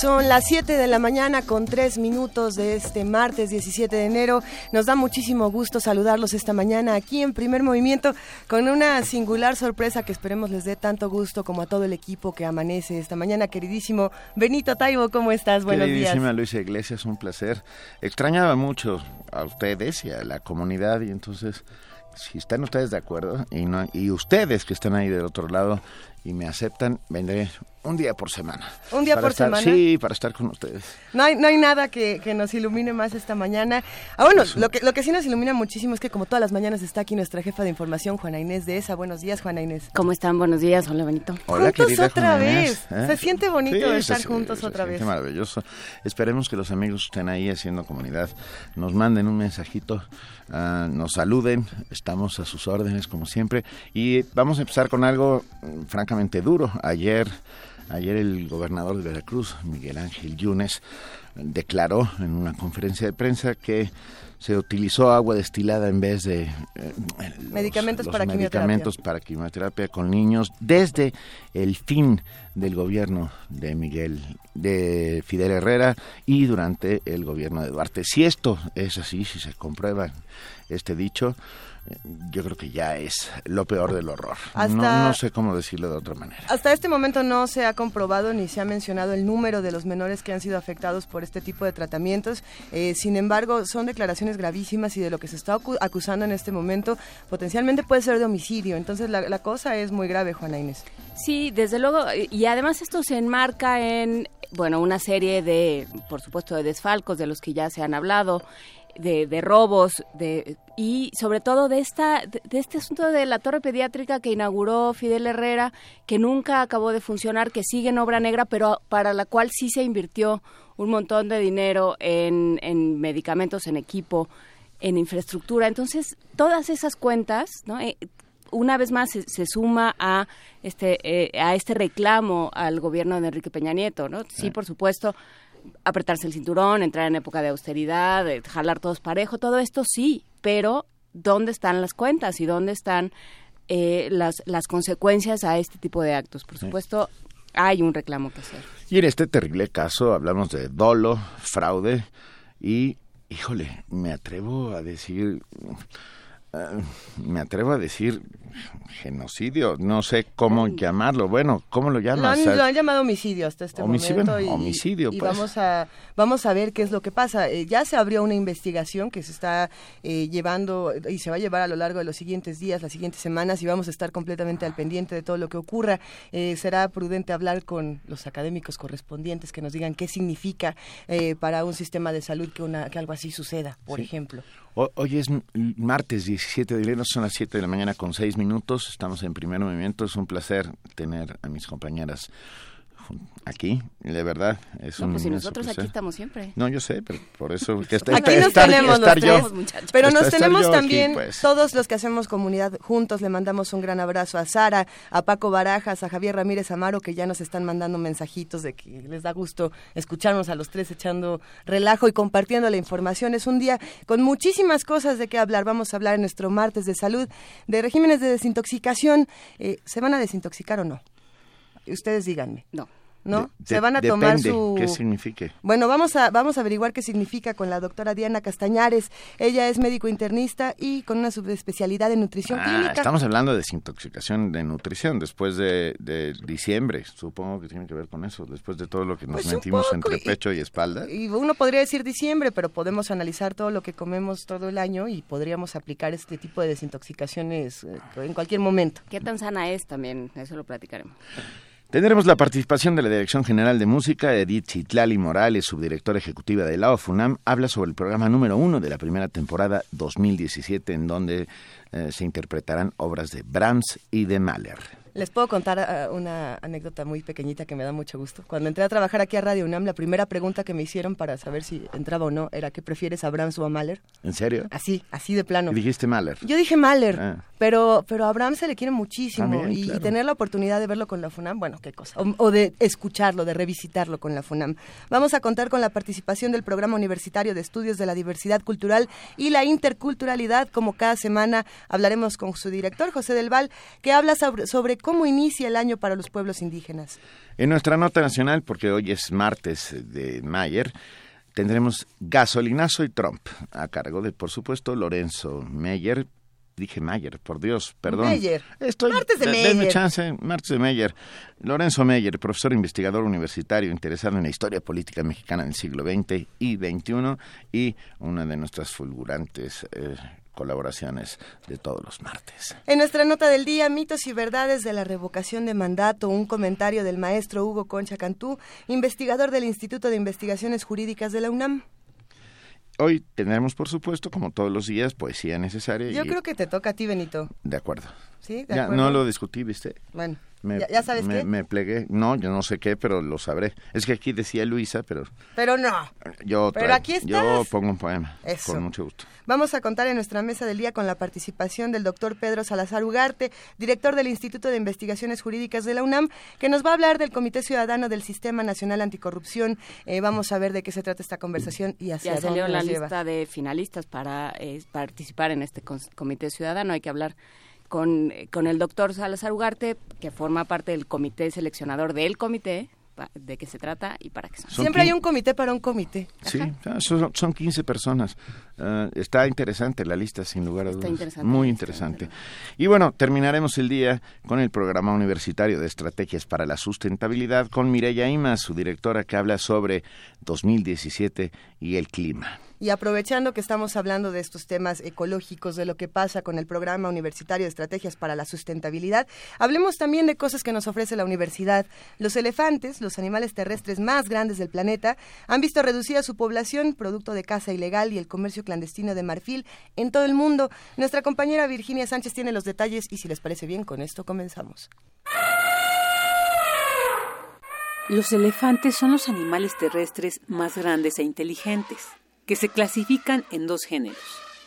Son las 7 de la mañana con 3 minutos de este martes 17 de enero. Nos da muchísimo gusto saludarlos esta mañana aquí en Primer Movimiento con una singular sorpresa que esperemos les dé tanto gusto como a todo el equipo que amanece esta mañana. Queridísimo Benito Taibo, ¿cómo estás? Buenos días. Queridísima Luisa Iglesias, un placer. Extrañaba mucho a ustedes y a la comunidad y entonces si están ustedes de acuerdo y, no, y ustedes que están ahí del otro lado y me aceptan, vendré un día por semana. ¿Un día por semana? Sí, para estar con ustedes. No hay, no hay nada que, que nos ilumine más esta mañana. Ah, bueno, lo que, lo que sí nos ilumina muchísimo es que como todas las mañanas está aquí nuestra jefa de información, Juana Inés de ESA. Buenos días, Juana Inés. ¿Cómo están? Buenos días. Hola, Benito. Hola, juntos querida otra Juana vez. Inés, ¿eh? Se siente bonito Sí, se estar juntos se otra siente vez. maravilloso. Esperemos que los amigos estén ahí haciendo comunidad, nos manden un mensajito, ah, nos saluden, estamos a sus órdenes como siempre y vamos a empezar con algo mm, francamente duro. Ayer, ayer el gobernador de Veracruz, Miguel Ángel Yunes, declaró en una conferencia de prensa que se utilizó agua destilada en vez de eh, los- Medicamentos los para quimioterapia. para quimioterapia con niños desde el fin del gobierno de Miguel de Fidel Herrera y durante el gobierno de Duarte. Si esto es así, si se comprueba este dicho, yo creo que ya es lo peor del horror. Hasta- No, no sé cómo decirlo de otra manera. Hasta este momento no se ha comprobado ni se ha mencionado el número de los menores que han sido afectados por este tipo de tratamientos. Eh, sin embargo, son declaraciones gravísimas y de lo que se está acu- acusando en este momento potencialmente puede ser de homicidio. Entonces la, la cosa es muy grave, Juana Inés. Sí, desde luego, y además esto se enmarca en, bueno, una serie de, por supuesto, de desfalcos de los que ya se han hablado, de, de robos, de y sobre todo de esta de, de este asunto de la torre pediátrica que inauguró Fidel Herrera, que nunca acabó de funcionar, que sigue en obra negra, pero para la cual sí se invirtió un montón de dinero en, en medicamentos, en equipo, en infraestructura. Entonces, todas esas cuentas, ¿no? Eh, una vez más se, se suma a este eh, a este reclamo al gobierno de Enrique Peña Nieto, ¿no? Sí, por supuesto, apretarse el cinturón, entrar en época de austeridad, de jalar todos parejo, todo esto sí, pero ¿dónde están las cuentas y dónde están eh, las las consecuencias a este tipo de actos? Por supuesto, hay un reclamo que hacer. Y en este terrible caso hablamos de dolo, fraude y, híjole, me atrevo a decir, eh, me atrevo a decir genocidio, no sé cómo llamarlo. Bueno, ¿cómo lo Lo llamas? han, lo han llamado homicidio hasta este Homicidio, momento. y, homicidio, y pues. vamos a vamos a ver qué es lo que pasa. Eh, ya se abrió una investigación que se está eh, llevando y se va a llevar a lo largo de los siguientes días, las siguientes semanas, y vamos a estar completamente al pendiente de todo lo que ocurra. Eh, será prudente hablar con los académicos correspondientes que nos digan qué significa para un sistema de salud que, una, que algo así suceda, por Sí. ejemplo. Ho- Hoy es martes 17 de enero, son las 7 de la mañana con 6 minutos. Estamos en primer movimiento. Es un placer tener a mis compañeras aquí. De verdad, es No, un pues si nosotros aquí estamos siempre. No, yo sé, pero por eso que está, Aquí está- nos estar, tenemos estar los yo. tres, muchachos. Pero nos tenemos aquí, también pues. todos los que hacemos comunidad juntos. Le mandamos un gran abrazo a Sara, a Paco Barajas, a Javier Ramírez Amaro, que ya nos están mandando mensajitos de que les da gusto escucharnos a los tres echando relajo y compartiendo la información. Es un día con muchísimas cosas de qué hablar. Vamos a hablar en nuestro martes de salud, de regímenes de desintoxicación. Eh, ¿Se van a desintoxicar o no? Ustedes díganme. No. ¿No? De- Se van a tomar depende su... qué signifique. Bueno, vamos a, vamos a averiguar qué significa con la doctora Diana Castañares. Ella es médico internista y con una subespecialidad en nutrición Ah, clínica. estamos hablando de desintoxicación de nutrición después de, de diciembre. Supongo que tiene que ver con eso, después de todo lo que nos Pues metimos poco, entre y- pecho y espalda. Y uno podría decir diciembre, pero podemos analizar todo lo que comemos todo el año y podríamos aplicar este tipo de desintoxicaciones eh, en cualquier momento. ¿Qué tan sana es también? Eso lo platicaremos. Tendremos la participación de la Dirección General de Música, Edith Chitlali Morales, subdirectora ejecutiva de la OFUNAM, habla sobre el programa número uno de la primera temporada 2017, en donde eh, se interpretarán obras de Brahms y de Mahler. Les puedo contar uh, una anécdota muy pequeñita que me da mucho gusto. Cuando entré a trabajar aquí a Radio UNAM, la primera pregunta que me hicieron para saber si entraba o no era ¿qué prefieres a Brahms o a Mahler? ¿En serio? Así, así de plano. ¿Y dijiste Mahler? Yo dije Mahler, ah. pero, pero a Brahms se le quiere muchísimo ah, y, tener la oportunidad de verlo con la FUNAM, bueno, qué cosa. O, de escucharlo, de revisitarlo con la FUNAM. Vamos a contar con la participación del Programa Universitario de Estudios de la Diversidad Cultural y la Interculturalidad. Como cada semana hablaremos con su director, José Del Val, que habla sobre, sobre cómo inicia el año para los pueblos indígenas. En nuestra nota nacional, porque hoy es martes de Mayer, tendremos gasolinazo y Trump, a cargo de, por supuesto, Lorenzo Meyer. Dije Mayer, por Dios, perdón. Meyer. Estoy, martes de Meyer. chance, martes de Meyer. Lorenzo Meyer, profesor investigador universitario interesado en la historia política mexicana del siglo XX y XXI y una de nuestras fulgurantes eh, colaboraciones de todos los martes. En nuestra nota del día, mitos y verdades de la revocación de mandato, un comentario del maestro Hugo Concha Cantú, investigador del Instituto de Investigaciones Jurídicas de la UNAM. Hoy tendremos, por supuesto, como todos los días, poesía necesaria. Yo creo que te toca a ti, Benito. De acuerdo. Sí, de acuerdo. no lo discutí, ¿viste? Bueno. Me, ¿Ya, sabes me, qué? Me plegué. No, yo no sé qué, pero lo sabré. Es que aquí decía Luisa, pero... Pero no. Yo, pero aquí estás. yo pongo un poema. Eso. Con mucho gusto. Vamos a contar en nuestra mesa del día con la participación del doctor Pedro Salazar Ugarte, director del Instituto de Investigaciones Jurídicas de la UNAM, que nos va a hablar del Comité Ciudadano del Sistema Nacional Anticorrupción. Eh, vamos a ver de qué se trata esta conversación y hacia ya salió la lista de finalistas para eh, participar en este Comité Ciudadano. Hay que hablar con, con el doctor Salazar Ugarte, que forma parte del comité seleccionador del comité, de qué se trata y para qué son. Siempre hay un comité para un comité. Sí, son, son 15 personas. Ah, está interesante la lista, sin lugar a dudas. Muy interesante. Y bueno, terminaremos el día con el programa universitario de estrategias para la sustentabilidad con Mireya Ima, su directora, que habla sobre 2017 y el clima. Y aprovechando que estamos hablando de estos temas ecológicos, de lo que pasa con el programa universitario de estrategias para la sustentabilidad, hablemos también de cosas que nos ofrece la universidad. Los elefantes, los animales terrestres más grandes del planeta, han visto reducida su población producto de caza ilegal y el comercio clandestino de marfil en todo el mundo. Nuestra compañera Virginia Sánchez tiene los detalles y si les parece bien, con esto comenzamos. Los elefantes son los animales terrestres más grandes e inteligentes que se clasifican en dos géneros,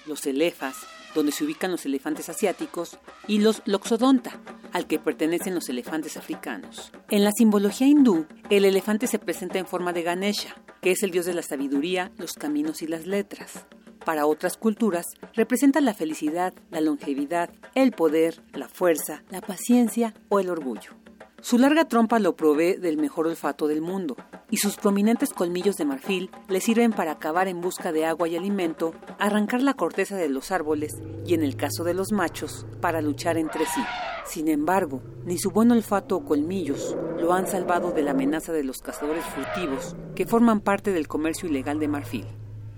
los elefas, donde se ubican los elefantes asiáticos, y los loxodonta, al que pertenecen los elefantes africanos. En la simbología hindú, el elefante se presenta en forma de Ganesha, que es el dios de la sabiduría, los caminos y las letras. Para otras culturas, representa la felicidad, la longevidad, el poder, la fuerza, la paciencia o el orgullo. Su larga trompa lo provee del mejor olfato del mundo, y sus prominentes colmillos de marfil le sirven para cavar en busca de agua y alimento, arrancar la corteza de los árboles y, en el caso de los machos, para luchar entre sí. Sin embargo, ni su buen olfato o colmillos lo han salvado de la amenaza de los cazadores furtivos que forman parte del comercio ilegal de marfil.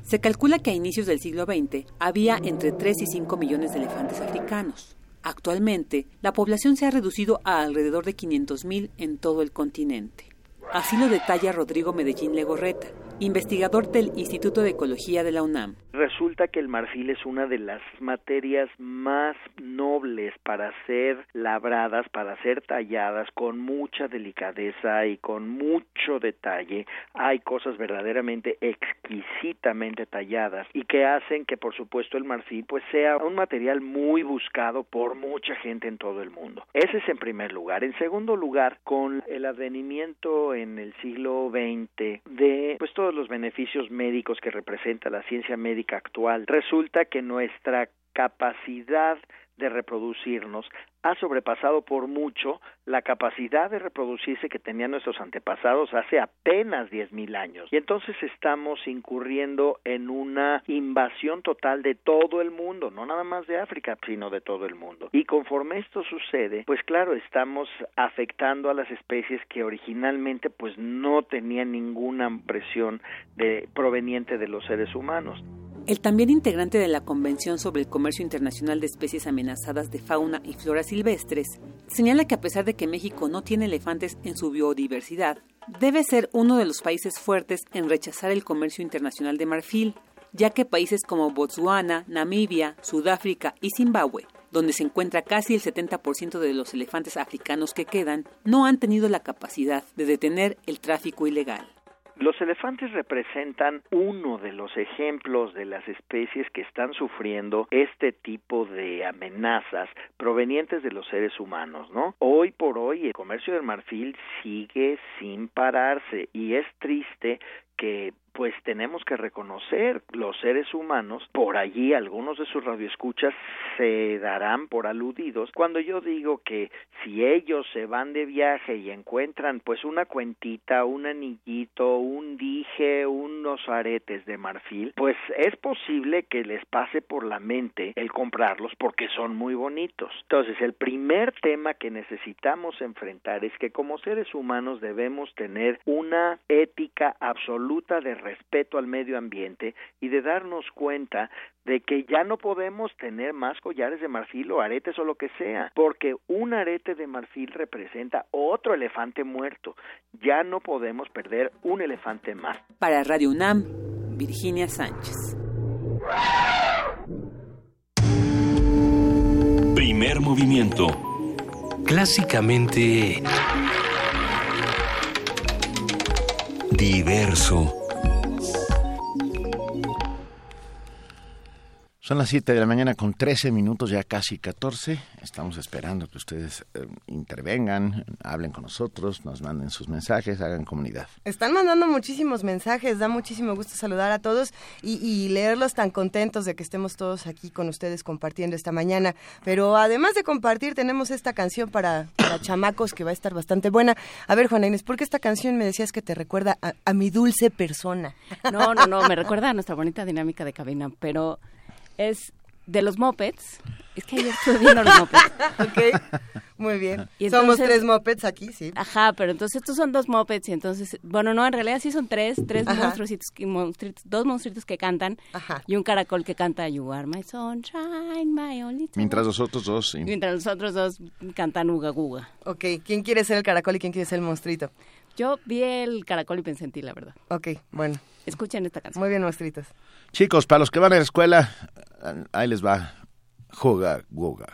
Se calcula que a inicios del siglo XX había entre 3 y 5 millones de elefantes africanos. Actualmente, la población se ha reducido a alrededor de 500.000 en todo el continente. Así lo detalla Rodrigo Medellín Legorreta, investigador del Instituto de Ecología de la UNAM. Resulta que el marfil es una de las materias más nobles para ser labradas, para ser talladas con mucha delicadeza y con mucho detalle. Hay cosas verdaderamente exquisitamente talladas y que hacen que por supuesto el marfil pues sea un material muy buscado por mucha gente en todo el mundo. Ese es en primer lugar. En segundo lugar, con el advenimiento en el siglo XX de pues todos los beneficios médicos que representa la ciencia médica actual, resulta que nuestra capacidad de reproducirnos ha sobrepasado por mucho la capacidad de reproducirse que tenían nuestros antepasados hace apenas diez mil años. Y entonces estamos incurriendo en una invasión total de todo el mundo, no nada más de África, sino de todo el mundo. Y conforme esto sucede, pues claro, estamos afectando a las especies que originalmente pues no tenían ninguna presión de, proveniente de los seres humanos. El también integrante de la Convención sobre el Comercio Internacional de Especies Amenazadas de Fauna y Flora Silvestres señala que a pesar de que México no tiene elefantes en su biodiversidad, debe ser uno de los países fuertes en rechazar el comercio internacional de marfil, ya que países como Botswana, Namibia, Sudáfrica y Zimbabue donde se encuentra casi el 70% de los elefantes africanos que quedan, no han tenido la capacidad de detener el tráfico ilegal. Los elefantes representan uno de los ejemplos de las especies que están sufriendo este tipo de amenazas provenientes de los seres humanos, ¿no? Hoy por hoy el comercio del marfil sigue sin pararse y es triste que pues tenemos que reconocer los seres humanos, por allí algunos de sus radioescuchas se darán por aludidos cuando yo digo que si ellos se van de viaje y encuentran pues una cuentita, un anillito, un dije, unos aretes de marfil, pues es posible que les pase por la mente el comprarlos porque son muy bonitos. Entonces, el primer tema que necesitamos enfrentar es que como seres humanos debemos tener una ética absoluta de respeto al medio ambiente y de darnos cuenta de que ya no podemos tener más collares de marfil o aretes o lo que sea, porque un arete de marfil representa otro elefante muerto. Ya no podemos perder un elefante más. Para Radio UNAM, Virginia Sánchez. Primer movimiento. Clásicamente diverso. Son las 7 de la mañana con 13 minutos, ya casi 14. Estamos esperando que ustedes eh, intervengan, hablen con nosotros, nos manden sus mensajes, hagan comunidad. Están mandando muchísimos mensajes, da muchísimo gusto saludar a todos y, leerlos tan contentos de que estemos todos aquí con ustedes compartiendo esta mañana. Pero además de compartir, tenemos esta canción para, chamacos que va a estar bastante buena. A ver, Juana Inés, ¿por qué esta canción me decías que te recuerda a, a mi dulce persona? No, no, no, me recuerda a nuestra bonita dinámica de cabina, pero es de los mopeds. Es que ayer estuve viendo los mopeds. ok, muy bien. Somos tres mopeds aquí, sí. Ajá, pero entonces estos son dos mopeds y entonces, bueno, no, en realidad sí son tres, tres monstruitos, dos monstruitos que cantan y un caracol que canta You are my sunshine, my only Mientras los otros dos, sí. Mientras los otros dos cantan Uga Guga. Ok, ¿quién quiere ser el caracol y quién quiere ser el monstruito? Yo vi el caracol y pensé en ti, la verdad. Ok, bueno. Escuchen esta canción. Muy bien, monstruitos. Chicos, para los que van a la escuela, ahí les va. Juga, guga.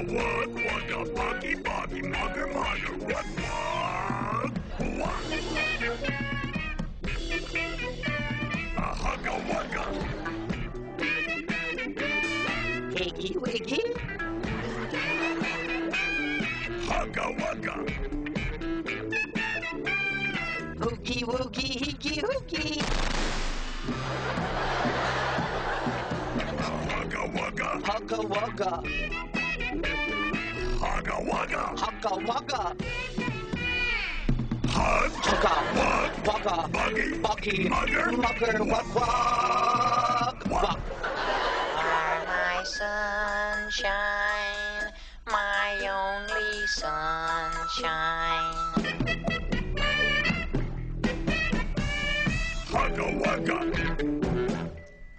Wug, wugga, buggy, buggy, mugger, mugger, wug, hugga, wugga. Higgy, wiggy. Hugga, wugga. Hoogie, woogie, higgy, hoogie. Hugga, wugga. Hugga, wugga. Hugga wugga. Hugga wugga. Hug. Hugga. Wug. Wugga. Buggy. Buggy. Mugger. Mugger. Wug wug. Wug. Are my sunshine, my only sunshine. Hugga wugga.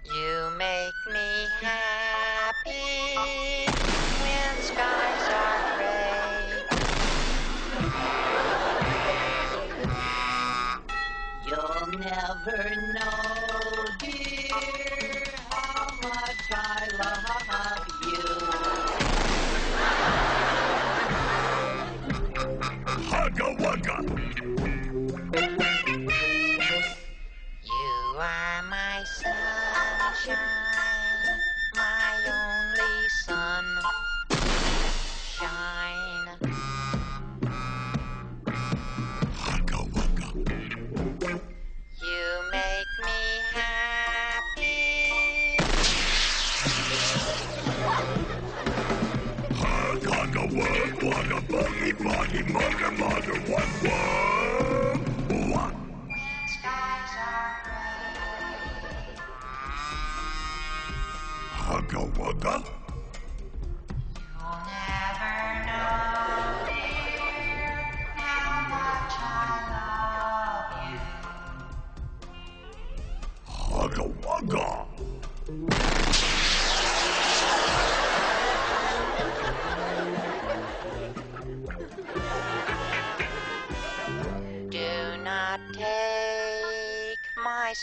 You make me happy when skies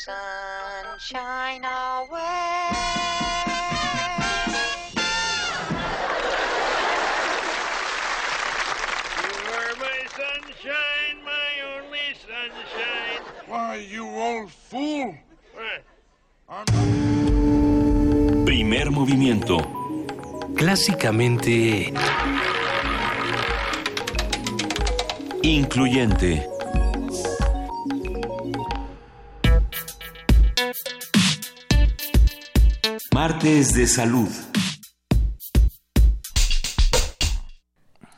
sunshine away. You are my sunshine, my only sunshine. Why, you old fool. I'm... Primer movimiento. Clásicamente... Incluyente. Martes de salud.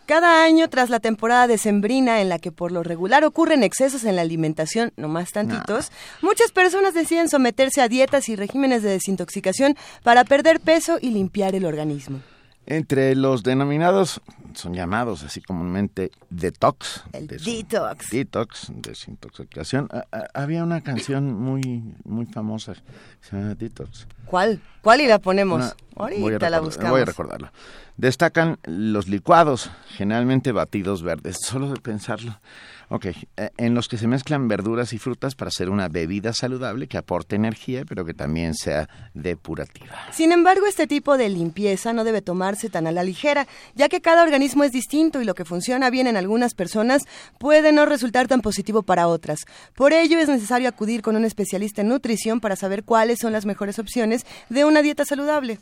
Cada año, tras la temporada decembrina en la que por lo regular ocurren excesos en la alimentación, no más tantitos, muchas personas deciden someterse a dietas y regímenes de desintoxicación para perder peso y limpiar el organismo. Entre los denominados, son llamados así comúnmente detox. El detox. Detox, desintoxicación. A- a- había una canción muy muy famosa, se llama Detox. ¿Cuál? ¿Cuál y la ponemos? Una- Ahorita voy a la buscamos. Voy a recordarlo. Destacan los licuados, generalmente batidos verdes. Solo de pensarlo. Ok, eh, en los que se mezclan verduras y frutas para hacer una bebida saludable que aporte energía, pero que también sea depurativa. Sin embargo, este tipo de limpieza no debe tomarse tan a la ligera, ya que cada organismo es distinto y lo que funciona bien en algunas personas puede no resultar tan positivo para otras. Por ello es necesario acudir con un especialista en nutrición para saber cuáles son las mejores opciones de una dieta saludable.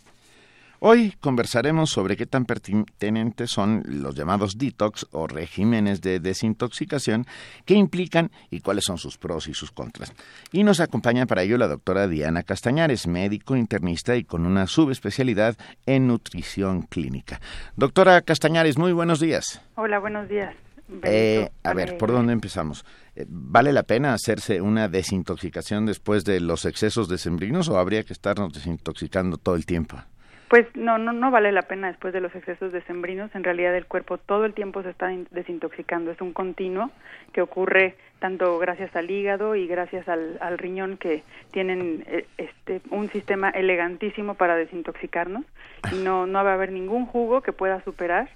Hoy conversaremos sobre qué tan pertinentes son los llamados detox o regímenes de desintoxicación, qué implican y cuáles son sus pros y sus contras. Y nos acompaña para ello la doctora Diana Castañares, médico internista y con una subespecialidad en nutrición clínica. Doctora Castañares, muy buenos días. Hola, buenos días. Eh, a ver, ¿por dónde empezamos? Eh, ¿Vale la pena hacerse una desintoxicación después de los excesos decembrinos o habría que estarnos desintoxicando todo el tiempo? Pues no, no, no vale la pena después de los excesos decembrinos. En realidad el cuerpo todo el tiempo se está in- desintoxicando. Es un continuo que ocurre tanto gracias al hígado y gracias al, al riñón que tienen eh, este un sistema elegantísimo para desintoxicarnos y no no va a haber ningún jugo que pueda superar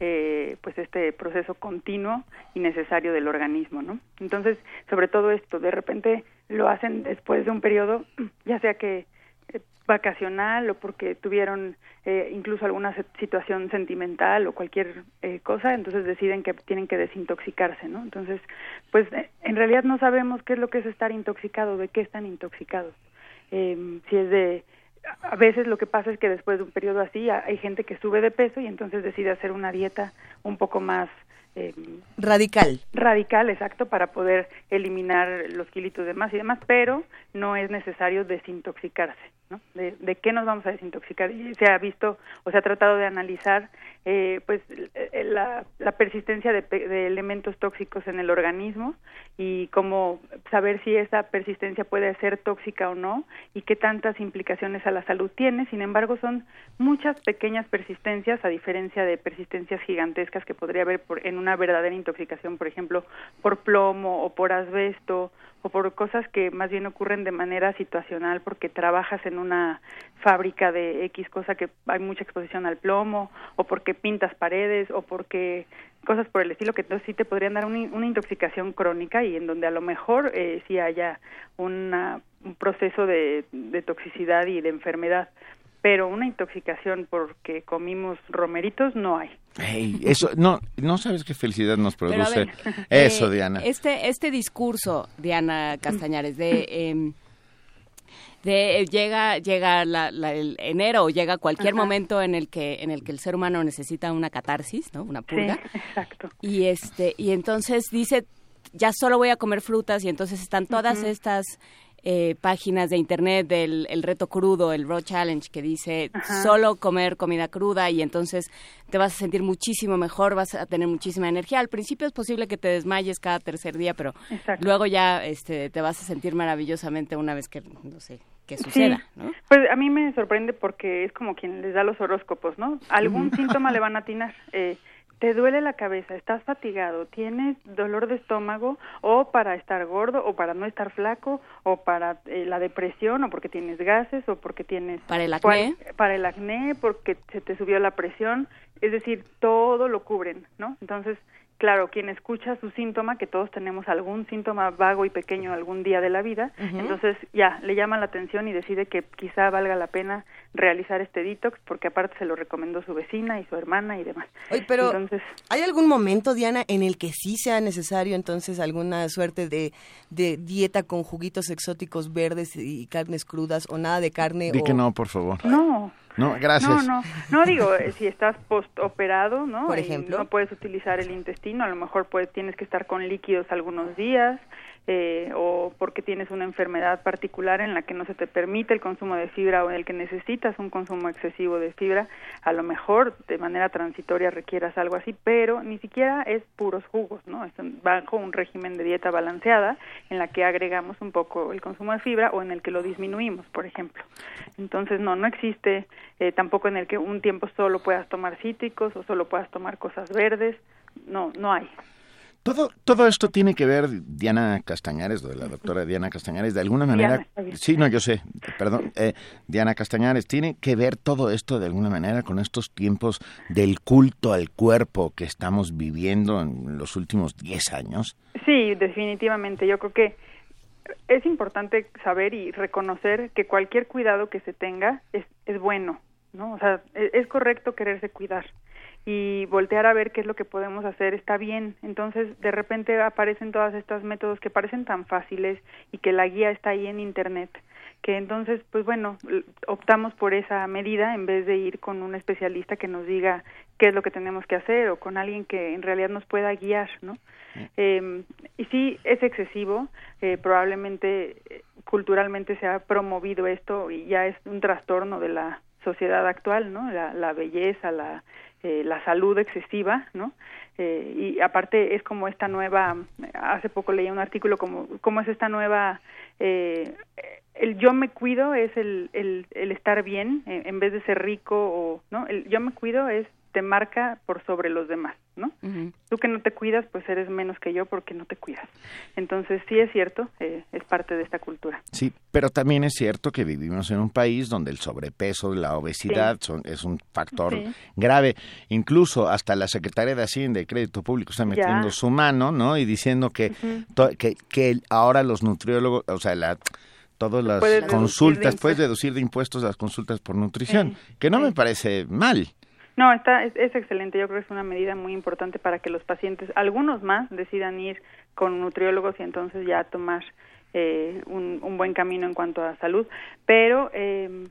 eh, pues este proceso continuo y necesario del organismo, ¿no? Entonces, sobre todo esto, de repente lo hacen después de un periodo, ya sea que vacacional o porque tuvieron eh, incluso alguna situación sentimental o cualquier eh, cosa, entonces deciden que tienen que desintoxicarse, ¿no? Entonces, pues eh, en realidad no sabemos qué es lo que es estar intoxicado, de qué están intoxicados. Eh, si es de a veces lo que pasa es que después de un periodo así ha- hay gente que sube de peso y entonces decide hacer una dieta un poco más eh, Radical. radical, exacto, para poder eliminar los kilitos de más y demás, pero no es necesario desintoxicarse, ¿no? ¿De, de qué nos vamos a desintoxicar? Y se ha visto o se ha tratado de analizar, eh, pues, eh, la, la persistencia de, de elementos tóxicos en el organismo y cómo saber si esa persistencia puede ser tóxica o no y qué tantas implicaciones a la salud tiene. Sin embargo, son muchas pequeñas persistencias, a diferencia de persistencias gigantescas que podría haber por, en una verdadera intoxicación, por ejemplo, por plomo o por asbesto por cosas que más bien ocurren de manera situacional porque trabajas en una fábrica de X cosa que hay mucha exposición al plomo o porque pintas paredes o porque cosas por el estilo que sí te podrían dar una, intoxicación crónica y en donde a lo mejor eh, sí haya una, un proceso de toxicidad y de enfermedad pero una intoxicación porque comimos romeritos no hay. Ey, eso, no, no sabes qué felicidad nos produce. ver, Eso, eh, Diana. Este, este discurso, Diana Castañares, de... em, de eh, llega llega la- la- el enero o llega cualquier Ajá. momento en el que en el que el ser humano necesita una catarsis no una purga Sí, exacto. y este y entonces dice ya solo voy a comer frutas y entonces están todas estas eh, páginas de internet del el reto crudo, el Raw Challenge, que dice Ajá. solo comer comida cruda y entonces te vas a sentir muchísimo mejor, vas a tener muchísima energía. Al principio es posible que te desmayes cada tercer día, pero Exacto. luego ya este, te vas a sentir maravillosamente una vez que, no sé, que suceda, ¿no? Pues a mí me sorprende porque es como quien les da los horóscopos, ¿no? Algún síntoma le van a atinar. Eh, te duele la cabeza, estás fatigado, tienes dolor de estómago o para estar gordo o para no estar flaco o para eh, la depresión o porque tienes gases o porque tienes Para el cual- acné. para el acné porque se te subió la presión, es decir, todo lo cubren, ¿no? Entonces, claro, quien escucha su síntoma, que todos tenemos algún síntoma vago y pequeño algún día de la vida, entonces ya le llama la atención y decide que quizá valga la pena realizar este detox porque aparte se lo recomendó su vecina y su hermana y demás. Oye, pero Entonces, ¿hay algún momento, Diana, en el que sí sea necesario entonces alguna suerte de, de dieta con juguitos exóticos verdes y carnes crudas o nada de carne? Di o... que no, por favor. no, No, gracias. No, no, no digo, eh, si estás postoperado, ¿no? Por Y ejemplo. no puedes utilizar el intestino, a lo mejor pues tienes que estar con líquidos algunos días, eh, o porque tienes una enfermedad particular en la que no se te permite el consumo de fibra o en el que necesitas un consumo excesivo de fibra, a lo mejor de manera transitoria requieras algo así, pero ni siquiera es puros jugos, ¿no? Es bajo un régimen de dieta balanceada en la que agregamos un poco el consumo de fibra o en el que lo disminuimos, por ejemplo. Entonces, no, no existe eh, tampoco en el que un tiempo solo puedas tomar cítricos o solo puedas tomar cosas verdes, no, no hay. Todo, todo esto tiene que ver, Diana Castañares, de la doctora Diana Castañares, de alguna manera... Sí, no, yo sé, perdón. eh, Diana Castañares, ¿tiene que ver todo esto de alguna manera con estos tiempos del culto al cuerpo que estamos viviendo en los últimos 10 años? Sí, definitivamente. Yo creo que es importante saber y reconocer que cualquier cuidado que se tenga es, es bueno, ¿no? O sea, e- es correcto quererse cuidar y voltear a ver qué es lo que podemos hacer está bien. Entonces, de repente aparecen todas estos métodos que parecen tan fáciles y que la guía está ahí en internet, que entonces, pues bueno, optamos por esa medida en vez de ir con un especialista que nos diga qué es lo que tenemos que hacer o con alguien que en realidad nos pueda guiar, ¿no? Eh, y sí, es excesivo, eh, probablemente eh, culturalmente se ha promovido esto y ya es un trastorno de la sociedad actual, ¿no? La, la belleza, la, eh, la salud excesiva, ¿no? Eh, y aparte es como esta nueva, hace poco leí un artículo como, cómo es esta nueva, eh, el yo me cuido es el, el, el estar bien eh, en vez de ser rico o, ¿no? El yo me cuido es te marca por sobre los demás, ¿no? Tú que no te cuidas, pues eres menos que yo porque no te cuidas. Entonces sí es cierto, eh, es parte de esta cultura. Sí, pero también es cierto que vivimos en un país donde el sobrepeso, la obesidad son, es un factor Sí. grave. Incluso hasta la Secretaría de Hacienda y Crédito Público está Ya. metiendo su mano, ¿no? Y diciendo que, to- que, que ahora los nutriólogos, o sea, la, todas las Puedes deducir de consultas, puedes deducir de impuestos las consultas por nutrición, que no me parece mal. No, está, es, es excelente. Yo creo que es una medida muy importante para que los pacientes, algunos más, decidan ir con nutriólogos y entonces ya tomar eh, un, un buen camino en cuanto a salud. Pero eh,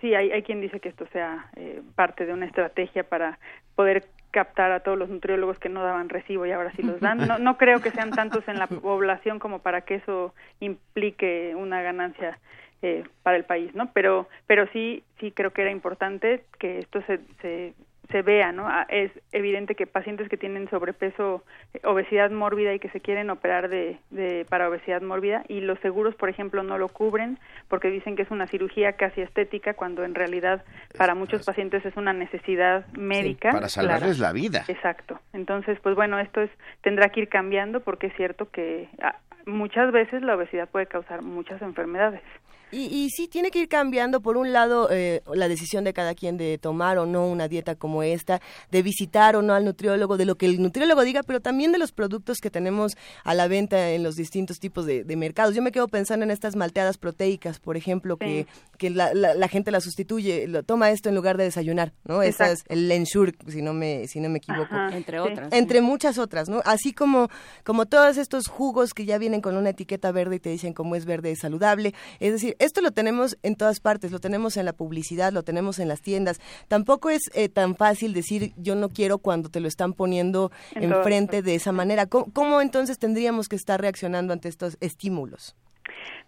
sí, hay, hay quien dice que esto sea eh, parte de una estrategia para poder captar a todos los nutriólogos que no daban recibo y ahora sí los dan. No, no creo que sean tantos en la población como para que eso implique una ganancia eh, para el país, ¿no? Pero, pero sí, sí creo que era importante que esto se, se, se vea, ¿no? Ah, Es evidente que pacientes que tienen sobrepeso, eh, obesidad mórbida y que se quieren operar de, de para obesidad mórbida y los seguros, por ejemplo, no lo cubren porque dicen que es una cirugía casi estética cuando en realidad para muchos pacientes es una necesidad médica. para salvarles clara. la vida. Exacto. Entonces, pues bueno, esto es tendrá que ir cambiando porque es cierto que ah, muchas veces la obesidad puede causar muchas enfermedades. Y, y sí, tiene que ir cambiando, por un lado, eh, la decisión de cada quien de tomar o no una dieta como esta, de visitar o no al nutriólogo, de lo que el nutriólogo diga, pero también de los productos que tenemos a la venta en los distintos tipos de, de mercados. Yo me quedo pensando en estas malteadas proteicas, por ejemplo, que, que la, la- la gente la sustituye, lo toma esto en lugar de desayunar, ¿no? Esa es Exacto. el Ensure, si no me, si no me equivoco. Ajá, Entre sí. otras. Entre muchas otras, ¿no? Así como, como todos estos jugos que ya vienen con una etiqueta verde y te dicen cómo es verde es saludable. Es decir, esto lo tenemos en todas partes, lo tenemos en la publicidad, lo tenemos en las tiendas. Tampoco es eh, tan fácil decir yo no quiero cuando te lo están poniendo En enfrente de esa manera. ¿Cómo, cómo entonces tendríamos que estar reaccionando ante estos estímulos?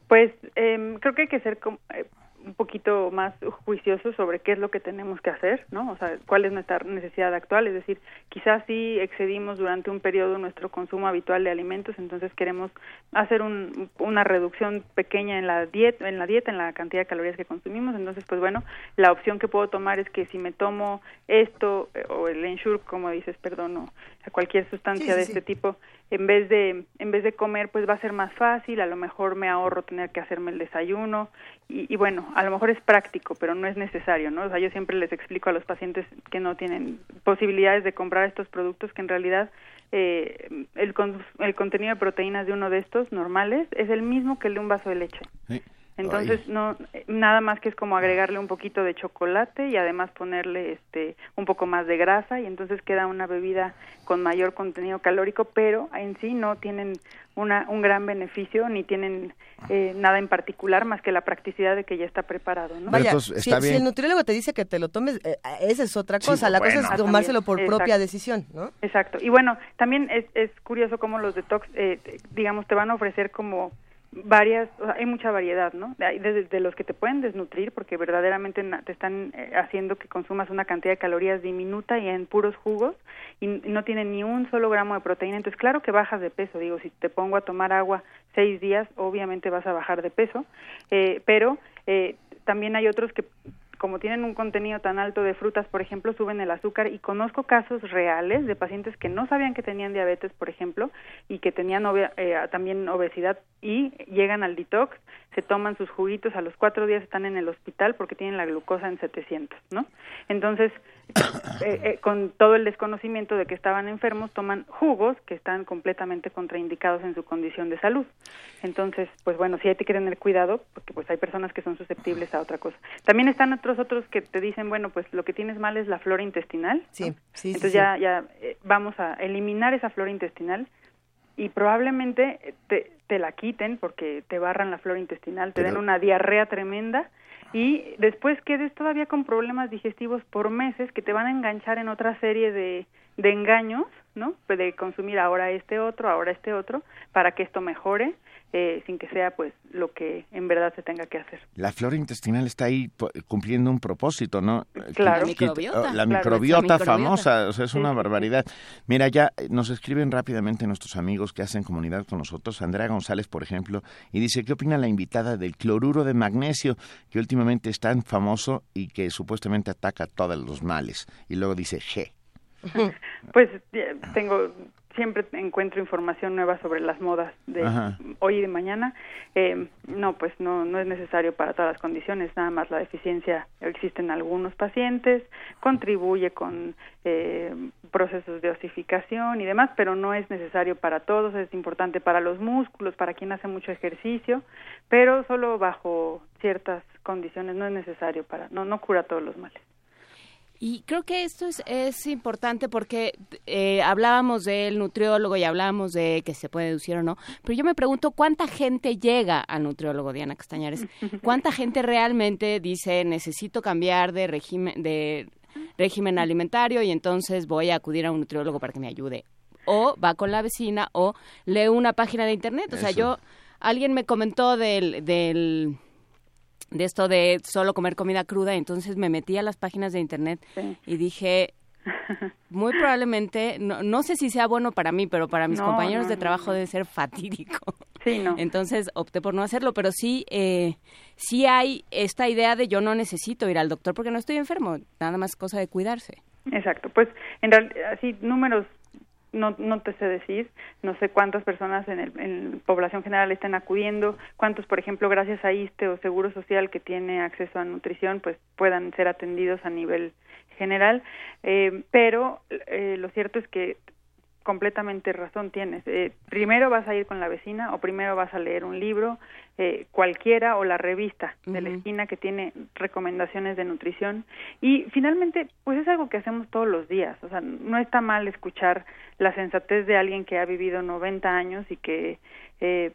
Pues em, creo que hay que ser eh, un poquito más juiciosos sobre qué es lo que tenemos que hacer, ¿no? O sea, cuál es nuestra necesidad actual, es decir, quizás sí excedimos durante un periodo nuestro consumo habitual de alimentos, entonces queremos hacer un- una reducción pequeña en la dieta, en la dieta, en la cantidad de calorías que consumimos, entonces pues bueno, la opción que puedo tomar es que si me tomo esto eh, o el Ensure, como dices, perdón, o cualquier sustancia Sí, de sí. este tipo, en vez de en vez de comer pues va a ser más fácil. A lo mejor me ahorro tener que hacerme el desayuno. Y, y bueno a lo mejor es práctico pero no es necesario no o sea yo siempre les explico a los pacientes que no tienen posibilidades de comprar estos productos que en realidad eh, el, con- el contenido de proteínas de uno de estos normales es el mismo que el de un vaso de leche Entonces, no eh, nada más que es como agregarle un poquito de chocolate y además ponerle este un poco más de grasa y entonces queda una bebida con mayor contenido calórico, pero en sí no tienen una, un gran beneficio ni tienen eh, nada en particular más que la practicidad de que ya está preparado. ¿no? Vaya, entonces, si, está si bien. el nutriólogo te dice que te lo tomes, eh, esa es otra Sí, cosa. la cosa es tomárselo por Exacto. propia decisión, ¿no? Exacto. Y bueno, también es, es curioso cómo los detox, eh, digamos, te van a ofrecer como varias, o hay mucha variedad, ¿no? De los que te pueden desnutrir porque verdaderamente te están eh, haciendo que consumas una cantidad de calorías diminuta y en puros jugos y, no tienen ni un solo gramo de proteína. Entonces, claro que bajas de peso. Digo, si te pongo a tomar agua seis días, obviamente vas a bajar de peso, eh, pero eh, también hay otros que como tienen un contenido tan alto de frutas, por ejemplo, suben el azúcar y conozco casos reales de pacientes que no sabían que tenían diabetes, por ejemplo, y que tenían eh, también obesidad y llegan al detox, se toman sus juguitos, a los cuatro días están en el hospital porque tienen la glucosa en 700, ¿no? Entonces, eh, eh, con todo el desconocimiento de que estaban enfermos, toman jugos que están completamente contraindicados en su condición de salud. Entonces, pues bueno, sí hay que tener cuidado porque pues hay personas que son susceptibles a otra cosa. También están otros otros que te dicen, bueno, pues lo que tienes mal es la flora intestinal. Sí, ¿no? sí, Entonces sí. ya ya eh, vamos a eliminar esa flora intestinal y probablemente te, te la quiten porque te barran la flora intestinal, te Pero- den una diarrea tremenda y después quedes todavía con problemas digestivos por meses que te van a enganchar en otra serie de, de engaños, ¿no? De consumir ahora este otro, ahora este otro, para que esto mejore, eh, sin que sea pues lo que en verdad se tenga que hacer. La flora intestinal está ahí cumpliendo un propósito, ¿no? Claro. La microbiota. La microbiota La microbiota. famosa, o sea, es una sí, sí. barbaridad. Mira, ya eh, nos escriben rápidamente nuestros amigos que hacen comunidad con nosotros, Andrea González, por ejemplo, y dice, ¿qué opina la invitada del cloruro de magnesio, que últimamente es tan famoso y que supuestamente ataca todos los males? Y luego dice, G. Pues tengo siempre encuentro información nueva sobre las modas de Ajá. hoy y de mañana. Eh, no, pues no no es necesario para todas las condiciones. Nada más la deficiencia existe en algunos pacientes, contribuye con eh, procesos de osificación y demás, pero no es necesario para todos. Es importante para los músculos, para quien hace mucho ejercicio, pero solo bajo ciertas condiciones. No es necesario para no no cura todos los males. Y creo que esto es, es importante porque eh, hablábamos del nutriólogo y hablábamos de que se puede deducir o no, pero yo me pregunto cuánta gente llega al nutriólogo, Diana Castañares. ¿Cuánta gente realmente dice necesito cambiar de régimen, de régimen alimentario y entonces voy a acudir a un nutriólogo para que me ayude? O va con la vecina o lee una página de internet. O sea, Eso. yo, alguien me comentó del... del de esto de solo comer comida cruda, entonces me metí a las páginas de internet Sí. y dije, muy probablemente, no, no sé si sea bueno para mí, pero para mis No, compañeros no, de trabajo debe ser fatídico. Sí, no. Entonces opté por no hacerlo, pero sí, eh, sí hay esta idea de yo no necesito ir al doctor porque no estoy enfermo, nada más cosa de cuidarse. Exacto, pues en realidad, así números no, no te sé decir, no sé cuántas personas en, el, en población general están acudiendo, cuántos, por ejemplo, gracias a ISTE o Seguro Social que tiene acceso a nutrición, pues puedan ser atendidos a nivel general, eh, pero eh, lo cierto es que completamente razón tienes. Eh, primero vas a ir con la vecina o primero vas a leer un libro, eh, cualquiera o la revista de la esquina que tiene recomendaciones de nutrición y finalmente pues es algo que hacemos todos los días. O sea, no está mal escuchar la sensatez de alguien que ha vivido 90 años y que eh,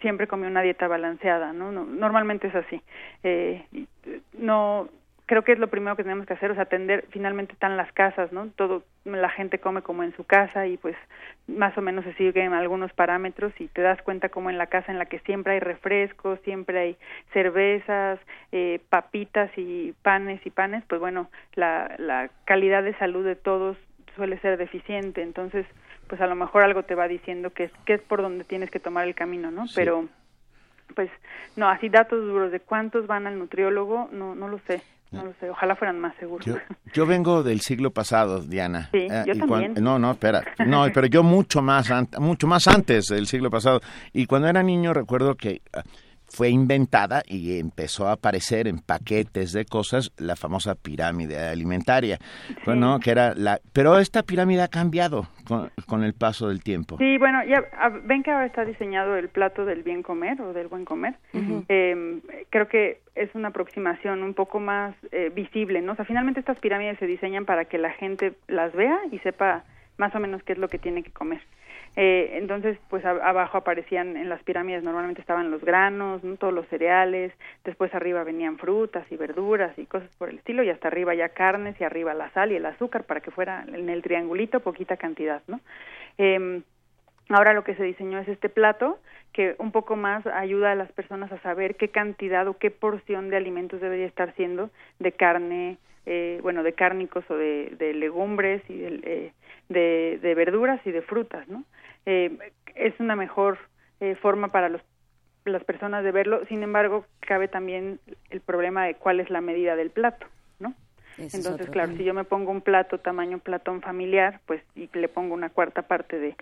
siempre comió una dieta balanceada, ¿no? No- normalmente es así. Eh, eh, no creo que es lo primero que tenemos que hacer, o sea, atender, finalmente están las casas, ¿no? Todo, la gente come como en su casa y pues más o menos se siguen algunos parámetros y te das cuenta como en la casa en la que siempre hay refrescos, siempre hay cervezas, eh, papitas y panes y panes, pues bueno, la, la calidad de salud de todos suele ser deficiente, entonces pues a lo mejor algo te va diciendo que es, que es por donde tienes que tomar el camino, ¿no? Sí. Pero pues no, así datos duros de cuántos van al nutriólogo, no no lo sé, no lo sé, ojalá fueran más seguros. Yo, yo vengo del siglo pasado, Diana. Sí, yo y también. no, no, espera. No, pero yo mucho más, mucho más antes del siglo pasado. Y cuando era niño recuerdo que fue inventada y empezó a aparecer en paquetes de cosas la famosa pirámide alimentaria, bueno, que era la, pero esta pirámide ha cambiado con, con el paso del tiempo. Sí, bueno, ya a- ven que ahora está diseñado el plato del bien comer o del buen comer. Eh, creo que es una aproximación un poco más eh, visible, ¿no? O sea, finalmente estas pirámides se diseñan para que la gente las vea y sepa más o menos qué es lo que tiene que comer. Eh, entonces, pues abajo aparecían en las pirámides normalmente estaban los granos, ¿no? todos los cereales, después arriba venían frutas y verduras y cosas por el estilo y hasta arriba ya carnes y arriba la sal y el azúcar para que fuera en el triangulito poquita cantidad, ¿no? Em, Ahora lo que se diseñó es este plato que un poco más ayuda a las personas a saber qué cantidad o qué porción de alimentos debería estar siendo de carne, eh, bueno, de cárnicos o de, de legumbres y de, eh, de, de verduras y de frutas, ¿no? Eh, es una mejor eh, forma para los las personas de verlo. Sin embargo, cabe también el problema de cuál es la medida del plato, ¿no? Ese Entonces, claro, tema. si yo me pongo un plato tamaño platón familiar, pues y le pongo una cuarta parte de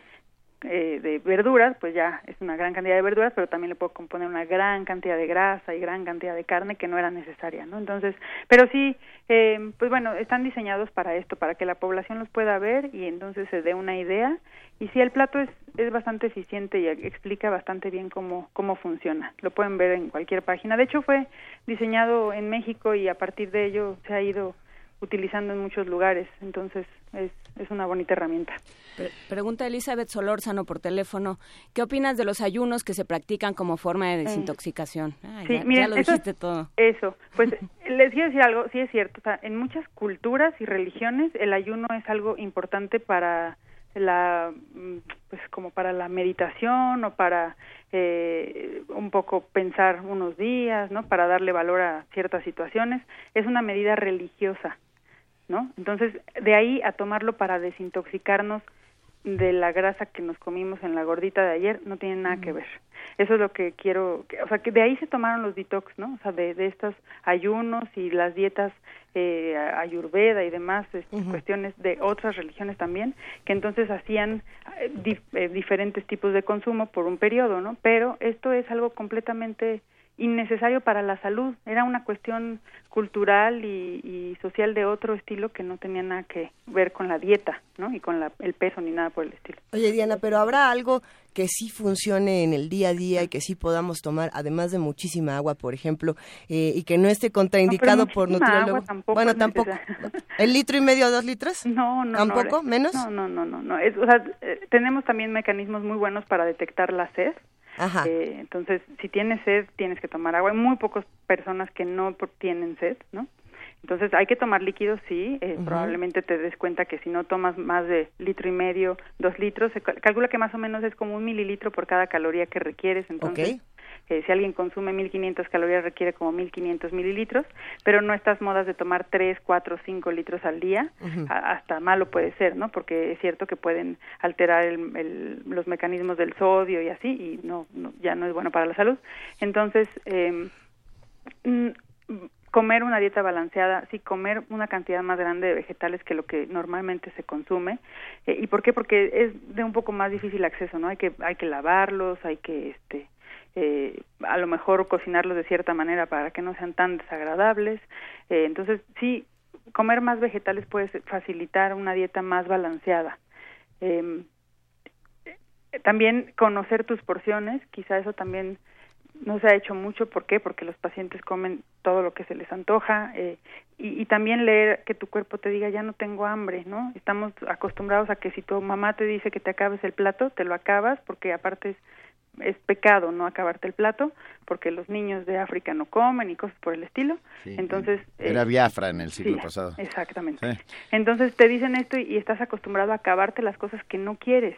eh, de verduras, pues ya es una gran cantidad de verduras, pero también le puedo componer una gran cantidad de grasa y gran cantidad de carne que no era necesaria, ¿no? Entonces, pero sí, eh, pues bueno, están diseñados para esto, para que la población los pueda ver y entonces se dé una idea. Y sí, el plato es, es bastante eficiente y explica bastante bien cómo, cómo funciona. Lo pueden ver en cualquier página. De hecho, fue diseñado en México y a partir de ello se ha ido utilizando en muchos lugares. Entonces, es, es una bonita herramienta. Pre- pregunta Elizabeth Solórzano por teléfono, ¿qué opinas de los ayunos que se practican como forma de desintoxicación? Ah, Sí, ya, miren, ya lo eso- dijiste todo. Eso, pues les quiero decir algo, sí es cierto, o sea, en muchas culturas y religiones el ayuno es algo importante para la, mm, pues como para la meditación o para eh, un poco pensar unos días, ¿no? Para darle valor a ciertas situaciones, es una medida religiosa, ¿no? Entonces, de ahí a tomarlo para desintoxicarnos de la grasa que nos comimos en la gordita de ayer no tiene nada que ver. Eso es lo que quiero, que- o sea, que de ahí se tomaron los detox, ¿no? O sea, de, de estos ayunos y las dietas eh, ayurveda y demás este, cuestiones de otras religiones también, que entonces hacían eh, eh, diferentes tipos de consumo por un periodo, ¿no? Pero esto es algo completamente innecesario para la salud. Era una cuestión cultural y, y social de otro estilo que no tenía nada que ver con la dieta, ¿no? Y con la, el peso ni nada por el estilo. Oye, Diana, pero ¿habrá algo que sí funcione en el día a día y que sí podamos tomar, además de muchísima agua, por ejemplo, eh, y que no esté contraindicado por muchísima nutriólogo? agua tampoco bueno, tampoco. ¿El litro y medio, dos litros? No, no, ¿Tampoco? no. ¿Menos? No, no, no, no. no. Es, o sea, eh, tenemos también mecanismos muy buenos para detectar la sed. Ajá. Eh, entonces, si tienes sed, tienes que tomar agua. Hay muy pocas personas que no tienen sed, ¿no? Entonces, hay que tomar líquidos, sí. eh. Probablemente te des cuenta que si no tomas más de litro y medio, dos litros, se cal- calcula que más o menos es como un mililitro por cada caloría que requieres. Entonces, Ok. Eh, si alguien consume 1500 calorías, requiere como 1500 mililitros, pero no estas modas de tomar 3, 4, 5 litros al día, Ujú. a- hasta malo puede ser, ¿no? Porque es cierto que pueden alterar el- el- los mecanismos del sodio y así, y no, no- ya no es bueno para la salud. Entonces, eh, comer una dieta balanceada, sí, comer una cantidad más grande de vegetales que lo que normalmente se consume. Eh, ¿Y por qué? Porque es de un poco más difícil acceso, ¿no? Hay que, hay que lavarlos, hay que, este, eh, a lo mejor cocinarlos de cierta manera para que no sean tan desagradables. Eh, entonces, sí, comer más vegetales puede facilitar una dieta más balanceada. Eh, también conocer tus porciones, quizá eso también no se ha hecho mucho. ¿Por qué? Porque los pacientes comen todo lo que se les antoja eh, y, y también leer que tu cuerpo te diga ya no tengo hambre, ¿no? Estamos acostumbrados a que si tu mamá te dice que te acabes el plato, te lo acabas porque aparte es, es pecado no acabarte el plato porque los niños de África no comen y cosas por el estilo. Sí. Entonces Era eh, Biafra en el siglo sí, pasado. Exactamente. Sí. Entonces te dicen esto y, y estás acostumbrado a acabarte las cosas que no quieres,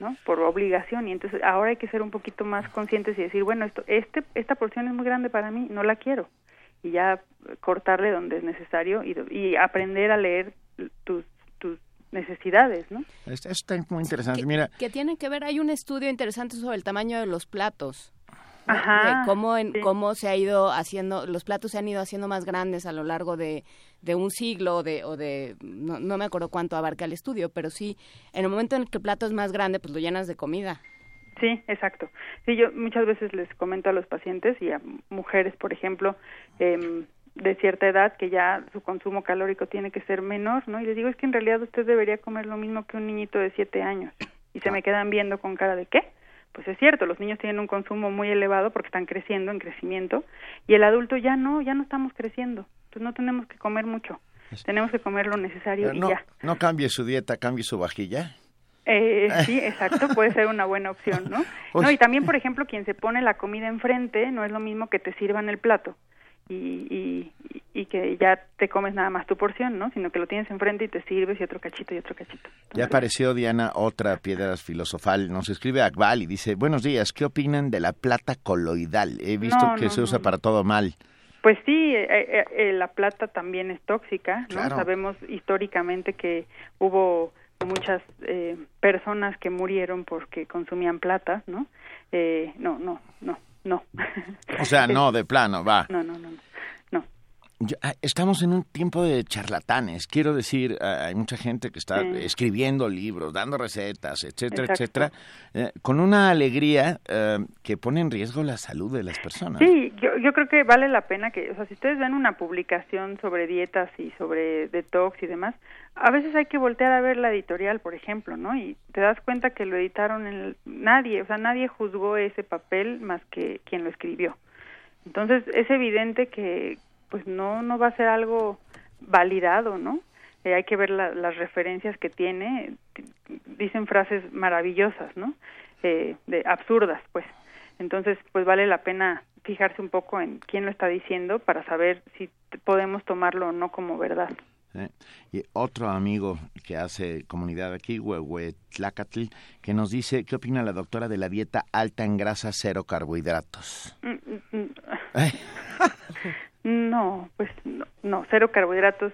¿no? Por obligación y entonces ahora hay que ser un poquito más conscientes y decir, bueno, esto este esta porción es muy grande para mí, no la quiero. Y ya eh, cortarle donde es necesario y, y aprender a leer tus necesidades, ¿no? Esto está muy interesante. Mira, Que tiene que ver, hay un estudio interesante sobre el tamaño de los platos. Ajá, De cómo, en, sí. cómo se ha ido haciendo, los platos se han ido haciendo más grandes a lo largo de, de un siglo de, o de, no, no me acuerdo cuánto abarca el estudio, pero sí, en el momento en el que el plato es más grande, pues lo llenas de comida. Sí, exacto. Sí, yo muchas veces les comento a los pacientes y a mujeres, por ejemplo, em, de cierta edad que ya su consumo calórico tiene que ser menor, ¿no? Y les digo, es que en realidad usted debería comer lo mismo que un niñito de siete años. Y se me quedan viendo con cara de ¿qué? Pues es cierto, los niños tienen un consumo muy elevado porque están creciendo en crecimiento y el adulto ya no, ya no estamos creciendo. Entonces no tenemos que comer mucho. Tenemos que comer lo necesario Pero y no, ya. no cambie su dieta, cambie su vajilla. Eh, sí, exacto, puede ser una buena opción, ¿no? No, y también, por ejemplo, quien se pone la comida enfrente no es lo mismo que te sirvan el plato y, y, y que ya te comes nada más tu porción, ¿no? Sino que lo tienes enfrente y te sirves y otro cachito y otro cachito. Ya apareció Diana, otra piedra filosofal. Nos escribe Akbal y dice, buenos días, ¿qué opinan de la plata coloidal? He visto No, que no, se usa no. para todo mal. Pues sí, eh, eh, eh, la plata también es tóxica, ¿no? Claro. Sabemos históricamente que hubo muchas eh, personas que murieron porque consumían plata, ¿no? Eh, no, no, no, no. O sea, no, de plano, va. No, no, no. Yo- ah, estamos en un tiempo de charlatanes. Quiero decir, ah, hay mucha gente que está Sí. escribiendo libros, dando recetas, etcétera, Exacto. etcétera, eh, con una alegría eh, que pone en riesgo la salud de las personas. Sí, yo, yo creo que vale la pena que, o sea, si ustedes ven una publicación sobre dietas y sobre detox y demás, a veces hay que voltear a ver la editorial, por ejemplo, ¿no? Y te das cuenta que lo editaron en el- nadie, o sea, nadie juzgó ese papel más que quien lo escribió. Entonces, es evidente que pues no no va a ser algo validado, ¿no? Eh, hay que ver la- las referencias que tiene, dicen frases maravillosas, ¿no? Eh, de absurdas, pues. Entonces, pues vale la pena fijarse un poco en quién lo está diciendo para saber si podemos tomarlo o no como verdad. ¿eh? Y otro amigo que hace comunidad aquí, Huehuetlacatl, que nos dice, ¿qué opina la doctora de la dieta alta en grasa, cero carbohidratos? Mm, mm, mm. No, pues no, no, cero carbohidratos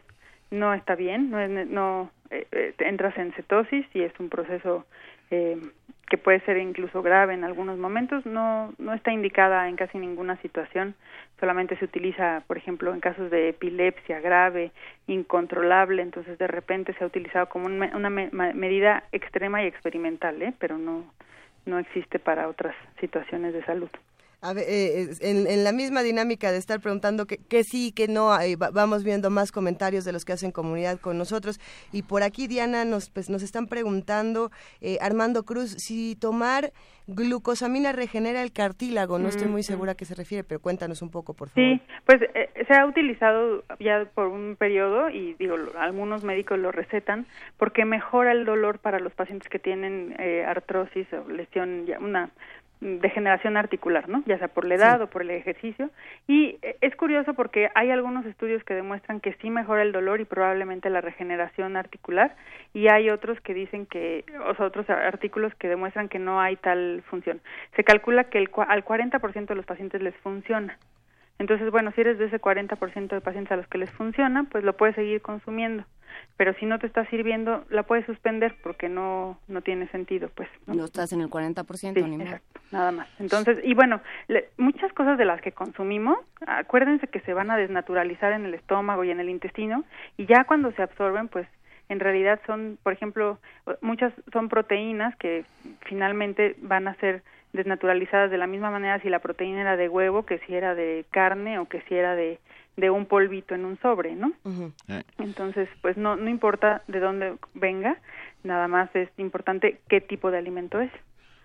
no está bien, no, no eh, eh, entras en cetosis y es un proceso eh, que puede ser incluso grave en algunos momentos, no no está indicada en casi ninguna situación, solamente se utiliza, por ejemplo, en casos de epilepsia grave, incontrolable, entonces de repente se ha utilizado como un me- una me- medida extrema y experimental, ¿eh? pero no no existe para otras situaciones de salud. A ver, eh, en, en la misma dinámica de estar preguntando que, que sí, que no, vamos viendo más comentarios de los que hacen comunidad con nosotros. Y por aquí, Diana, nos, pues, nos están preguntando, eh, Armando Cruz, si tomar glucosamina regenera el cartílago. No estoy muy Mm, segura a qué se refiere, pero cuéntanos un poco, por favor. Sí, pues eh, se ha utilizado ya por un periodo y digo, algunos médicos lo recetan porque mejora el dolor para los pacientes que tienen eh, artrosis o lesión, ya una mm, degeneración articular, ¿no? Ya sea por la edad Sí. o por el ejercicio. Y eh, es curioso porque hay algunos estudios que demuestran que sí mejora el dolor y probablemente la regeneración articular y hay otros que dicen que, o sea, otros artículos que demuestran que no hay tal función. Se calcula que el, al 40% de los pacientes les funciona. Entonces, bueno, si eres de ese 40% de pacientes a los que les funciona, pues lo puedes seguir consumiendo. Pero si no te está sirviendo, la puedes suspender porque no no tiene sentido, pues. ¿no? No estás en el 40%, Sí, ni exacto, nada más. Entonces, y bueno, le- muchas cosas de las que consumimos, acuérdense que se van a desnaturalizar en el estómago y en el intestino, y ya cuando se absorben, pues en realidad son, por ejemplo, muchas son proteínas que finalmente van a ser desnaturalizadas de la misma manera si la proteína era de huevo que si era de carne o que si era de, de un polvito en un sobre, ¿no? Eh, Entonces, pues no, no importa de dónde venga, nada más es importante qué tipo de alimento es.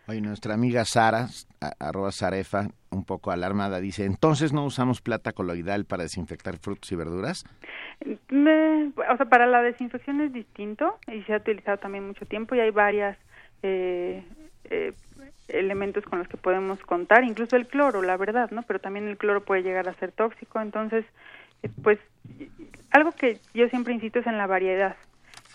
Oye, nuestra amiga Sara, a- arroba Sarefa, un poco alarmada, dice, ¿entonces no usamos plata coloidal para desinfectar frutos y verduras? Me- o sea, para la desinfección es distinto y se ha utilizado también mucho tiempo y hay varias eh, eh, elementos con los que podemos contar, incluso el cloro, la verdad, ¿no? Pero también el cloro puede llegar a ser tóxico, entonces, eh, pues, algo que yo siempre insisto es en la variedad.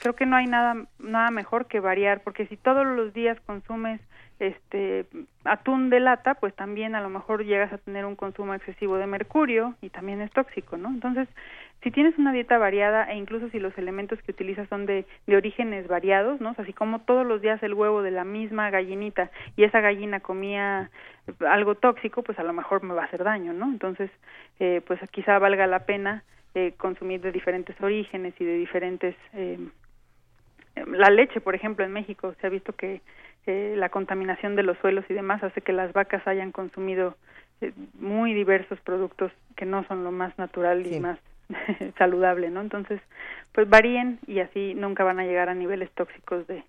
Creo que no hay nada nada mejor que variar, porque si todos los días consumes este atún de lata, pues también a lo mejor llegas a tener un consumo excesivo de mercurio y también es tóxico, ¿no? Entonces, si tienes una dieta variada e incluso si los elementos que utilizas son de, de orígenes variados, ¿no? O sea, así como todos los días el huevo de la misma gallinita y esa gallina comía algo tóxico, pues a lo mejor me va a hacer daño, ¿no? Entonces, eh, pues quizá valga la pena eh, consumir de diferentes orígenes y de diferentes... Eh, la leche, por ejemplo, en México se ha visto que eh, la contaminación de los suelos y demás hace que las vacas hayan consumido eh, muy diversos productos que no son lo más natural y más saludable, ¿no? Entonces, pues varíen y así nunca van a llegar a niveles tóxicos de,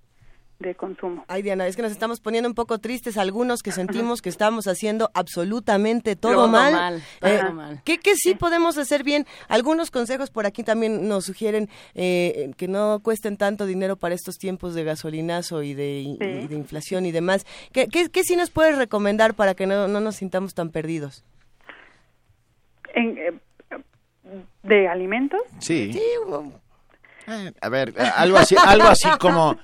de consumo. Ay, Diana, es que nos estamos poniendo un poco tristes algunos que sentimos que estamos haciendo absolutamente todo, mal. mal, Eh, todo mal. ¿qué, qué sí podemos hacer bien? Algunos consejos por aquí también nos sugieren eh, que no cuesten tanto dinero para estos tiempos de gasolinazo y de, y de inflación y demás. ¿Qué, qué, qué sí nos puedes recomendar para que no, no nos sintamos tan perdidos? En, eh, ¿De alimentos? Sí. Eh, a ver, algo así, algo así como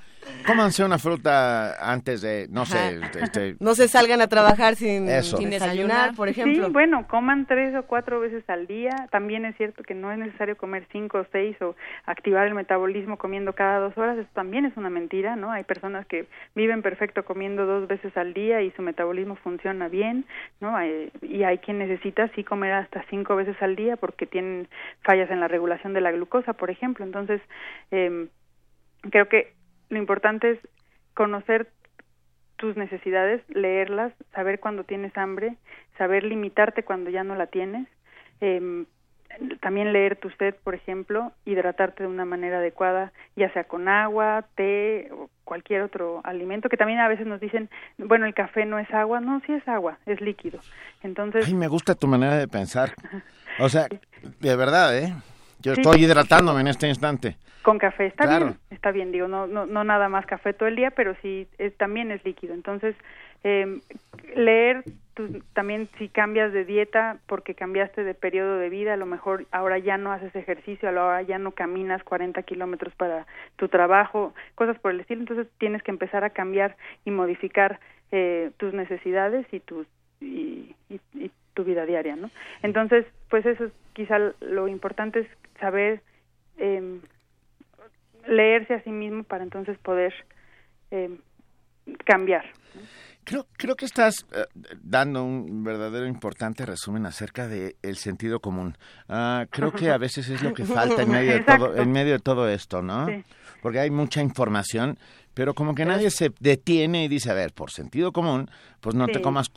cómanse una fruta antes de, no sé, Ajá. este, No se salgan a trabajar sin, sin desayunar, por ejemplo. Sí, bueno, coman tres o cuatro veces al día. También es cierto que no es necesario comer cinco o seis o activar el metabolismo comiendo cada dos horas. Eso también es una mentira, ¿no? Hay personas que viven perfecto comiendo dos veces al día y su metabolismo funciona bien, ¿no? Hay- y hay quien necesita sí comer hasta cinco veces al día porque tienen fallas en la regulación de la glucosa, por ejemplo. Entonces, eh, creo que lo importante es conocer tus necesidades, leerlas, saber cuando tienes hambre, saber limitarte cuando ya no la tienes, eh, también leer tu sed, por ejemplo, hidratarte de una manera adecuada, ya sea con agua, té o cualquier otro alimento, que también a veces nos dicen, bueno, el café no es agua, no, sí es agua, es líquido. Entonces, ay, me gusta tu manera de pensar. O sea, de verdad, ¿eh? Yo Sí. estoy hidratándome en este instante. con café está Claro. bien, está bien, digo, no, no, no nada más café todo el día, pero sí es- también es líquido. Entonces, eh, leer tus- también si cambias de dieta porque cambiaste de periodo de vida, a lo mejor ahora ya no haces ejercicio, a lo ahora ya no caminas 40 kilómetros para tu trabajo, cosas por el estilo. Entonces, tienes que empezar a cambiar y modificar eh, tus necesidades y tus y, y- y tu vida diaria, ¿no? Entonces, pues eso es quizá lo importante es saber em, leerse a sí mismo para entonces poder em, cambiar. Creo, creo que estás eh, dando un verdadero importante resumen acerca del el sentido común. Ah, creo que a veces es lo que falta en medio de todo, en medio de todo esto, ¿no? Sí. Porque hay mucha información, pero como que nadie se detiene y dice, a ver, por sentido común, pues no te comas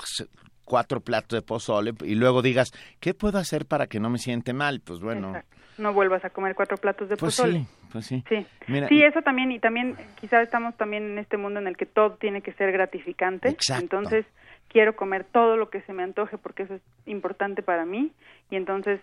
cuatro platos de pozole y luego digas, ¿qué puedo hacer para que no me siente mal? Pues bueno, Exacto. No vuelvas a comer cuatro platos de pues pozole. sí, pues sí. Sí. Mira, Sí, eso también, y también quizás estamos también en este mundo en el que todo tiene que ser gratificante. Exacto. Entonces, quiero comer todo lo que se me antoje porque eso es importante para mí. Y entonces,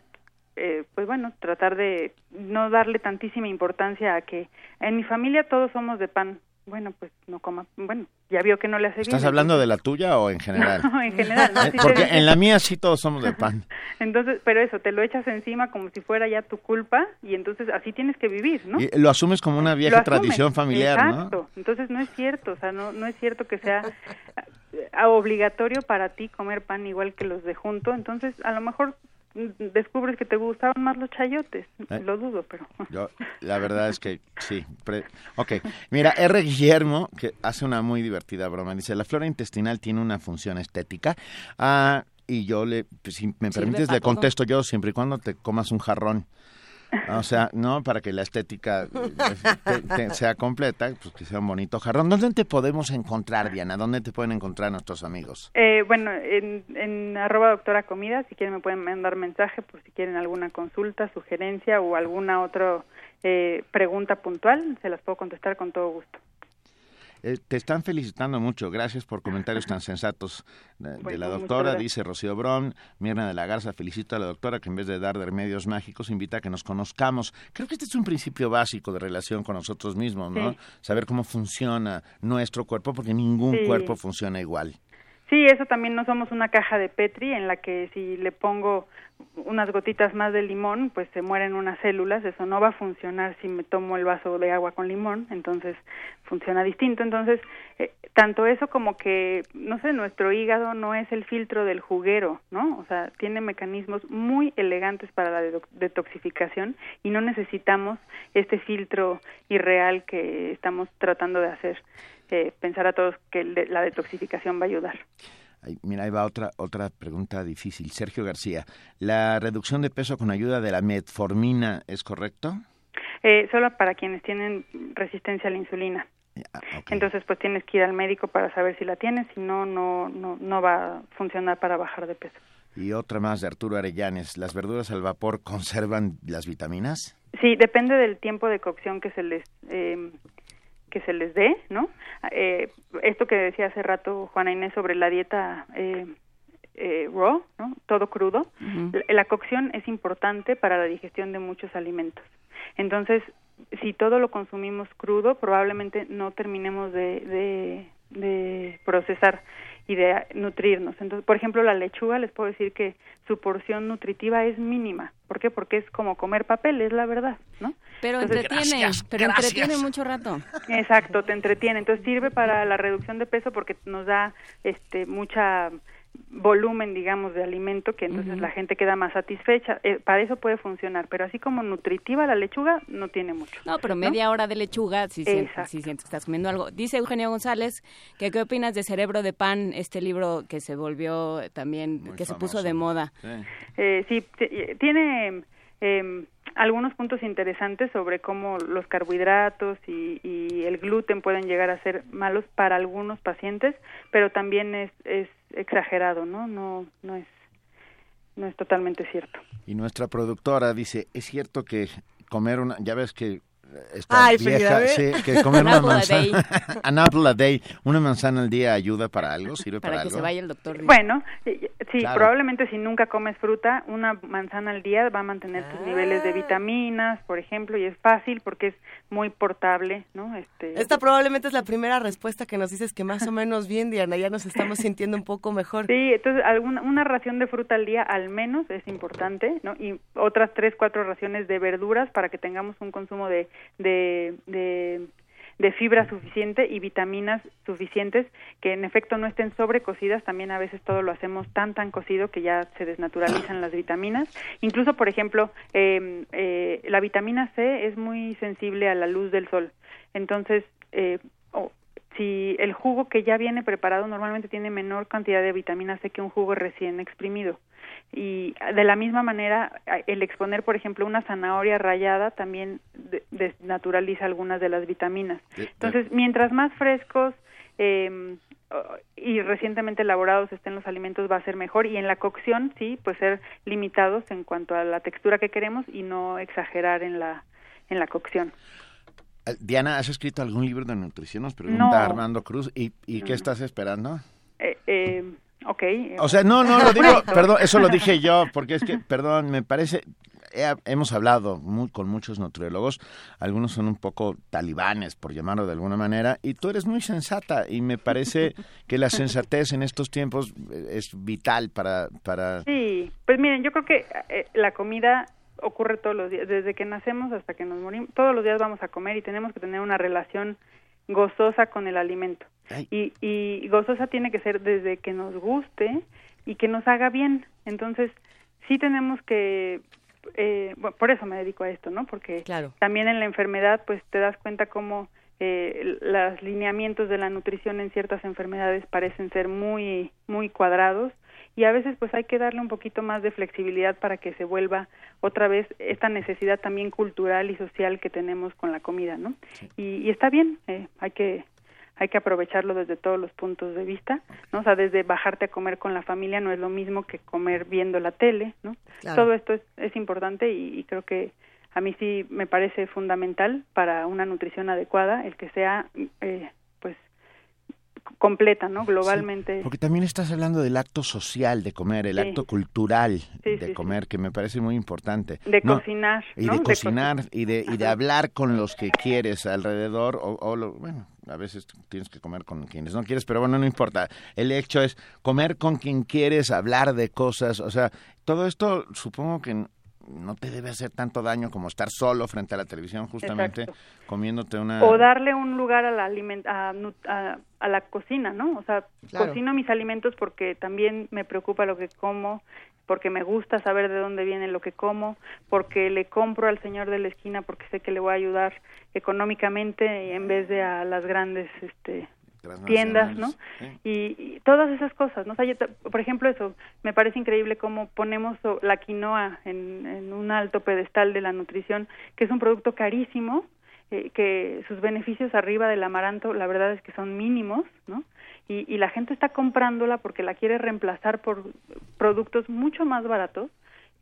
eh, pues bueno, tratar de no darle tantísima importancia a que en mi familia todos somos de pan. Bueno, pues no coma. Bueno, ya vio que no le hace bien. ¿Estás hablando de la tuya o en general? No, en general. ¿no? Eh, se Porque en la mía sí todos somos de pan. Entonces, pero eso, te lo echas encima como si fuera ya tu culpa y entonces así tienes que vivir, ¿no? Y lo asumes como una vieja tradición familiar, ¿no? Exacto. Entonces no es cierto, o sea, no, no es cierto que sea eh, obligatorio para ti comer pan igual que los de junto. Entonces, a lo mejor descubres que te gustaban más los chayotes. Eh. Lo dudo, pero... Yo, la verdad es que sí. pre- ok, mira, R. Guillermo, que hace una muy divertida broma, dice, la flora intestinal tiene una función estética. Ah, y yo le, pues, si me permites, le todo. contesto yo, siempre y cuando te comas un jarrón. O sea, no, para que la estética eh, te- sea completa, pues que sea un bonito jarrón. ¿Dónde te podemos encontrar, Diana? ¿Dónde te pueden encontrar nuestros amigos? Eh, bueno, en, en arroba doctora comida, si quieren me pueden mandar mensaje por si quieren alguna consulta, sugerencia o alguna otra eh, pregunta puntual, se las puedo contestar con todo gusto. Eh, te están felicitando mucho. Gracias por comentarios tan sensatos de, de Bueno, la doctora. Dice Rocío Bron, Mirna de la Garza, felicito a la doctora que en vez de dar de remedios mágicos invita a que nos conozcamos. Creo que este es un principio básico de relación con nosotros mismos, ¿no? Sí. Saber cómo funciona nuestro cuerpo porque ningún Sí. cuerpo funciona igual. Sí, eso también no somos una caja de Petri en la que si le pongo unas gotitas más de limón, pues se mueren unas células, eso no va a funcionar si me tomo el vaso de agua con limón, entonces funciona distinto. Entonces, eh, tanto eso como que, no sé, nuestro hígado no es el filtro del juguero, ¿no? O sea, tiene mecanismos muy elegantes para la detoxificación y no necesitamos este filtro irreal que estamos tratando de hacer. Eh, pensar a todos que la detoxificación va a ayudar. Ay, mira, ahí va otra, otra pregunta difícil. Sergio García, ¿la reducción de peso con ayuda de la metformina es correcto? Eh, solo para quienes tienen resistencia a la insulina. Ah, ok. Entonces, pues tienes que ir al médico para saber si la tienes, si no, no, no, no va a funcionar para bajar de peso. Y otra más de Arturo Arellanes. ¿Las verduras al vapor conservan las vitaminas? Sí, depende del tiempo de cocción que se les eh, que se les dé, ¿no? Eh, esto que decía hace rato Juana Inés sobre la dieta eh, eh, raw, ¿no? Todo crudo. la, la cocción es importante para la digestión de muchos alimentos. Entonces, si todo lo consumimos crudo, probablemente no terminemos de, de, de procesar y de nutrirnos. Entonces, por ejemplo, la lechuga, les puedo decir que su porción nutritiva es mínima. ¿Por qué? Porque es como comer papel, es la verdad, ¿no? Pero Entonces- entretiene, pero entretiene mucho rato. Exacto, te entretiene. Entonces sirve para la reducción de peso porque nos da este mucha volumen, digamos, de alimento que entonces la gente queda más satisfecha. Eh, para eso puede funcionar, pero así como nutritiva la lechuga no tiene mucho. No, pero media hora de lechuga si, sientes, si sientes que estás comiendo algo. Dice Eugenio González que qué opinas de Cerebro de Pan, este libro que se volvió también, que se puso de moda. Eh, sí, t- tiene eh, algunos puntos interesantes sobre cómo los carbohidratos y, y el gluten pueden llegar a ser malos para algunos pacientes, pero también es, es exagerado, ¿no? No, no es, no es totalmente cierto. Y nuestra productora dice, es cierto que comer una, ya ves que está Ay, Frida, vieja, sí, que comer una manzana, an apple a day, una manzana al día ayuda para algo, sirve para, Para que algo. se vaya el doctor. Bueno, sí, Claro. probablemente si nunca comes fruta, una manzana al día va a mantener tus niveles Ah. de vitaminas, por ejemplo, y es fácil porque es muy portable, ¿no? Este, Esta probablemente es la primera respuesta que nos dices que más o menos bien, Diana, ya nos estamos sintiendo un poco mejor. Sí, entonces alguna, una ración de fruta al día al menos es importante, ¿no? Y otras tres, cuatro raciones de verduras para que tengamos un consumo de, de, de, de fibra suficiente y vitaminas suficientes que en efecto no estén sobrecocidas. También a veces todo lo hacemos tan, tan cocido que ya se desnaturalizan las vitaminas. Incluso, por ejemplo, eh, eh, la vitamina C es muy sensible a la luz del sol. Entonces, eh, si el jugo que ya viene preparado normalmente tiene menor cantidad de vitamina C que un jugo recién exprimido. Y de la misma manera, el exponer, por ejemplo, una zanahoria rallada también de- desnaturaliza algunas de las vitaminas. Entonces, mientras más frescos eh, y recientemente elaborados estén los alimentos va a ser mejor y en la cocción sí, pues ser limitados en cuanto a la textura que queremos y no exagerar en la en la cocción. Eh, Diana, ¿has escrito algún libro de nutrición? Nos pregunta No. Armando Cruz. ¿Y, y qué estás esperando? Eh, eh, ok. O sea, no, no, lo digo, perdón, eso lo dije yo, porque es que, perdón, me parece, he- hemos hablado mu- con muchos nutriólogos, algunos son un poco talibanes, por llamarlo de alguna manera, y tú eres muy sensata, y me parece que la sensatez en estos tiempos eh, es vital para... para Sí, pues miren, yo creo que eh, la comida ocurre todos los días, desde que nacemos hasta que nos morimos, todos los días vamos a comer y tenemos que tener una relación gozosa con el alimento. Y, y gozosa tiene que ser desde que nos guste y que nos haga bien. Entonces, sí tenemos que, eh, bueno, por eso me dedico a esto, ¿no? Porque Claro. también en la enfermedad, pues te das cuenta cómo eh, los lineamientos de la nutrición en ciertas enfermedades parecen ser muy, muy cuadrados y a veces pues hay que darle un poquito más de flexibilidad para que se vuelva otra vez esta necesidad también cultural y social que tenemos con la comida, ¿no? Y, y está bien, eh, hay que hay que aprovecharlo desde todos los puntos de vista, ¿no? O sea, desde bajarte a comer con la familia no es lo mismo que comer viendo la tele, ¿no? Claro. Todo esto es, es importante y, y creo que a mí sí me parece fundamental para una nutrición adecuada el que sea, eh, completa, ¿no? Globalmente. Porque también estás hablando del acto social de comer, el Sí. acto cultural Sí, de comer, que me parece muy importante. De No, cocinar, Y ¿no? de De cocinar co- y de, y de hablar con los que quieres alrededor, o, o lo- bueno, a veces tienes que comer con quienes no quieres, pero bueno, no importa. El hecho es comer con quien quieres, hablar de cosas, o sea, todo esto supongo que no te debe hacer tanto daño como estar solo frente a la televisión justamente Exacto. comiéndote una... o darle un lugar a la aliment- a, a- a la cocina, ¿no? O sea, Claro. cocino mis alimentos porque también me preocupa lo que como, porque me gusta saber de dónde viene lo que como, porque le compro al señor de la esquina porque sé que le voy a ayudar económicamente en vez de a las grandes este tiendas, ¿no? Y, y todas esas cosas, ¿no? O sea, yo ta- por ejemplo, eso, me parece increíble cómo ponemos la quinoa en, en un alto pedestal de la nutrición, que es un producto carísimo, eh, que sus beneficios arriba del amaranto la verdad es que son mínimos, ¿no? Y, y la gente está comprándola porque la quiere reemplazar por productos mucho más baratos.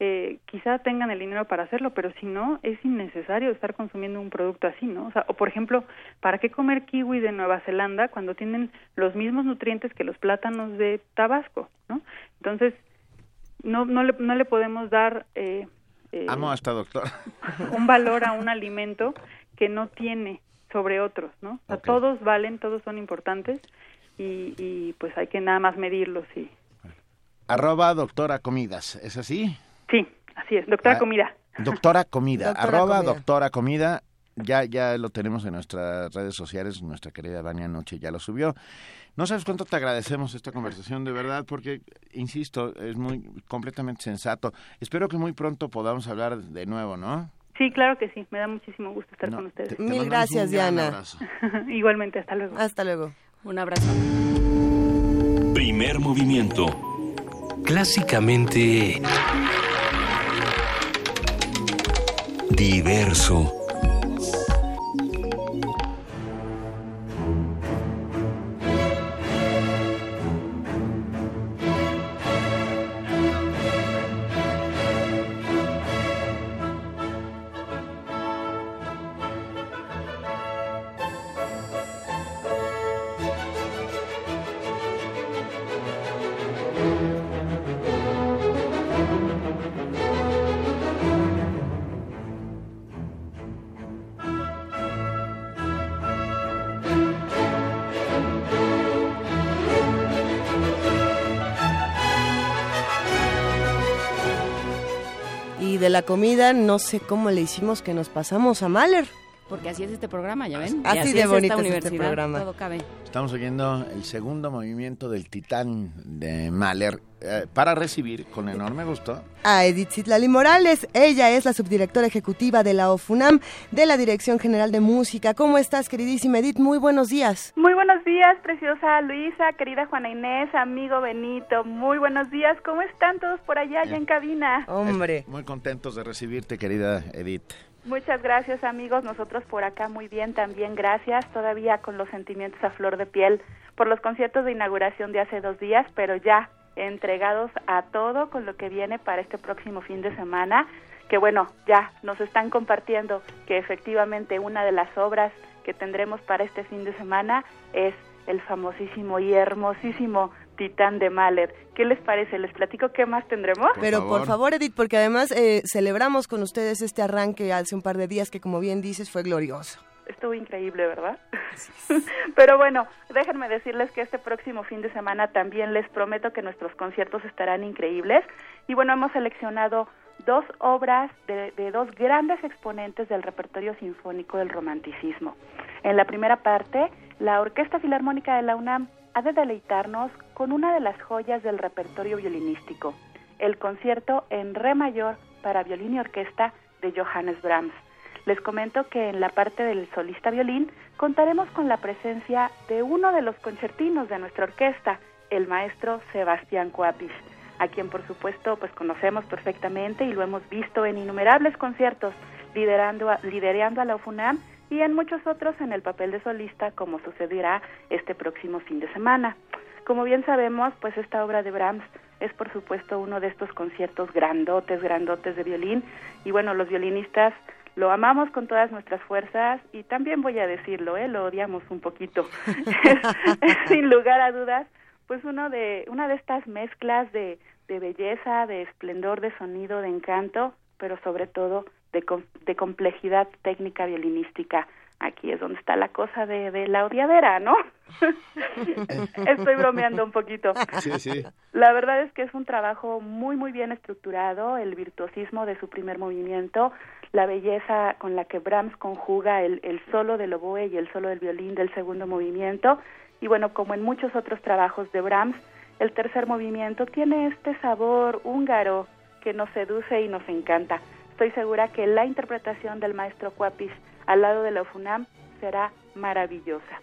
Eh, quizá tengan el dinero para hacerlo, pero si no, es innecesario estar consumiendo un producto así, ¿no? O sea, o por ejemplo, ¿para qué comer kiwi de Nueva Zelanda cuando tienen los mismos nutrientes que los plátanos de Tabasco, ¿no? Entonces, no, no, le, no le podemos dar eh, eh, Amo a esta doctora. un valor a un alimento que no tiene sobre otros, ¿no? O sea, todos valen, todos son importantes y, y pues hay que nada más medirlos y Arroba doctora comidas, ¿es así? Sí, así es, doctora Ah, comida. Doctora comida, Doctora arroba Comida. doctora comida. Ya, ya lo tenemos en nuestras redes sociales, nuestra querida Vania Noche ya lo subió. No sabes cuánto te agradecemos esta conversación, de verdad, porque, insisto, es muy completamente sensato. Espero que muy pronto podamos hablar de nuevo, ¿no? Sí, claro que sí, me da muchísimo gusto estar No, con ustedes. te- te Mil gracias, Diana. abrazo. Igualmente, hasta luego. Hasta luego. Un abrazo. Primer movimiento. Clásicamente diverso. La comida, no sé cómo le hicimos que nos pasamos a Mahler. Porque así es este programa, ¿ya ven? Así Y de es bonito es este universidad, programa. Todo cabe. Estamos oyendo el segundo movimiento del Titán de Mahler eh, para recibir con enorme gusto A Edith Citlali Morales. Ella es la subdirectora ejecutiva de la OFUNAM, de la Dirección General de Música. ¿Cómo estás, queridísima Edith? Muy buenos días. Muy buenos días, preciosa Luisa, querida Juana Inés, amigo Benito. Muy buenos días. ¿Cómo están todos por allá, allá en cabina? Hombre. Muy contentos de recibirte, querida Edith. Muchas gracias, amigos. Nosotros por acá muy bien también. Gracias. Todavía con los sentimientos a flor de piel por los conciertos de inauguración de hace dos días, pero ya entregados a todo con lo que viene para este próximo fin de semana. Que bueno, ya nos están compartiendo que efectivamente una de las obras que tendremos para este fin de semana es el famosísimo y hermosísimo Titán de Mahler. ¿Qué les parece? ¿Les platico qué más tendremos? Pero por favor, Edith, porque además eh, celebramos con ustedes este arranque hace un par de días que, como bien dices, fue glorioso. Estuvo increíble, ¿verdad? Pero bueno, déjenme decirles que este próximo fin de semana también les prometo que nuestros conciertos estarán increíbles. Y bueno, hemos seleccionado dos obras de, de dos grandes exponentes del repertorio sinfónico del romanticismo. En la primera parte, la Orquesta Filarmónica de la UNAM ha de deleitarnos con una de las joyas del repertorio violinístico, el concierto en re mayor para violín y orquesta de Johannes Brahms. Les comento que en la parte del solista violín contaremos con la presencia de uno de los concertinos de nuestra orquesta, el maestro Sebastián Coapis, a quien por supuesto pues conocemos perfectamente y lo hemos visto en innumerables conciertos liderando a, liderando a la UFUNAM y en muchos otros en el papel de solista como sucederá este próximo fin de semana. Como bien sabemos, pues esta obra de Brahms es por supuesto uno de estos conciertos grandotes, grandotes de violín y bueno, los violinistas lo amamos con todas nuestras fuerzas y también voy a decirlo, ¿eh? lo odiamos un poquito. es, es, sin lugar a dudas, pues uno de una de estas mezclas de, de belleza, de esplendor, de sonido, de encanto, pero sobre todo de, de complejidad técnica violinística. Aquí es donde está la cosa de, de la odiadera, ¿no? Estoy bromeando un poquito. Sí, sí. La verdad es que es un trabajo muy, muy bien estructurado, el virtuosismo de su primer movimiento, la belleza con la que Brahms conjuga el, el solo del oboe y el solo del violín del segundo movimiento. Y bueno, como en muchos otros trabajos de Brahms, el tercer movimiento tiene este sabor húngaro que nos seduce y nos encanta. Estoy segura que la interpretación del maestro Cuapis al lado de la UFUNAM será maravillosa.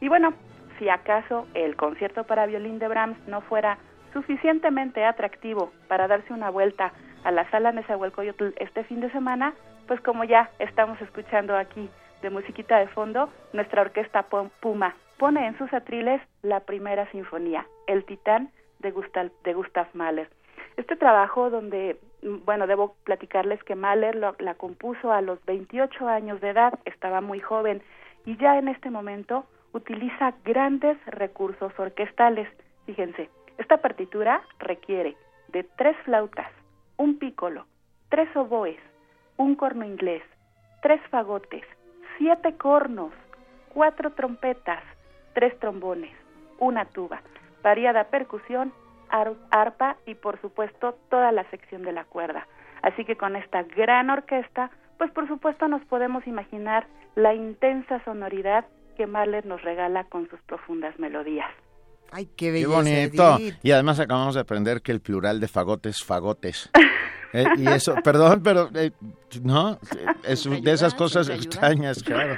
Y bueno, si acaso el concierto para violín de Brahms no fuera suficientemente atractivo para darse una vuelta a la sala Nezahualcóyotl este fin de semana, pues como ya estamos escuchando aquí de musiquita de fondo, nuestra orquesta Pu- Puma pone en sus atriles la primera sinfonía, El Titán de Gustav, Mahler. Este trabajo donde, bueno, debo platicarles que Mahler lo- la compuso a los 28 años de edad, estaba muy joven y ya en este momento utiliza grandes recursos orquestales. Fíjense, esta partitura requiere de tres flautas, un pícolo, tres oboes, un corno inglés, tres fagotes, siete cornos, cuatro trompetas, tres trombones, una tuba, variada percusión, arpa y por supuesto toda la sección de la cuerda. Así que con esta gran orquesta, pues por supuesto nos podemos imaginar la intensa sonoridad que Mahler nos regala con sus profundas melodías. Ay, qué Qué bonito. Edith. Y además acabamos de aprender que el plural de fagotes, fagotes. Eh, y eso, perdón, pero eh, no, es de esas cosas extrañas, claro.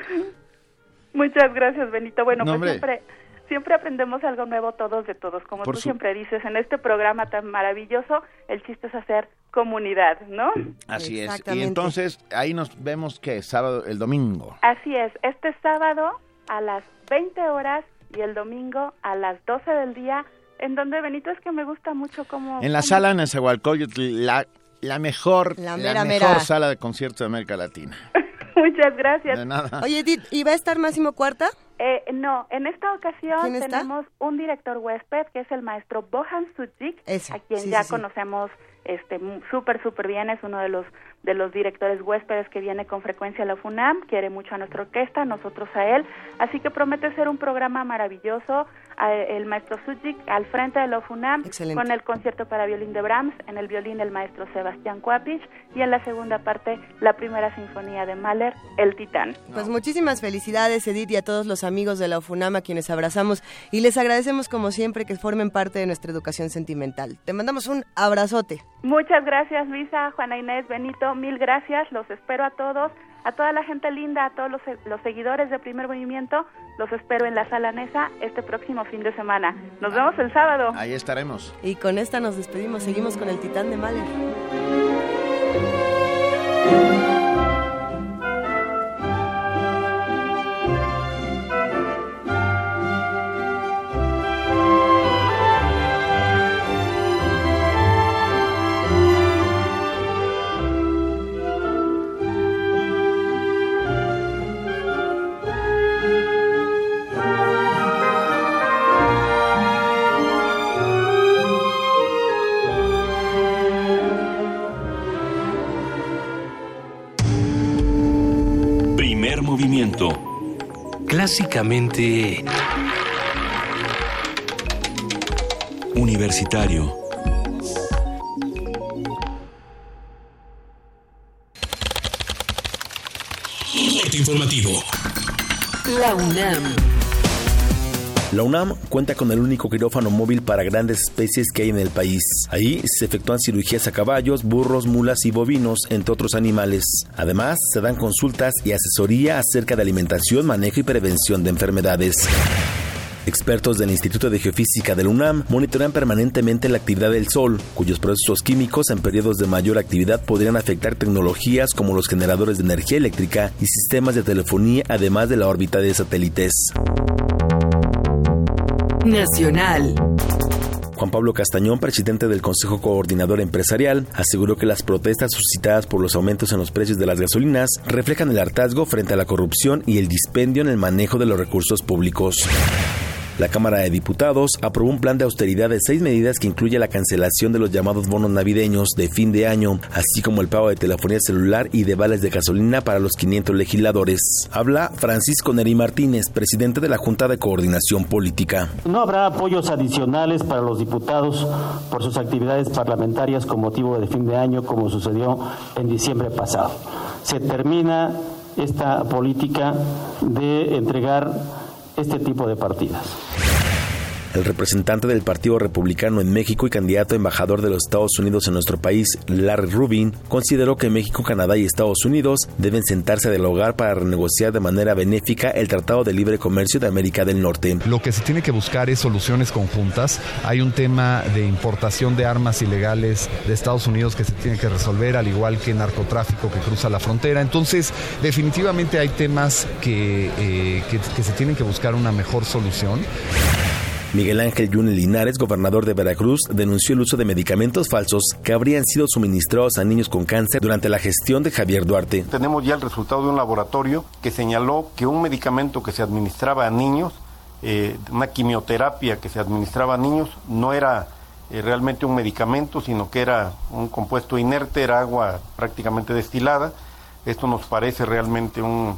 Muchas gracias, Benito. Bueno, No, pues hombre. siempre, siempre aprendemos algo nuevo todos de todos. Como Por tú su- siempre dices, en este programa tan maravilloso, el chiste es hacer comunidad, ¿no? Así es. Y entonces ahí nos vemos que sábado, el domingo. Así es, este sábado a las 20 horas y el domingo a las 12 del día, en donde Benito es que me gusta mucho como... En la sala Nezahualcóyotl, la, la mejor, La mejor mera. sala de conciertos de América Latina. Muchas gracias. De nada. Oye, Edith, ¿y va a estar Máximo Cuarta? Eh, no, en esta ocasión tenemos un director huésped que es el maestro Bohan Sujic, Ese, a quien sí, ya sí, conocemos este súper súper bien, es uno de los de los directores huéspedes que viene con frecuencia a la FUNAM, quiere mucho a nuestra orquesta, nosotros a él, así que promete ser un programa maravilloso, el maestro Sujic al frente de la FUNAM Excelente. con el concierto para violín de Brahms, en el violín el maestro Sebastián Kuapich y en la segunda parte la primera sinfonía de Mahler, El Titán. Pues muchísimas felicidades, Edith, y a todos los amigos de la UFUNAM a quienes abrazamos y les agradecemos como siempre que formen parte de nuestra educación sentimental. Te mandamos un abrazote. Muchas gracias Luisa, Juana Inés, Benito, mil gracias, los espero a todos, a toda la gente linda, a todos los, los seguidores de Primer Movimiento, los espero en la Sala Nesa este próximo fin de semana. Nos vemos el sábado. Ahí estaremos. Y con esta nos despedimos, seguimos con el Titán de Mahler. Clásicamente Universitario. corte informativo. La UNAM. La UNAM cuenta con el único quirófano móvil para grandes especies que hay en el país. Ahí se efectúan cirugías a caballos, burros, mulas y bovinos, entre otros animales. Además, se dan consultas y asesoría acerca de alimentación, manejo y prevención de enfermedades. Expertos del Instituto de Geofísica del UNAM monitorean permanentemente la actividad del Sol, cuyos procesos químicos en periodos de mayor actividad podrían afectar tecnologías como los generadores de energía eléctrica y sistemas de telefonía, además de la órbita de satélites. Nacional. Juan Pablo Castañón, presidente del Consejo Coordinador Empresarial, aseguró que las protestas suscitadas por los aumentos en los precios de las gasolinas reflejan el hartazgo frente a la corrupción y el dispendio en el manejo de los recursos públicos. La Cámara de Diputados aprobó un plan de austeridad de seis medidas que incluye la cancelación de los llamados bonos navideños de fin de año, así como el pago de telefonía celular y de vales de gasolina para los 500 legisladores. Habla Francisco Neri Martínez, presidente de la Junta de Coordinación Política. No habrá apoyos adicionales para los diputados por sus actividades parlamentarias con motivo de fin de año, como sucedió en diciembre pasado. Se termina esta política de entregar este tipo de partidas. El representante del Partido Republicano en México y candidato a embajador de los Estados Unidos en nuestro país, Larry Rubin, consideró que México, Canadá y Estados Unidos deben sentarse a dialogar para renegociar de manera benéfica el Tratado de Libre Comercio de América del Norte. Lo que se tiene que buscar es soluciones conjuntas. Hay un tema de importación de armas ilegales de Estados Unidos que se tiene que resolver, al igual que narcotráfico que cruza la frontera. Entonces, definitivamente hay temas que, eh, que, que se tienen que buscar una mejor solución. Miguel Ángel Yune Linares, gobernador de Veracruz, denunció el uso de medicamentos falsos que habrían sido suministrados a niños con cáncer durante la gestión de Javier Duarte. Tenemos ya el resultado de un laboratorio que señaló que un medicamento que se administraba a niños, eh, una quimioterapia que se administraba a niños, no era eh, realmente un medicamento, sino que era un compuesto inerte, era agua prácticamente destilada. Esto nos parece realmente un,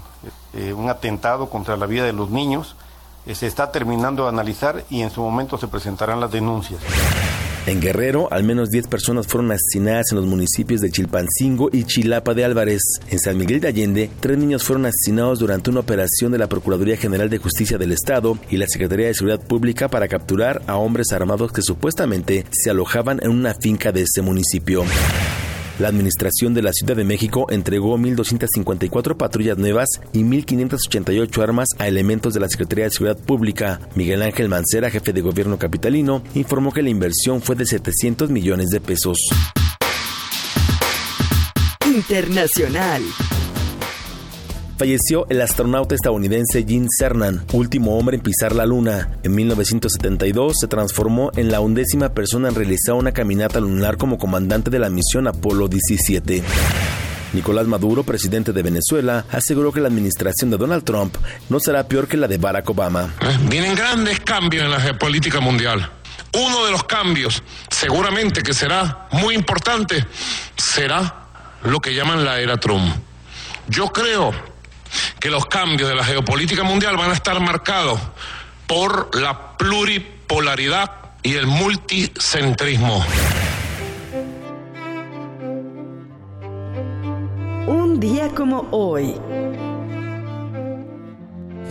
eh, un atentado contra la vida de los niños. Eh, se está terminando de analizar y en su momento se presentarán las denuncias. En Guerrero, al menos 10 personas fueron asesinadas en los municipios de Chilpancingo y Chilapa de Álvarez. En San Miguel de Allende, tres niños fueron asesinados durante una operación de la Procuraduría General de Justicia del Estado y la Secretaría de Seguridad Pública para capturar a hombres armados que supuestamente se alojaban en una finca de ese municipio. La Administración de la Ciudad de México entregó 1.254 patrullas nuevas y 1.588 armas a elementos de la Secretaría de Seguridad Pública. Miguel Ángel Mancera, jefe de gobierno capitalino, informó que la inversión fue de 700 millones de pesos. Internacional. Falleció el astronauta estadounidense Gene Cernan, último hombre en pisar la Luna. En 1972 se transformó en la undécima persona en realizar una caminata lunar como comandante de la misión Apolo 17. Nicolás Maduro, presidente de Venezuela, aseguró que la administración de Donald Trump no será peor que la de Barack Obama. Vienen grandes cambios en la geopolítica mundial. Uno de los cambios, seguramente que será muy importante, será lo que llaman la era Trump. Yo creo que los cambios de la geopolítica mundial van a estar marcados por la pluripolaridad y el multicentrismo. Un día como hoy.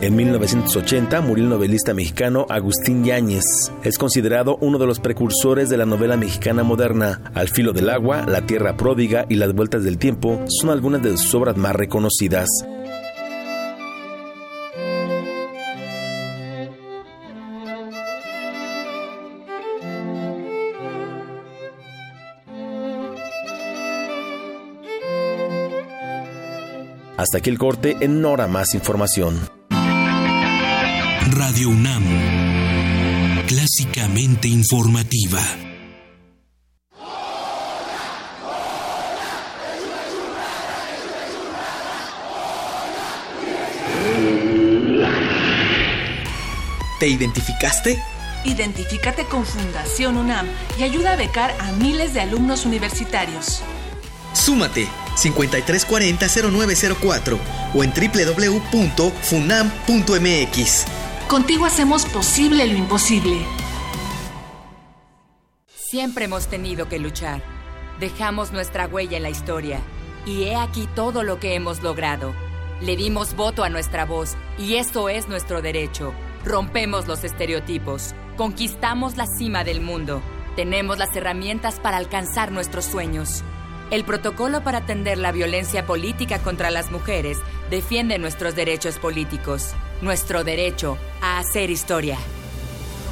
En 1980 murió el novelista mexicano Agustín Yáñez. Es considerado uno de los precursores de la novela mexicana moderna. Al filo del agua, La tierra pródiga y Las vueltas del tiempo son algunas de sus obras más reconocidas. Hasta aquí el corte, en Nora más información. Radio UNAM. Clásicamente informativa. ¿Te identificaste? Identifícate con Fundación UNAM y ayuda a becar a miles de alumnos universitarios. Súmate 5340-0904 o en www.funam.mx. Contigo hacemos posible lo imposible. Siempre hemos tenido que luchar. Dejamos nuestra huella en la historia. Y he aquí todo lo que hemos logrado. Le dimos voto a nuestra voz y eso es nuestro derecho. Rompemos los estereotipos. Conquistamos la cima del mundo. Tenemos las herramientas para alcanzar nuestros sueños. El protocolo para atender la violencia política contra las mujeres defiende nuestros derechos políticos, nuestro derecho a hacer historia.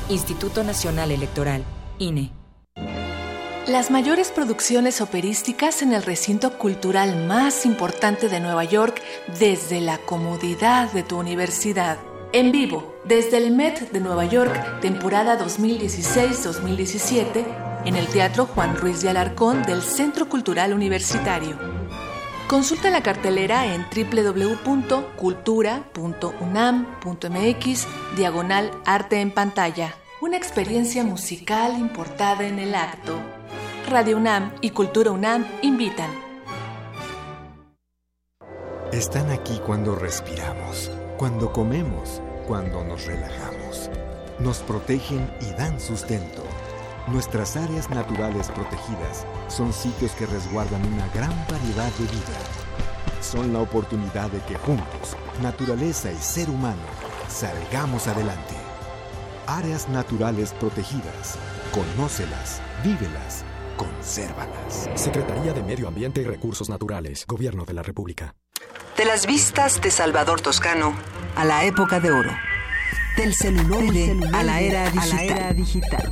Instituto Nacional Electoral, INE. Las mayores producciones operísticas en el recinto cultural más importante de Nueva York desde la comodidad de tu universidad. En vivo, desde el Met de Nueva York, temporada 2016-2017, en el Teatro Juan Ruiz de Alarcón del Centro Cultural Universitario. Consulta la cartelera en www.cultura.unam.mx diagonal arte en pantalla. Una experiencia musical importada en el acto. Radio UNAM y Cultura UNAM invitan. Están aquí cuando respiramos, cuando comemos, cuando nos relajamos. Nos protegen y dan sustento. Nuestras áreas naturales protegidas son sitios que resguardan una gran variedad de vida. Son la oportunidad de que juntos, naturaleza y ser humano, salgamos adelante. Áreas naturales protegidas. Conócelas, vívelas, consérvalas. Secretaría de Medio Ambiente y Recursos Naturales, Gobierno de la República. De las vistas de Salvador Toscano a la época de oro. Del celuloide, a, la era digital.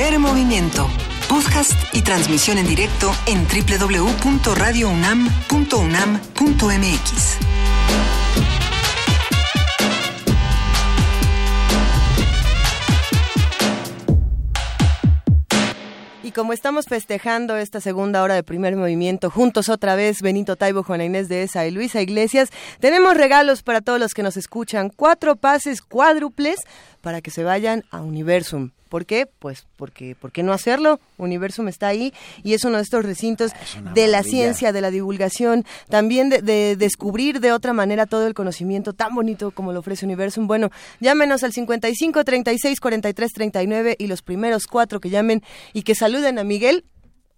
Movimiento. Podcast y transmisión en directo en www.radiounam.unam.mx. Y como estamos festejando esta segunda hora de primer movimiento, juntos otra vez, Benito Taibo, Juana Inés de Esa y Luisa Iglesias, tenemos regalos para todos los que nos escuchan. Cuatro pases cuádruples para que se vayan a Universum. ¿Por qué? Pues porque, ¿por qué no hacerlo? Universum está ahí y es uno de estos recintos de la ciencia, de la divulgación, también de, de descubrir de otra manera todo el conocimiento tan bonito como lo ofrece Universum. Bueno, llámenos al 55 36 43 39 y los primeros cuatro que llamen y que saluden a Miguel.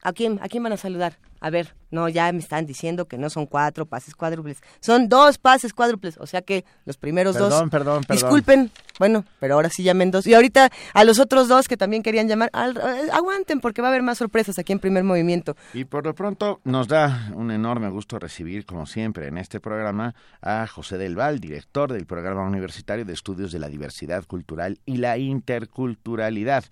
¿A quién, ¿A quién van a saludar? A ver, no, ya me están diciendo que no son cuatro pases cuádruples, son dos pases cuádruples, o sea que los primeros dos. Perdón, perdón, perdón. Disculpen, bueno, pero ahora sí llamen dos. Y ahorita a los otros dos que también querían llamar, al- eh, aguanten porque va a haber más sorpresas aquí en primer movimiento. Y por lo pronto nos da un enorme gusto recibir, como siempre, en este programa a José del Val, director del Programa Universitario de Estudios de la Diversidad Cultural y la Interculturalidad.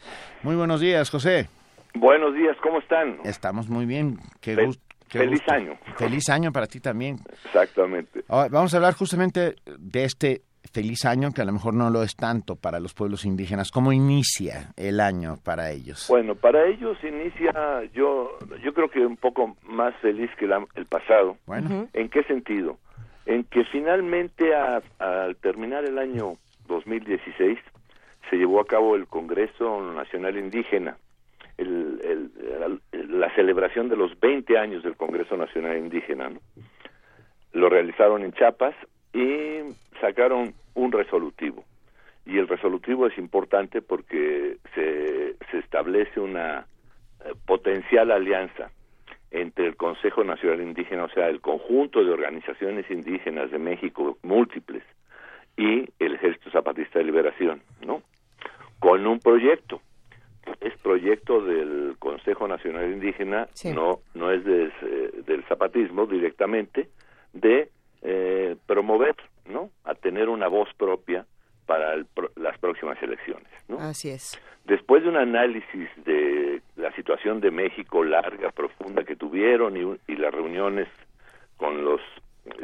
Muy buenos días, José. Buenos días, ¿cómo están? Estamos muy bien. Qué Fel- gusto. qué feliz gusto. año. Feliz año para ti también. Exactamente. Vamos a hablar justamente de este feliz año, que a lo mejor no lo es tanto para los pueblos indígenas. ¿Cómo inicia el año para ellos? Bueno, para ellos inicia, yo, yo creo que un poco más feliz que la- el pasado. Bueno. ¿En qué sentido? En que finalmente a- al terminar el año 2016 se llevó a cabo el Congreso Nacional Indígena, el- la celebración de los 20 años del Congreso Nacional Indígena. Lo realizaron en Chiapas y sacaron un resolutivo. Y el resolutivo es importante porque se, se establece una eh, potencial alianza entre el Consejo Nacional Indígena, o sea, el conjunto de organizaciones indígenas de México, múltiples, y el Ejército Zapatista de Liberación, ¿no? Con un proyecto. Es proyecto del Consejo Nacional Indígena, no no es de- del zapatismo directamente, de eh, promover, ¿no? A tener una voz propia para el las próximas elecciones, ¿no? Así es. Después de un análisis de la situación de México larga, profunda que tuvieron y las reuniones con los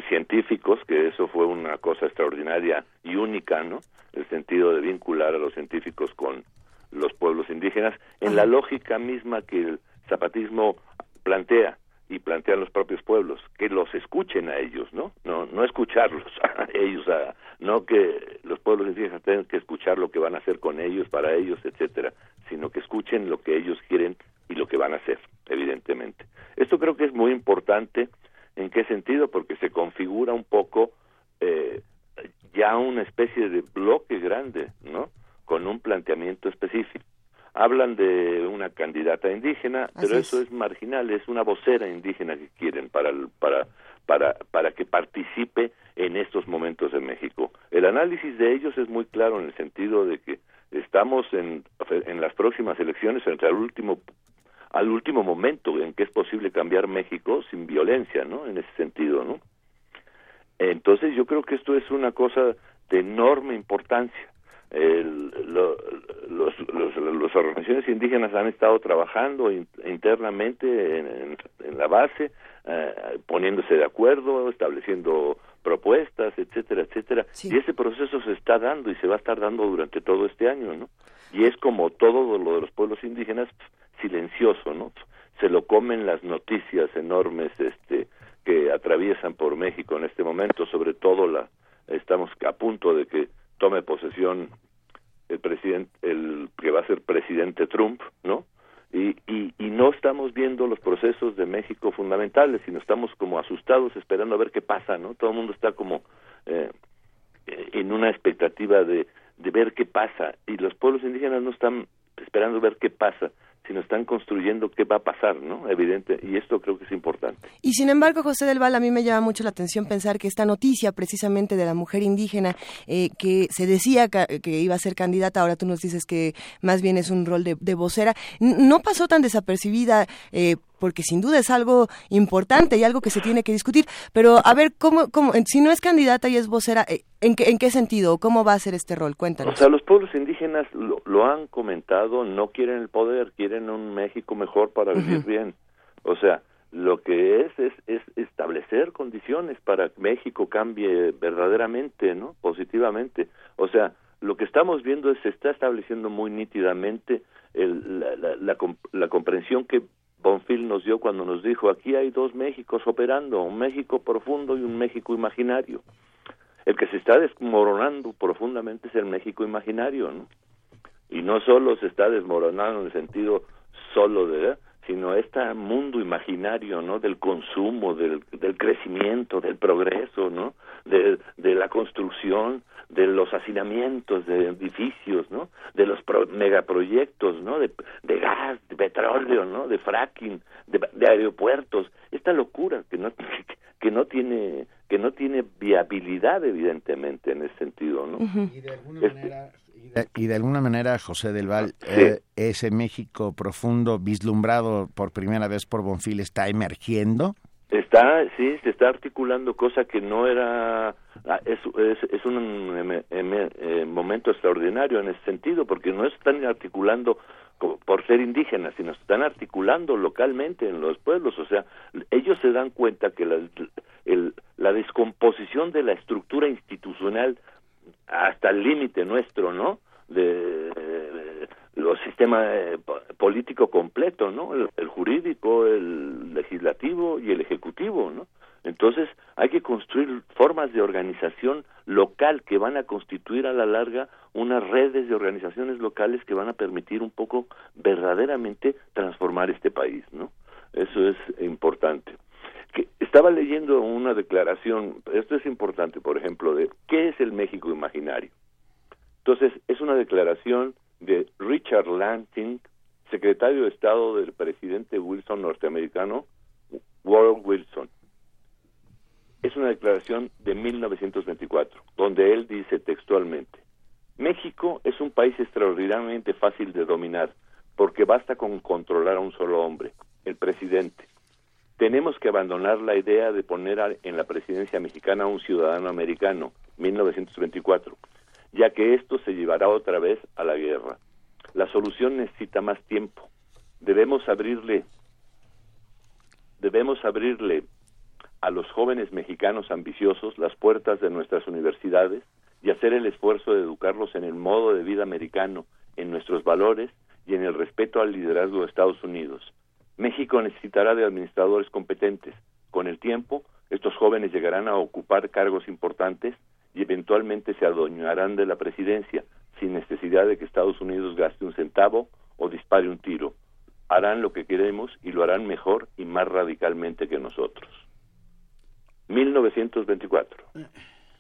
científicos, que eso fue una cosa extraordinaria y única, ¿no? El sentido de vincular a los científicos con los pueblos indígenas en la lógica misma que el zapatismo plantea y plantean los propios pueblos, que los escuchen a ellos, ¿no? No, no escucharlos a ellos, a- no que los pueblos indígenas tengan que escuchar lo que van a hacer con ellos, para ellos, etcétera, sino que escuchen lo que ellos quieren y lo que van a hacer, evidentemente. Esto creo que es muy importante. ¿En qué sentido? Porque se configura un poco eh, ya una especie de bloque grande, ¿no? Con un planteamiento específico. Hablan de una candidata indígena, pero Así eso es marginal, es una vocera indígena que quieren para el- para para para que participe en estos momentos en México. El análisis de ellos es muy claro en el sentido de que estamos en en las próximas elecciones frente al último al último momento en que es posible cambiar México sin violencia, ¿no? En ese sentido, ¿no? Entonces yo creo que esto es una cosa de enorme importancia. El, lo- los, los- las organizaciones indígenas han estado trabajando in- internamente en, en- en la base, eh, poniéndose de acuerdo, estableciendo propuestas, etcétera, etcétera. Y ese proceso se está dando y se va a estar dando durante todo este año, ¿no? Y es como todo lo de los pueblos indígenas, silencioso, ¿no? Se lo comen las noticias enormes, este, que atraviesan por México en este momento, sobre todo la, estamos a punto de que tome posesión el presidente, el que va a ser presidente Trump, ¿no? Y, y, no estamos viendo los procesos de México fundamentales, sino estamos como asustados esperando a ver qué pasa, ¿no? Todo el mundo está como eh, eh, en una expectativa de, de ver qué pasa y los pueblos indígenas no están esperando ver qué pasa, sino están construyendo qué va a pasar, ¿no? Evidente, y esto creo que es importante. Y sin embargo, José del Val, a mí me llama mucho la atención pensar que esta noticia precisamente de la mujer indígena eh, que se decía que, iba a ser candidata, ahora tú nos dices que más bien es un rol de, de vocera, no pasó tan desapercibida. eh, porque sin duda es algo importante y algo que se tiene que discutir. Pero a ver, ¿cómo, cómo, si no es candidata y es vocera, eh, ¿en qué, en qué sentido? ¿Cómo va a ser este rol? Cuéntanos. O sea, los pueblos indígenas lo, lo han comentado, no quieren el poder, quieren un México mejor para vivir bien. O sea, lo que es, es es establecer condiciones para que México cambie verdaderamente, ¿no? Positivamente. O sea, lo que estamos viendo es se está estableciendo muy nítidamente el- la, la- la la comprensión que Bonfil nos dio cuando nos dijo aquí hay dos Méxicos operando, un México profundo y un México imaginario. El que se está desmoronando profundamente es el México imaginario, ¿no? Y no solo se está desmoronando en el sentido solo de, sino este mundo imaginario, ¿no? Del consumo, del, del crecimiento, del progreso, ¿no? De, de la construcción, de los hacinamientos de edificios, ¿no? De los pro- megaproyectos, ¿no? De, de gas, de petróleo, ¿no? De fracking, de, de aeropuertos. Esta locura que no que no tiene que no tiene viabilidad evidentemente en ese sentido, ¿no? Este- Y de alguna manera, José del Val, eh, ese México profundo vislumbrado por primera vez por Bonfil está emergiendo. Está, sí, se está articulando cosa que no era, ah, es, es, un em- em- eh, momento extraordinario en ese sentido, porque no están articulando por ser indígenas, sino están articulando localmente en los pueblos, o sea, ellos se dan cuenta que la, el- la descomposición de la estructura institucional hasta el límite nuestro, ¿no? De los sistemas eh, po- político completo, ¿no? El, el jurídico, el legislativo y el ejecutivo, ¿no? Entonces hay que construir formas de organización local que van a constituir a la larga unas redes de organizaciones locales que van a permitir un poco verdaderamente transformar este país, ¿no? Eso es importante. Que estaba leyendo una declaración, esto es importante, por ejemplo, de qué es el México imaginario. Entonces, es una declaración de Richard Lansing, secretario de Estado del presidente Wilson norteamericano, Warren Wilson. Es una declaración de 1924, donde él dice textualmente, México es un país extraordinariamente fácil de dominar, porque basta con controlar a un solo hombre, el presidente. Tenemos que abandonar la idea de poner en la presidencia mexicana a un ciudadano americano, 1924, ya que esto se llevará otra vez a la guerra. La solución necesita más tiempo. Debemos abrirle debemos abrirle a los jóvenes mexicanos ambiciosos las puertas de nuestras universidades y hacer el esfuerzo de educarlos en el modo de vida americano, en nuestros valores y en el respeto al liderazgo de Estados Unidos. México necesitará de administradores competentes. Con el tiempo, estos jóvenes llegarán a ocupar cargos importantes y eventualmente se adueñarán de la presidencia sin necesidad de que Estados Unidos gaste un centavo o dispare un tiro. Harán lo que queremos y lo harán mejor y más radicalmente que nosotros. 1924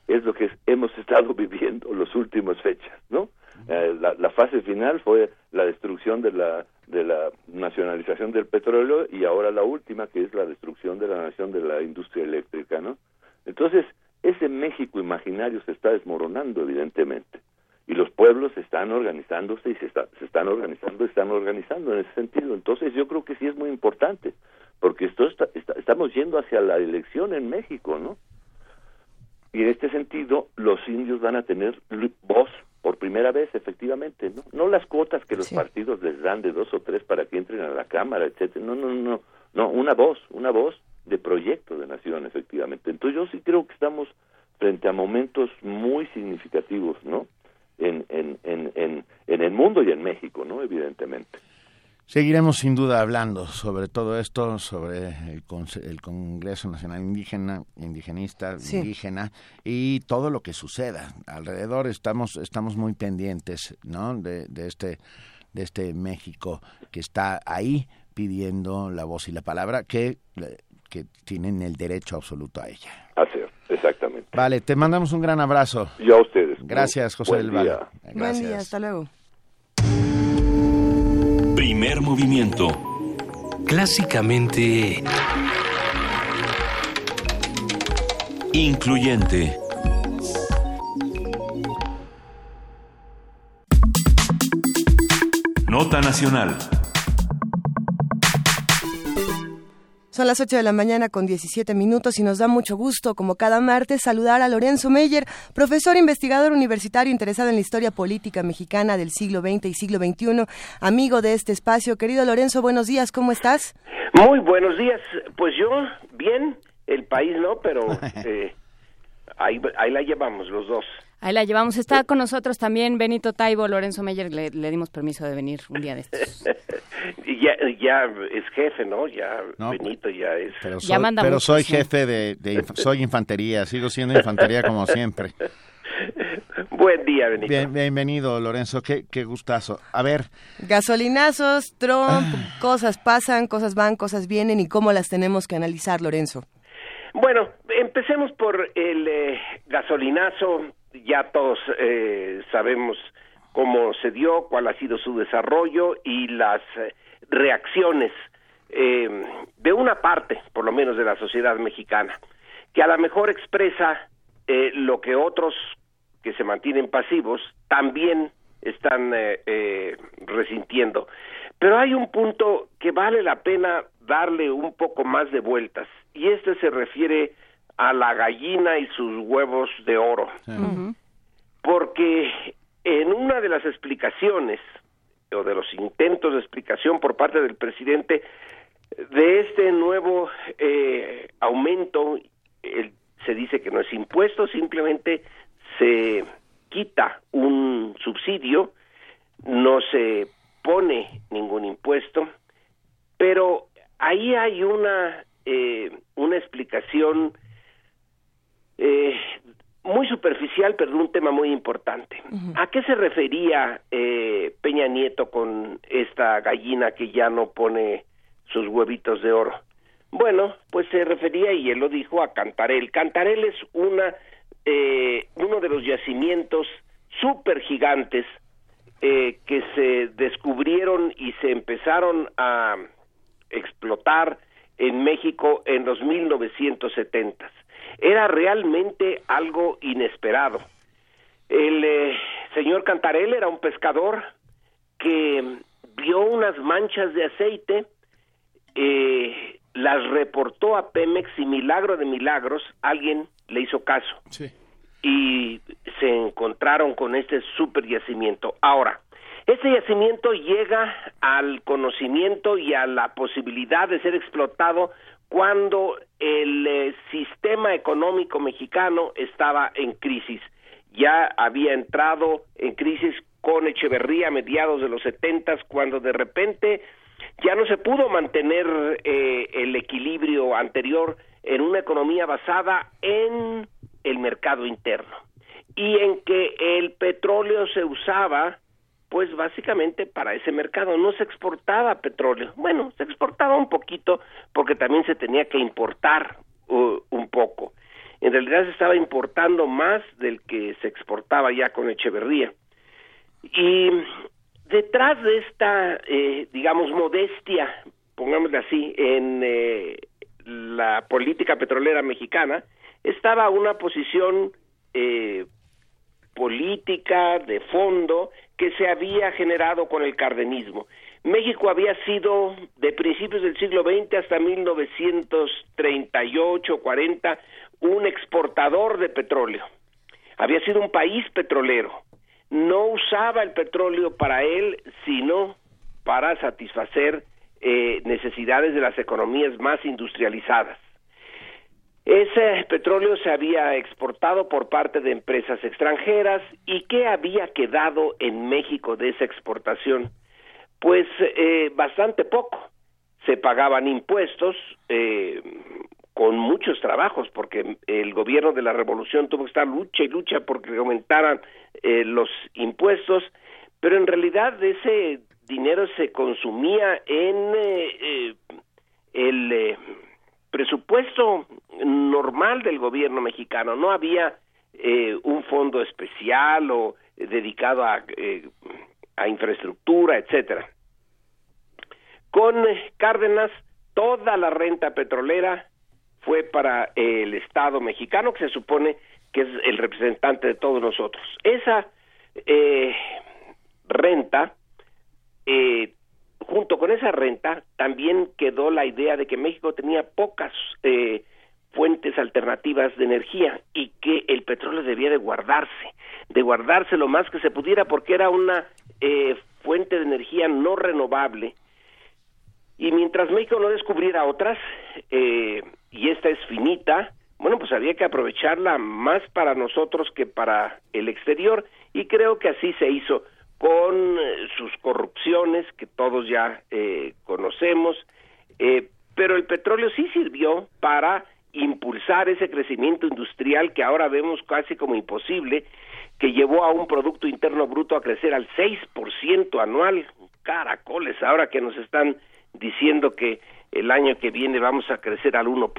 es lo que hemos estado viviendo las últimas fechas, ¿no? Eh, la, la fase final fue la destrucción de la de la nacionalización del petróleo y ahora la última que es la destrucción de la nación de la industria eléctrica, ¿no? Entonces ese México imaginario se está desmoronando evidentemente y los pueblos están organizándose y se, está- se están organizando, están organizando en ese sentido. Entonces yo creo que sí es muy importante porque esto está- está- estamos yendo hacia la elección en México, ¿no? Y en este sentido, los indios van a tener voz por por primera vez, efectivamente, ¿no? No las cuotas que los partidos les dan de dos o tres para que entren a la Cámara, etcétera. No, no, no, no, una voz, una voz de proyecto de nación, efectivamente. Entonces yo sí creo que estamos frente a momentos muy significativos, ¿no? En, en, en, en, en el mundo y en México, ¿no? Evidentemente. Seguiremos sin duda hablando sobre todo esto, sobre el, el Congreso Nacional Indígena, indigenista, indígena y todo lo que suceda alrededor. Estamos estamos muy pendientes, ¿no? De, de este de este México que está ahí pidiendo la voz y la palabra que que tienen el derecho absoluto a ella. Así exactamente. Vale, te mandamos un gran abrazo. Y a ustedes. Gracias, José del Valle. Gracias. Buen día, hasta luego. Primer movimiento. Clásicamente... Incluyente. Nota Nacional. Son las 8 de la mañana con 17 minutos y nos da mucho gusto, como cada martes, saludar a Lorenzo Meyer, profesor investigador universitario interesado en la historia política mexicana del siglo XX y siglo XXI, amigo de este espacio. Querido Lorenzo, buenos días, ¿cómo estás? Muy buenos días. Pues yo, bien, el país no, pero eh, ahí, ahí la llevamos los dos. Ahí la llevamos. Está con nosotros también Benito Taibo, Lorenzo Meyer, le, le dimos permiso de venir un día de estos. ya, ya es jefe, ¿no? Ya Benito ya es. Pero soy, pero soy jefe de, de, soy infantería, sigo siendo infantería como siempre. Buen día, Benito. Bien, bienvenido, Lorenzo, qué, qué gustazo. A ver. Gasolinazos, Trump, cosas pasan, cosas van, cosas vienen y cómo las tenemos que analizar, Lorenzo. Bueno, empecemos por el eh, gasolinazo ya todos eh, sabemos cómo se dio, cuál ha sido su desarrollo y las eh, reacciones eh, de una parte, por lo menos de la sociedad mexicana, que a lo mejor expresa eh, lo que otros que se mantienen pasivos también están eh, eh, resintiendo. Pero hay un punto que vale la pena darle un poco más de vueltas y este se refiere a la gallina y sus huevos de oro. Porque en una de las explicaciones o de los intentos de explicación por parte del presidente de este nuevo eh, aumento, el, se dice que no es impuesto, simplemente se quita un subsidio, no se pone ningún impuesto, pero ahí hay una eh, una explicación eh, muy superficial, pero de un tema muy importante. ¿A qué se refería eh, Peña Nieto con esta gallina que ya no pone sus huevitos de oro? Bueno, pues se refería, y él lo dijo, a Cantarel. Cantarel es una, eh, uno de los yacimientos super gigantes eh, que se descubrieron y se empezaron a explotar en México en los 1970 era realmente algo inesperado. El eh, señor Cantarel era un pescador que vio unas manchas de aceite, eh, las reportó a Pemex y milagro de milagros, alguien le hizo caso. Y se encontraron con este super yacimiento. Ahora, este yacimiento llega al conocimiento y a la posibilidad de ser explotado cuando el eh, sistema económico mexicano estaba en crisis. Ya había entrado en crisis con Echeverría a mediados de los setentas, cuando de repente ya no se pudo mantener eh, el equilibrio anterior en una economía basada en el mercado interno y en que el petróleo se usaba pues básicamente para ese mercado no se exportaba petróleo. Bueno, se exportaba un poquito porque también se tenía que importar uh, un poco. En realidad se estaba importando más del que se exportaba ya con Echeverría. Y detrás de esta, eh, digamos, modestia, pongámosle así, en eh, la política petrolera mexicana, estaba una posición eh, política de fondo que se había generado con el cardenismo. México había sido de principios del siglo XX hasta 1938-40 un exportador de petróleo. Había sido un país petrolero. no usaba el petróleo para él, sino para satisfacer eh, necesidades de las economías más industrializadas. Ese petróleo se había exportado por parte de empresas extranjeras y ¿qué había quedado en México de esa exportación? Pues eh, bastante poco. Se pagaban impuestos eh, con muchos trabajos porque el gobierno de la revolución tuvo que estar lucha y lucha porque aumentaran eh, los impuestos, pero en realidad ese dinero se consumía en el presupuesto normal del gobierno mexicano, no había eh, un fondo especial o eh, dedicado a, eh, a infraestructura, etcétera. Con Cárdenas, toda la renta petrolera fue para el Estado mexicano, que se supone que es el representante de todos nosotros. Esa renta eh, junto con esa renta también quedó la idea de que México tenía pocas eh, fuentes alternativas de energía y que el petróleo debía de guardarse, de guardarse lo más que se pudiera porque era una eh, fuente de energía no renovable. Y mientras México no descubriera otras eh, y esta es finita, bueno pues había que aprovecharla más para nosotros que para el exterior y creo que así se hizo con eh, sus corrupciones que todos ya eh, conocemos, eh, pero el petróleo sí sirvió para impulsar ese crecimiento industrial que ahora vemos casi como imposible, que llevó a un Producto Interno Bruto a crecer al 6% anual. Caracoles, ahora que nos están diciendo que el año que viene vamos a crecer al 1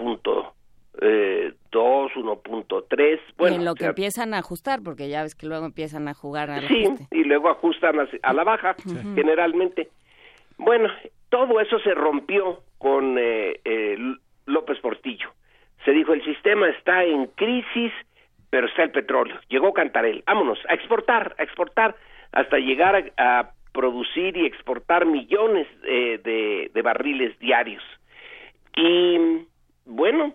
eh, 2, 1.3. Bueno, y en lo que empiezan a ajustar, porque ya ves que luego empiezan a jugar al Sí, y luego ajustan a, la baja, generalmente. Bueno, todo eso se rompió con eh, López Portillo. Se dijo, el sistema está en crisis, pero está el petróleo. Llegó Cantarel, vámonos, a exportar, a exportar, hasta llegar a, producir y exportar millones eh, de, de barriles diarios. Y bueno,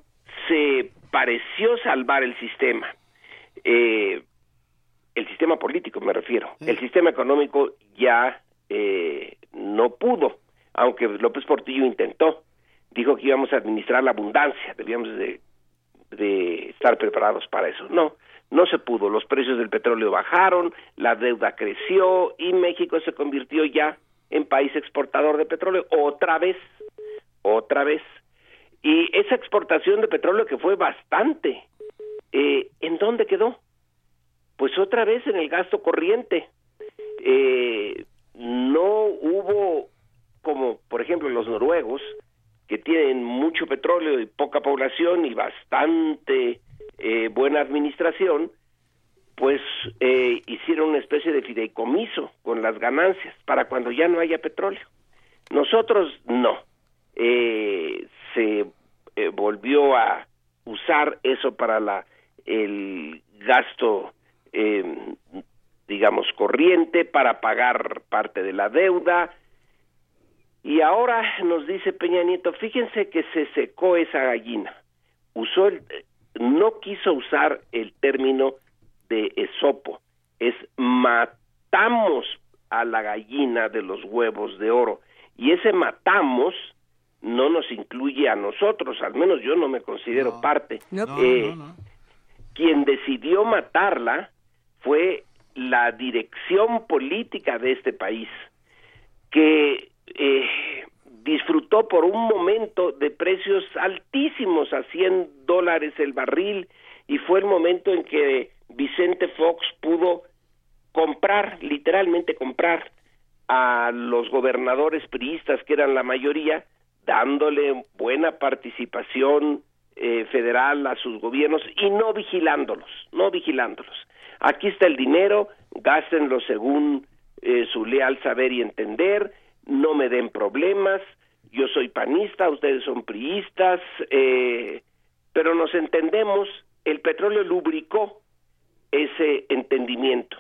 se pareció salvar el sistema. Eh, el sistema político me refiero. El sistema económico ya eh, no pudo, aunque López Portillo intentó. Dijo que íbamos a administrar la abundancia, debíamos de, de estar preparados para eso. No, no se pudo. Los precios del petróleo bajaron, la deuda creció y México se convirtió ya en país exportador de petróleo otra vez, otra vez. Y esa exportación de petróleo que fue bastante, eh, ¿en dónde quedó? Pues otra vez en el gasto corriente. Eh, no hubo, como por ejemplo los noruegos, que tienen mucho petróleo y poca población y bastante eh, buena administración, pues eh, hicieron una especie de fideicomiso con las ganancias para cuando ya no haya petróleo. Nosotros no. Eh, se eh, volvió a usar eso para la el gasto eh, digamos corriente para pagar parte de la deuda. Y ahora nos dice Peña Nieto fíjense que se secó esa gallina. Usó el, no quiso usar el término de esopo es matamos a la gallina de los huevos de oro. Y ese matamos no nos incluye a nosotros, al menos yo no me considero parte. Eh, quien decidió matarla fue la dirección política de este país, que eh, disfrutó por un momento de precios altísimos a 100 dólares el barril y fue el momento en que Vicente Fox pudo comprar, literalmente comprar a los gobernadores priistas que eran la mayoría dándole buena participación eh, federal a sus gobiernos y no vigilándolos, no vigilándolos. Aquí está el dinero, gástenlo según eh, su leal saber y entender, no me den problemas, yo soy panista, ustedes son priistas, eh, pero nos entendemos, el petróleo lubricó ese entendimiento.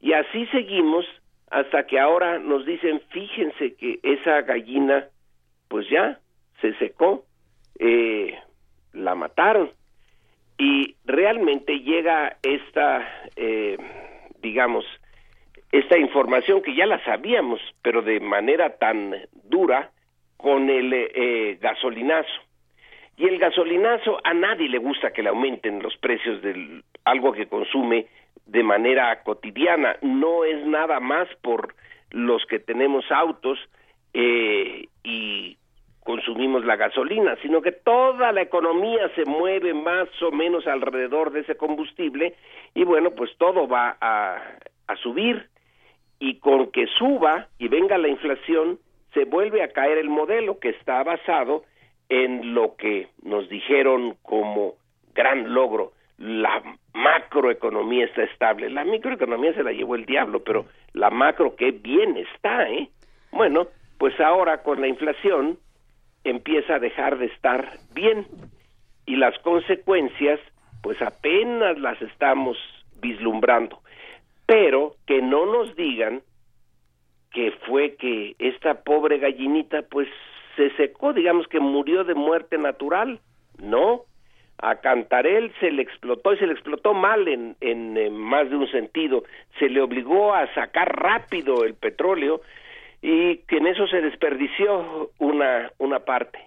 Y así seguimos hasta que ahora nos dicen, fíjense que esa gallina pues ya se secó, eh, la mataron y realmente llega esta, eh, digamos, esta información que ya la sabíamos, pero de manera tan dura, con el eh, gasolinazo. Y el gasolinazo a nadie le gusta que le aumenten los precios de algo que consume de manera cotidiana. No es nada más por los que tenemos autos eh, y consumimos la gasolina, sino que toda la economía se mueve más o menos alrededor de ese combustible y bueno, pues todo va a, subir y con que suba y venga la inflación, se vuelve a caer el modelo que está basado en lo que nos dijeron como gran logro, la macroeconomía está estable. La microeconomía se la llevó el diablo, pero la macro qué bien está, ¿eh? Bueno, pues ahora con la inflación empieza a dejar de estar bien. Y las consecuencias pues apenas las estamos vislumbrando. Pero que no nos digan que fue que esta pobre gallinita pues se secó, digamos que murió de muerte natural, no, a Cantarel se le explotó y se le explotó mal en, en, más de un sentido, se le obligó a sacar rápido el petróleo y que en eso se desperdició una, una parte,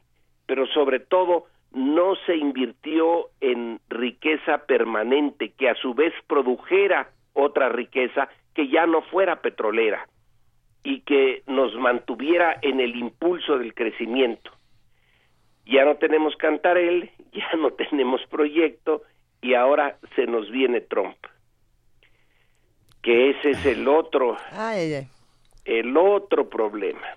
pero sobre todo no se invirtió en riqueza permanente que a su vez produjera otra riqueza que ya no fuera petrolera y que nos mantuviera en el impulso del crecimiento. Ya no tenemos Cantarel, ya no tenemos proyecto y ahora se nos viene Trump. Que ese es el otro, el otro problema.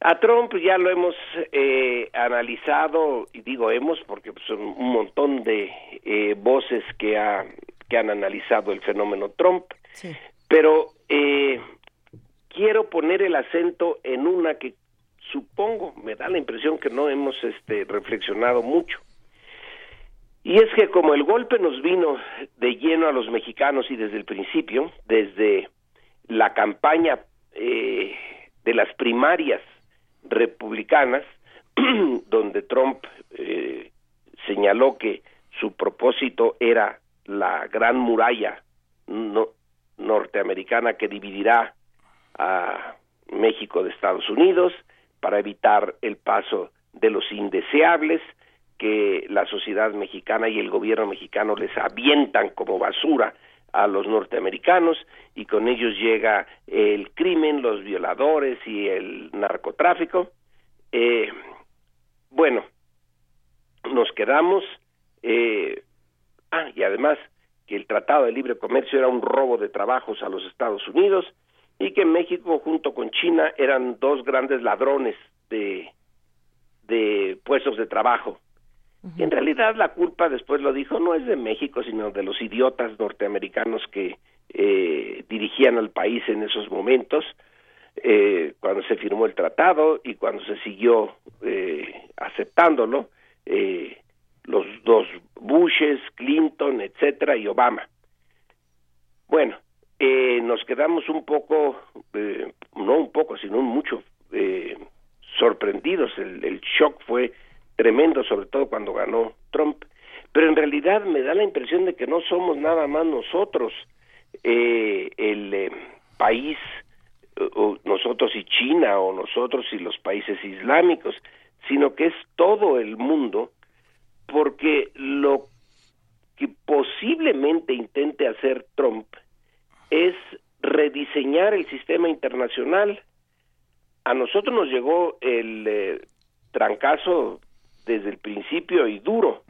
A Trump ya lo hemos eh, analizado, y digo hemos porque son un montón de eh, voces que ha que han analizado el fenómeno Trump, pero eh, quiero poner el acento en una que supongo, me da la impresión que no hemos este, reflexionado mucho. Y es que como el golpe nos vino de lleno a los mexicanos y desde el principio, desde la campaña eh, de las primarias republicanas, donde Trump eh, señaló que su propósito era la gran muralla norteamericana que dividirá a México de Estados Unidos para evitar el paso de los indeseables que la sociedad mexicana y el gobierno mexicano les avientan como basura a los norteamericanos y con ellos llega el crimen, los violadores y el narcotráfico. Eh, bueno, nos quedamos eh, Ah, y además que el Tratado de Libre Comercio era un robo de trabajos a los Estados Unidos y que México junto con China eran dos grandes ladrones de, de puestos de trabajo. Y en realidad la culpa, después lo dijo, no es de México, sino de los idiotas norteamericanos que eh, dirigían al país en esos momentos, eh, cuando se firmó el tratado y cuando se siguió eh, aceptándolo. Eh, los dos Bushes, Clinton, etcétera, y Obama. Bueno, eh, nos quedamos un poco, eh, no un poco, sino mucho eh, sorprendidos. El, el, shock fue tremendo, sobre todo cuando ganó Trump. Pero en realidad me da la impresión de que no somos nada más nosotros el país, o nosotros y China, o nosotros y los países islámicos, sino que es todo el mundo porque lo que posiblemente intente hacer Trump es rediseñar el sistema internacional. A nosotros nos llegó el eh, trancazo desde el principio y duro,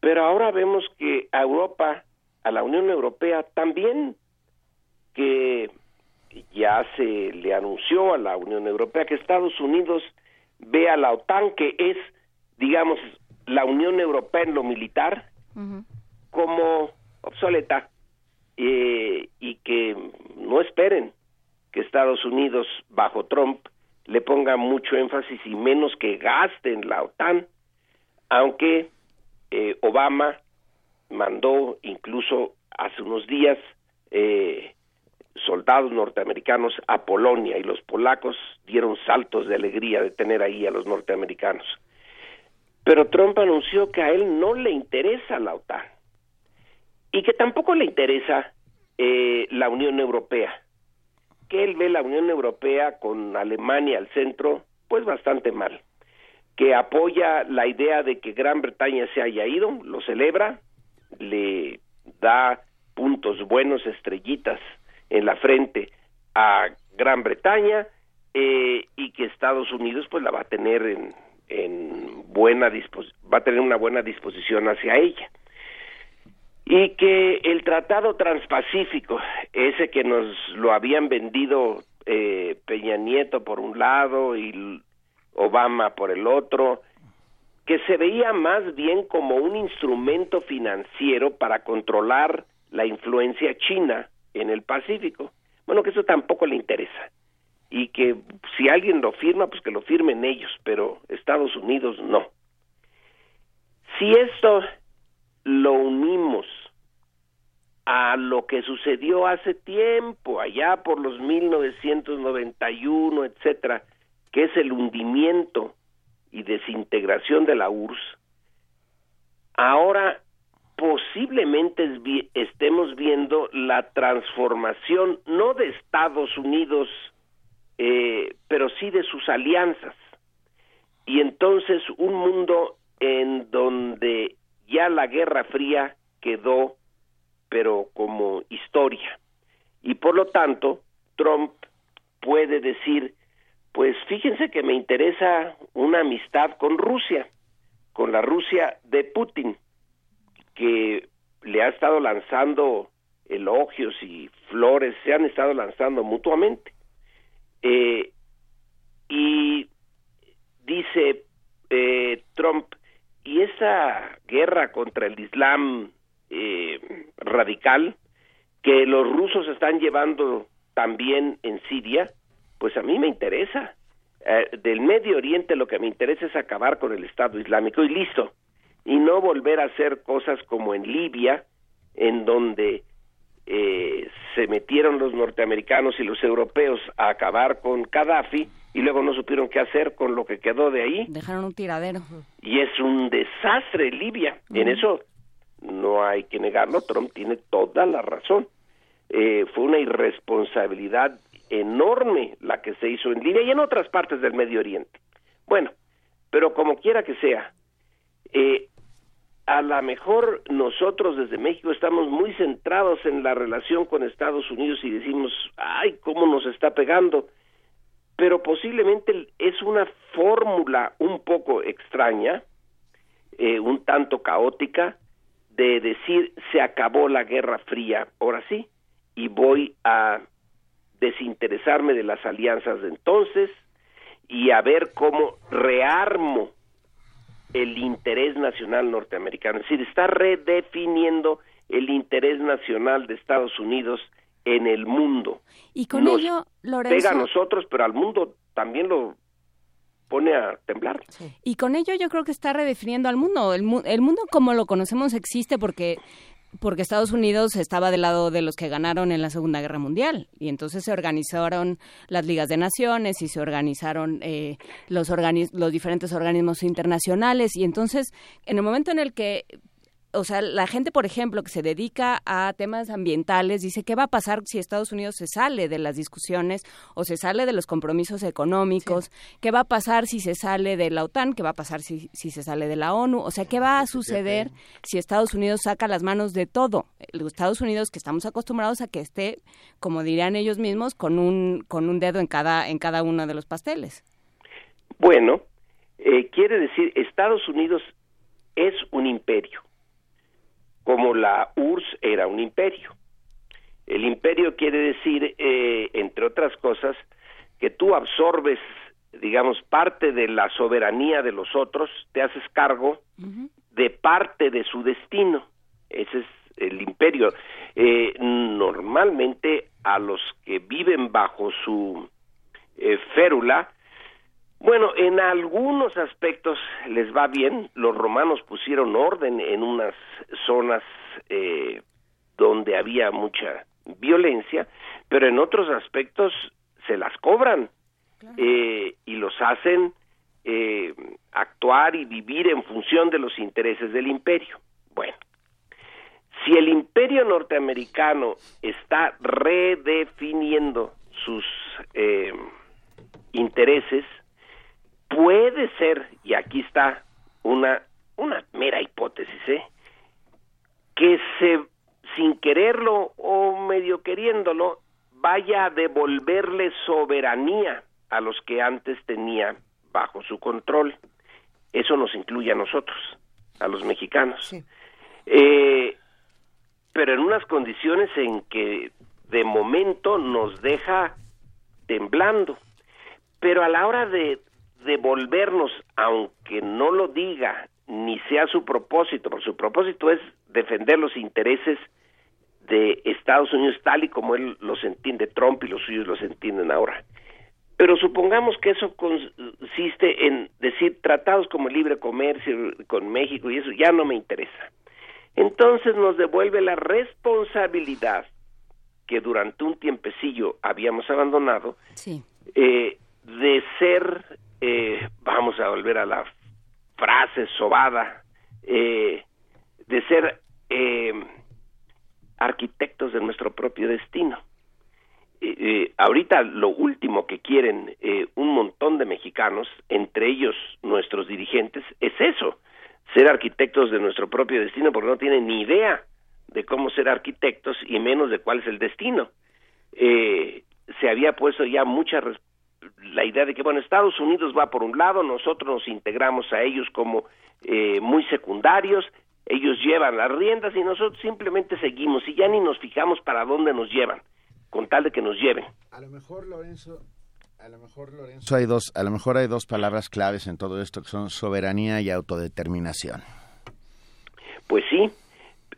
pero ahora vemos que a Europa, a la Unión Europea también, que ya se le anunció a la Unión Europea que Estados Unidos ve a la OTAN, que es, digamos, la Unión Europea en lo militar como obsoleta eh, y que no esperen que Estados Unidos bajo Trump le ponga mucho énfasis y menos que gaste en la OTAN, aunque eh, Obama mandó incluso hace unos días eh, soldados norteamericanos a Polonia y los polacos dieron saltos de alegría de tener ahí a los norteamericanos. Pero Trump anunció que a él no le interesa la OTAN y que tampoco le interesa eh, la Unión Europea, que él ve la Unión Europea con Alemania al centro, pues bastante mal, que apoya la idea de que Gran Bretaña se haya ido, lo celebra, le da puntos buenos, estrellitas en la frente a Gran Bretaña eh, y que Estados Unidos pues la va a tener en, en buena va a tener una buena disposición hacia ella y que el tratado transpacífico ese que nos lo habían vendido eh, Peña Nieto por un lado y Obama por el otro que se veía más bien como un instrumento financiero para controlar la influencia china en el Pacífico. Bueno, que eso tampoco le interesa. Y que si alguien lo firma, pues que lo firmen ellos, pero Estados Unidos no. Si esto lo unimos a lo que sucedió hace tiempo, allá por los 1991, etcétera, que es el hundimiento y desintegración de la URSS, ahora posiblemente estemos viendo la transformación no de Estados Unidos, eh, pero sí de sus alianzas. Y entonces un mundo en donde ya la Guerra Fría quedó, pero como historia. Y por lo tanto, Trump puede decir, pues fíjense que me interesa una amistad con Rusia, con la Rusia de Putin que le ha estado lanzando elogios y flores, se han estado lanzando mutuamente. Eh, y dice eh, Trump, y esa guerra contra el Islam eh, radical que los rusos están llevando también en Siria, pues a mí me interesa. del Medio Oriente lo que me interesa es acabar con el Estado Islámico y listo y no volver a hacer cosas como en Libia, en donde eh, se metieron los norteamericanos y los europeos a acabar con Gaddafi y luego no supieron qué hacer con lo que quedó de ahí. Dejaron un tiradero. Y es un desastre Libia. En eso no hay que negarlo, Trump tiene toda la razón. Eh, fue una irresponsabilidad enorme la que se hizo en Libia y en otras partes del Medio Oriente. Bueno, pero como quiera que sea, eh, a lo mejor nosotros desde México estamos muy centrados en la relación con Estados Unidos y decimos, ay, cómo nos está pegando, pero posiblemente es una fórmula un poco extraña, eh, un tanto caótica, de decir, se acabó la Guerra Fría, ahora sí, y voy a desinteresarme de las alianzas de entonces y a ver cómo rearmo el interés nacional norteamericano. Es decir, está redefiniendo el interés nacional de Estados Unidos en el mundo. Y con ello, Lorenzo... Pega a nosotros, pero al mundo también lo pone a temblar. Y con ello yo creo que está redefiniendo al mundo. El, el mundo como lo conocemos existe porque porque Estados Unidos estaba del lado de los que ganaron en la Segunda Guerra Mundial y entonces se organizaron las ligas de naciones y se organizaron eh, los, los diferentes organismos internacionales y entonces en el momento en el que o sea, la gente, por ejemplo, que se dedica a temas ambientales, dice, ¿qué va a pasar si Estados Unidos se sale de las discusiones o se sale de los compromisos económicos? ¿Qué va a pasar si se sale de la OTAN? ¿Qué va a pasar si, si se sale de la ONU? O sea, ¿qué va a suceder si Estados Unidos saca las manos de todo? Los Estados Unidos que estamos acostumbrados a que esté, como dirían ellos mismos, con un, con un dedo en cada, en cada uno de los pasteles. Bueno, eh, quiere decir, Estados Unidos es un imperio como la URSS era un imperio. El imperio quiere decir, eh, entre otras cosas, que tú absorbes, digamos, parte de la soberanía de los otros, te haces cargo de parte de su destino. Ese es el imperio. Eh, normalmente a los que viven bajo su eh, férula, bueno, en algunos aspectos les va bien. Los romanos pusieron orden en unas zonas eh, donde había mucha violencia, pero en otros aspectos se las cobran eh, y los hacen eh, actuar y vivir en función de los intereses del imperio. Bueno, Si el imperio norteamericano está redefiniendo sus eh, intereses, puede ser, y aquí está una, una mera hipótesis, ¿eh? que se, sin quererlo o medio queriéndolo, vaya a devolverle soberanía a los que antes tenía bajo su control. Eso nos incluye a nosotros, a los mexicanos. Eh, pero en unas condiciones en que de momento nos deja temblando. Pero a la hora de devolvernos, aunque no lo diga, ni sea su propósito, porque su propósito es defender los intereses de Estados Unidos tal y como él los entiende, Trump y los suyos los entienden ahora. Pero supongamos que eso consiste en decir tratados como libre comercio con México y eso ya no me interesa. Entonces nos devuelve la responsabilidad que durante un tiempecillo habíamos abandonado eh, de ser, eh, vamos a volver a la frase sobada, eh, de ser arquitectos de nuestro propio destino. ahorita lo último que quieren un montón de mexicanos, entre ellos nuestros dirigentes, es eso, ser arquitectos de nuestro propio destino porque no tienen ni idea de cómo ser arquitectos y menos de cuál es el destino. Eh, se había puesto ya mucha la idea de que bueno Estados Unidos va por un lado, nosotros nos integramos a ellos como eh, muy secundarios, ellos llevan las riendas y nosotros simplemente seguimos y ya ni nos fijamos para dónde nos llevan, con tal de que nos lleven. A lo mejor Lorenzo, a lo mejor Lorenzo hay dos, a lo mejor hay dos palabras claves en todo esto que son soberanía y autodeterminación. Pues sí,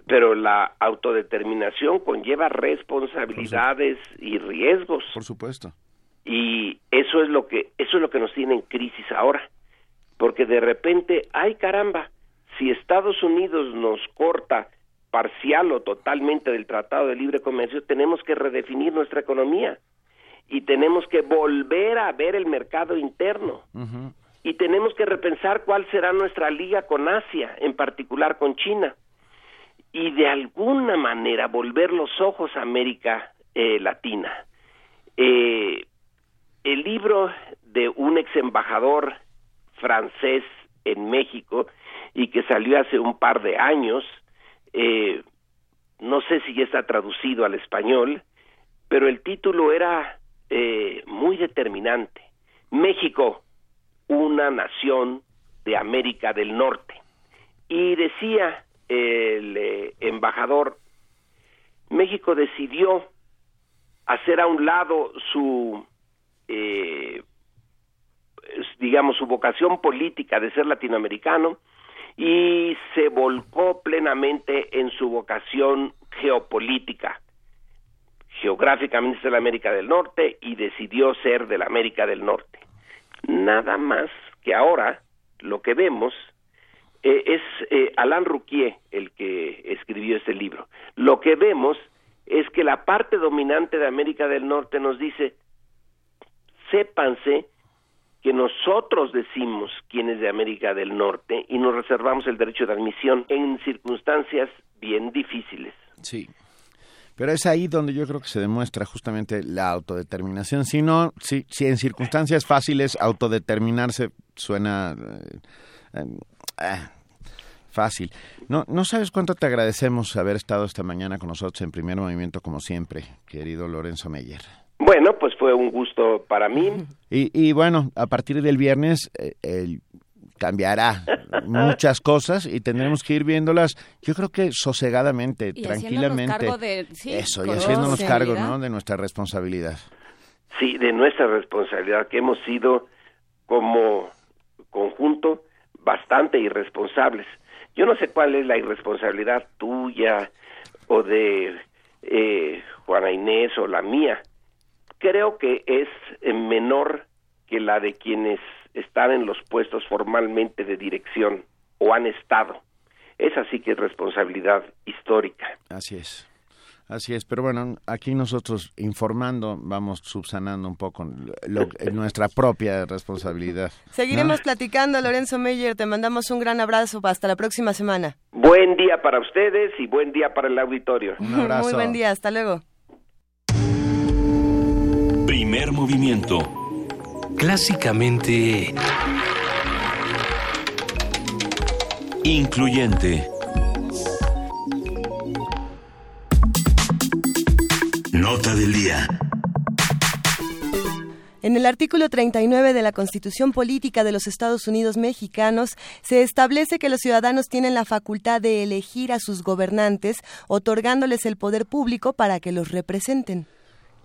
pero la autodeterminación conlleva responsabilidades y riesgos. Por supuesto. Y eso es lo que eso es lo que nos tiene en crisis ahora, porque de repente, ay caramba, si Estados Unidos nos corta parcial o totalmente del Tratado de Libre Comercio, tenemos que redefinir nuestra economía y tenemos que volver a ver el mercado interno. Y tenemos que repensar cuál será nuestra liga con Asia, en particular con China y de alguna manera volver los ojos a América eh, Latina. Eh, el libro de un ex embajador francés en México y que salió hace un par de años, eh, no sé si ya está traducido al español, pero el título era muy determinante. México, una nación de América del Norte. Y decía el eh, embajador, México decidió hacer a un lado su, eh, digamos, su vocación política de ser latinoamericano y se volcó plenamente en su vocación geopolítica. Geográficamente es de la América del Norte y decidió ser de la América del Norte. Nada más que ahora lo que vemos eh, es eh, Alain Rouquier el que escribió este libro. Lo que vemos es que la parte dominante de América del Norte nos dice, sépanse que nosotros decimos quién es de América del Norte y nos reservamos el derecho de admisión en circunstancias bien difíciles. Sí. Pero es ahí donde yo creo que se demuestra justamente la autodeterminación. Si no, si, si en circunstancias fáciles autodeterminarse suena eh, Ah, fácil. No, no sabes cuánto te agradecemos haber estado esta mañana con nosotros en primer movimiento, como siempre, querido Lorenzo Meyer. Bueno, pues fue un gusto para mí. Y, y bueno, a partir del viernes eh, cambiará muchas cosas y tendremos que ir viéndolas, yo creo que sosegadamente, tranquilamente. eso, y haciéndonos cargo ¿no? de nuestra responsabilidad. Sí, de nuestra responsabilidad, que hemos sido como conjunto bastante irresponsables. Yo no sé cuál es la irresponsabilidad tuya o de eh, Juana Inés o la mía. Creo que es eh, menor que la de quienes están en los puestos formalmente de dirección o han estado. Es así que es responsabilidad histórica. Así es. Así es, pero bueno, aquí nosotros informando vamos subsanando un poco lo- nuestra propia responsabilidad. Seguiremos ¿no? platicando, Lorenzo Meyer. Te mandamos un gran abrazo. Hasta la próxima semana. Buen día para ustedes y buen día para el auditorio. Muy buen día. Hasta luego. Primer movimiento. Clásicamente... Incluyente. Nota del día. En el artículo 39 de la Constitución Política de los Estados Unidos Mexicanos se establece que los ciudadanos tienen la facultad de elegir a sus gobernantes, otorgándoles el poder público para que los representen.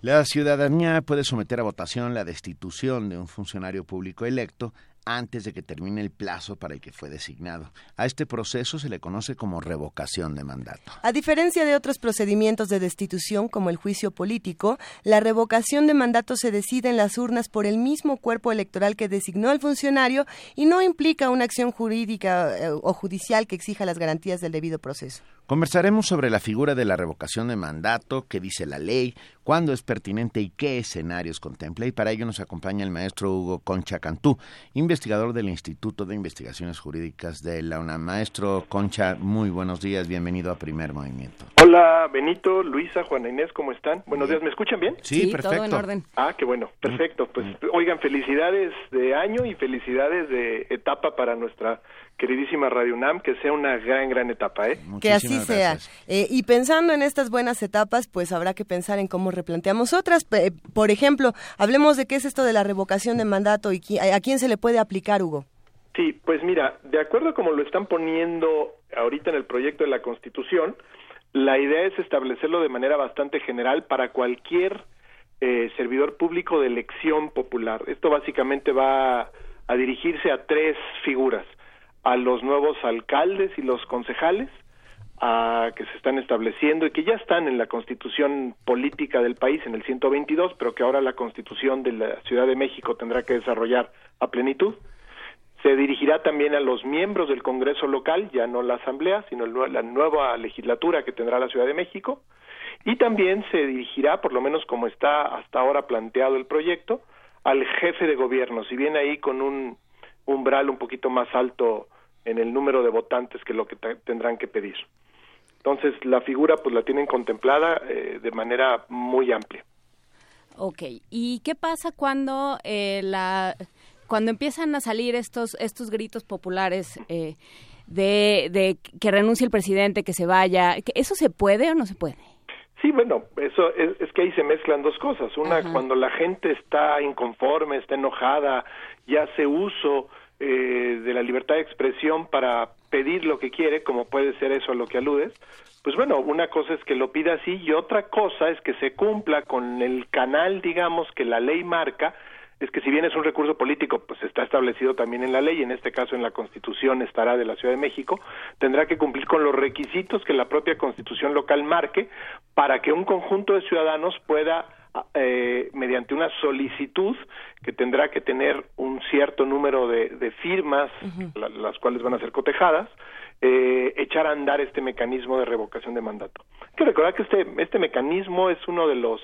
La ciudadanía puede someter a votación la destitución de un funcionario público electo antes de que termine el plazo para el que fue designado. A este proceso se le conoce como revocación de mandato. A diferencia de otros procedimientos de destitución como el juicio político, la revocación de mandato se decide en las urnas por el mismo cuerpo electoral que designó al funcionario y no implica una acción jurídica eh, o judicial que exija las garantías del debido proceso. Conversaremos sobre la figura de la revocación de mandato, qué dice la ley, cuándo es pertinente y qué escenarios contempla. Y para ello nos acompaña el maestro Hugo Concha Cantú, investigador del Instituto de Investigaciones Jurídicas de la UNAM. Maestro Concha, muy buenos días, bienvenido a Primer Movimiento. Hola, Benito, Luisa, Juana Inés, ¿cómo están? Buenos días, ¿me escuchan bien? Sí, Sí, perfecto. todo en orden. Ah, qué bueno, perfecto. Pues oigan, felicidades de año y felicidades de etapa para nuestra queridísima Radio UNAM, que sea una gran, gran etapa, ¿eh? que así sea. Eh, y pensando en estas buenas etapas, pues habrá que pensar en cómo replanteamos otras. Por ejemplo, hablemos de qué es esto de la revocación de mandato y qui- a quién se le puede aplicar, Hugo. Sí, pues mira, de acuerdo a como lo están poniendo ahorita en el proyecto de la Constitución, la idea es establecerlo de manera bastante general para cualquier eh, servidor público de elección popular. Esto básicamente va a dirigirse a tres figuras, a los nuevos alcaldes y los concejales, a, que se están estableciendo y que ya están en la constitución política del país en el 122, pero que ahora la constitución de la Ciudad de México tendrá que desarrollar a plenitud. Se dirigirá también a los miembros del Congreso local, ya no la Asamblea, sino la nueva legislatura que tendrá la Ciudad de México. Y también se dirigirá, por lo menos como está hasta ahora planteado el proyecto, al jefe de gobierno, si bien ahí con un umbral un poquito más alto en el número de votantes que lo que te- tendrán que pedir. Entonces, la figura pues la tienen contemplada eh, de manera muy amplia. Ok, ¿y qué pasa cuando eh, la cuando empiezan a salir estos estos gritos populares eh, de, de que renuncie el presidente, que se vaya? ¿Que ¿Eso se puede o no se puede? Sí, bueno, eso es, es que ahí se mezclan dos cosas. Una, Ajá. cuando la gente está inconforme, está enojada, y hace uso eh, de la libertad de expresión para pedir lo que quiere, como puede ser eso a lo que aludes, pues bueno, una cosa es que lo pida así y otra cosa es que se cumpla con el canal, digamos, que la ley marca, es que si bien es un recurso político, pues está establecido también en la ley, en este caso en la Constitución estará de la Ciudad de México, tendrá que cumplir con los requisitos que la propia Constitución local marque para que un conjunto de ciudadanos pueda eh, mediante una solicitud que tendrá que tener un cierto número de, de firmas, la- las cuales van a ser cotejadas, eh, echar a andar este mecanismo de revocación de mandato. Hay que recordar que este, este mecanismo es uno de los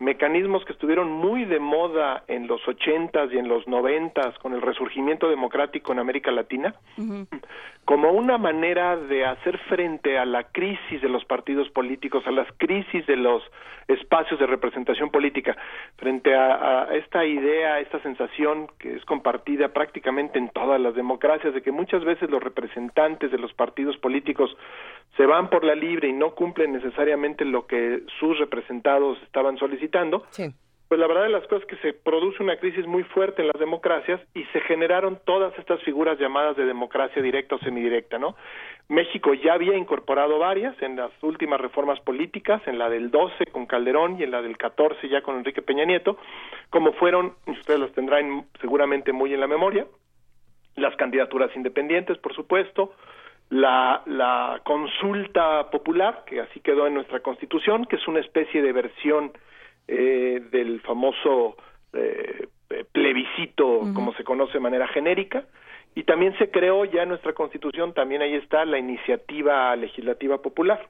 mecanismos que estuvieron muy de moda en los ochentas y en los noventas con el resurgimiento democrático en América Latina como una manera de hacer frente a la crisis de los partidos políticos, a las crisis de los espacios de representación política, frente a, a esta idea, esta sensación que es compartida prácticamente en todas las democracias, de que muchas veces los representantes de los partidos políticos se van por la libre y no cumplen necesariamente lo que sus representados estaban solicitando, pues la verdad de las cosas es que se produce una crisis muy fuerte en las democracias y se generaron todas estas figuras llamadas de democracia directa o semidirecta, ¿no? México ya había incorporado varias en las últimas reformas políticas, en la del 12 con Calderón y en la del 14 ya con Enrique Peña Nieto, como fueron, ustedes las tendrán seguramente muy en la memoria, las candidaturas independientes, por supuesto, la, la consulta popular, que así quedó en nuestra constitución, que es una especie de versión eh, del famoso eh, plebiscito, como se conoce de manera genérica, y también se creó ya en nuestra constitución, también ahí está la iniciativa legislativa popular.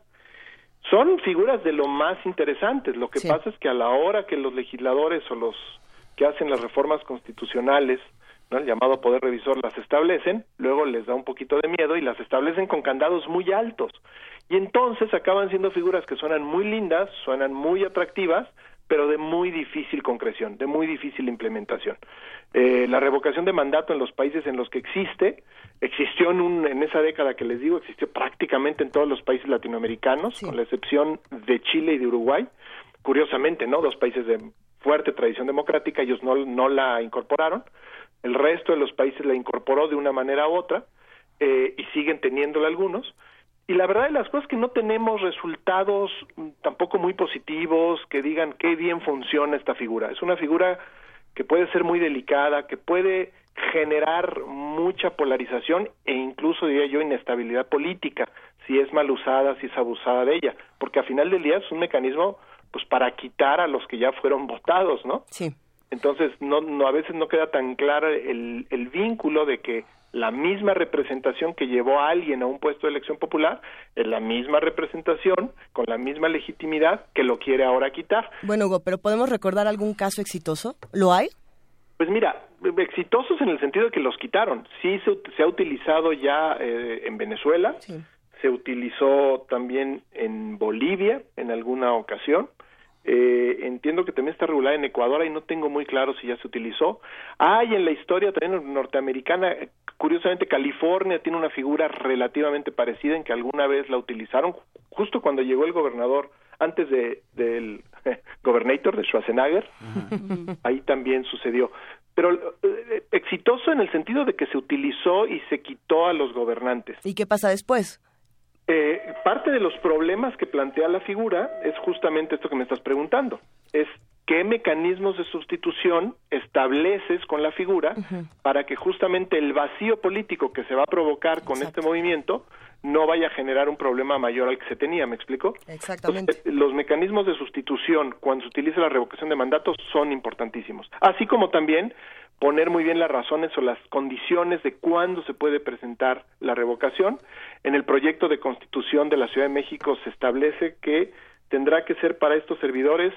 Son figuras de lo más interesantes. Lo que pasa es que a la hora que los legisladores o los que hacen las reformas constitucionales, ¿no? el llamado poder revisor, las establecen, luego les da un poquito de miedo y las establecen con candados muy altos. Y entonces acaban siendo figuras que suenan muy lindas, suenan muy atractivas, pero de muy difícil concreción, de muy difícil implementación. Eh, la revocación de mandato en los países en los que existe, existió en, un, en esa década que les digo, existió prácticamente en todos los países latinoamericanos, con la excepción de Chile y de Uruguay. Curiosamente, ¿no? Dos países de fuerte tradición democrática, ellos no, no la incorporaron. El resto de los países la incorporó de una manera u otra eh, y siguen teniéndola algunos. Y la verdad de las cosas es que no tenemos resultados mm, tampoco muy positivos que digan qué bien funciona esta figura. Es una figura que puede ser muy delicada, que puede generar mucha polarización e incluso diría yo inestabilidad política si es mal usada, si es abusada de ella, porque a final del día es un mecanismo pues para quitar a los que ya fueron votados, ¿no? Sí. Entonces no, no a veces no queda tan claro el, el vínculo de que la misma representación que llevó a alguien a un puesto de elección popular es la misma representación con la misma legitimidad que lo quiere ahora quitar. Bueno, Hugo, pero ¿podemos recordar algún caso exitoso? ¿Lo hay? Pues mira, exitosos en el sentido de que los quitaron. Sí se, se ha utilizado ya eh, en Venezuela, se utilizó también en Bolivia en alguna ocasión. Eh, entiendo que también está regulada en Ecuador y no tengo muy claro si ya se utilizó. Hay en la historia también norteamericana, curiosamente California tiene una figura relativamente parecida en que alguna vez la utilizaron justo cuando llegó el gobernador antes de, del gobernator de Schwarzenegger, ahí también sucedió. Pero eh, exitoso en el sentido de que se utilizó y se quitó a los gobernantes. ¿Y qué pasa después? Eh, parte de los problemas que plantea la figura es justamente esto que me estás preguntando. Es qué mecanismos de sustitución estableces con la figura para que justamente el vacío político que se va a provocar con este movimiento no vaya a generar un problema mayor al que se tenía, ¿me explico? Exactamente. Entonces, los mecanismos de sustitución cuando se utiliza la revocación de mandatos son importantísimos, así como también poner muy bien las razones o las condiciones de cuándo se puede presentar la revocación. En el proyecto de constitución de la Ciudad de México se establece que tendrá que ser para estos servidores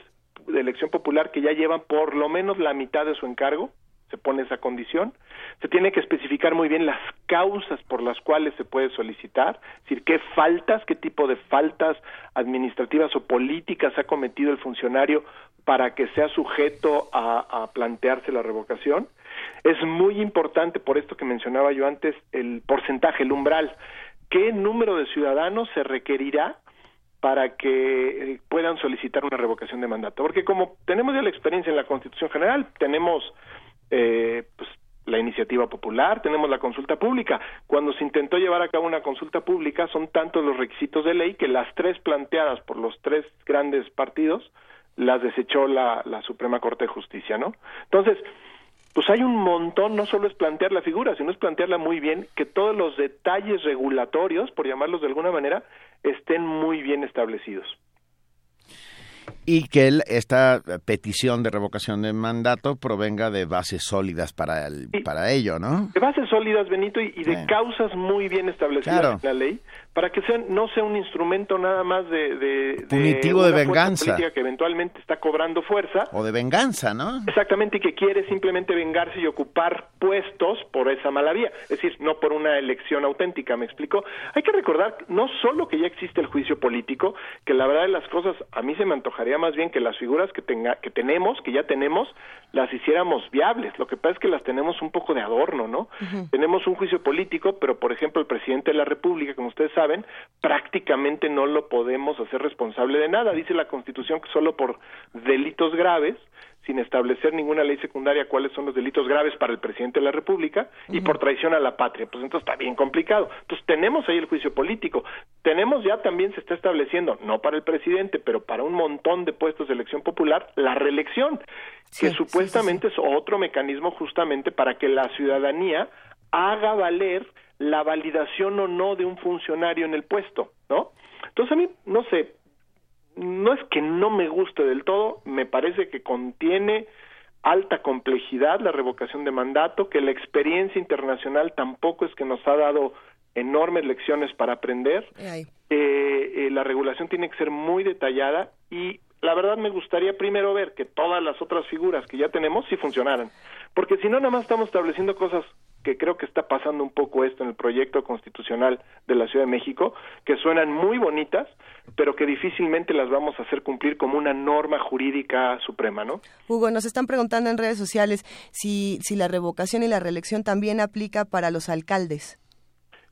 de elección popular que ya llevan por lo menos la mitad de su encargo, se pone esa condición. Se tiene que especificar muy bien las causas por las cuales se puede solicitar, es decir, qué faltas, qué tipo de faltas administrativas o políticas ha cometido el funcionario para que sea sujeto a, plantearse la revocación. Es muy importante, por esto que mencionaba yo antes, el porcentaje, el umbral. ¿Qué número de ciudadanos se requerirá para que eh, puedan solicitar una revocación de mandato? Porque como tenemos ya la experiencia en la Constitución General, tenemos eh, pues, la iniciativa popular, tenemos la consulta pública. Cuando se intentó llevar a cabo una consulta pública, son tantos los requisitos de ley que las tres planteadas por los tres grandes partidos las desechó la, la Suprema Corte de Justicia, ¿no? Entonces, pues hay un montón, no solo es plantear la figura, sino es plantearla muy bien, que todos los detalles regulatorios, por llamarlos de alguna manera, estén muy bien establecidos y que esta petición de revocación de mandato provenga de bases sólidas para el, para ello, ¿no? De bases sólidas, Benito, y, de causas muy bien establecidas en la ley, para que sea, no sea un instrumento nada más de... de Punitivo de, venganza. que eventualmente está cobrando fuerza. O de venganza, ¿no? Exactamente, y que quiere simplemente vengarse y ocupar puestos por esa mala vía, es decir, no por una elección auténtica, ¿me explico? Hay que recordar no solo que ya existe el juicio político, que la verdad de las cosas a mí se me antojaría más bien que las figuras que, tenga, que tenemos, que ya tenemos, las hiciéramos viables. Lo que pasa es que las tenemos un poco de adorno, ¿no? Tenemos un juicio político, pero por ejemplo el presidente de la República, como ustedes saben, prácticamente no lo podemos hacer responsable de nada. Dice la Constitución que solo por delitos graves sin establecer ninguna ley secundaria cuáles son los delitos graves para el presidente de la República y por traición a la patria. Pues entonces está bien complicado. Entonces tenemos ahí el juicio político. Tenemos ya también se está estableciendo, no para el presidente, pero para un montón de puestos de elección popular, la reelección, que supuestamente es otro mecanismo justamente para que la ciudadanía haga valer la validación o no de un funcionario en el puesto, ¿no? Entonces a mí, no sé, no es que no me guste del todo, me parece que contiene alta complejidad la revocación de mandato, que la experiencia internacional tampoco es que nos ha dado enormes lecciones para aprender. eh, eh, la regulación tiene que ser muy detallada y la verdad me gustaría primero ver que todas las otras figuras que ya tenemos sí funcionaran, porque si no nada más estamos estableciendo cosas que creo que está pasando un poco esto en el proyecto constitucional de la Ciudad de México, que suenan muy bonitas, pero que difícilmente las vamos a hacer cumplir como una norma jurídica suprema, ¿no? Hugo, nos están preguntando en redes sociales si, si la revocación y la reelección también aplica para los alcaldes.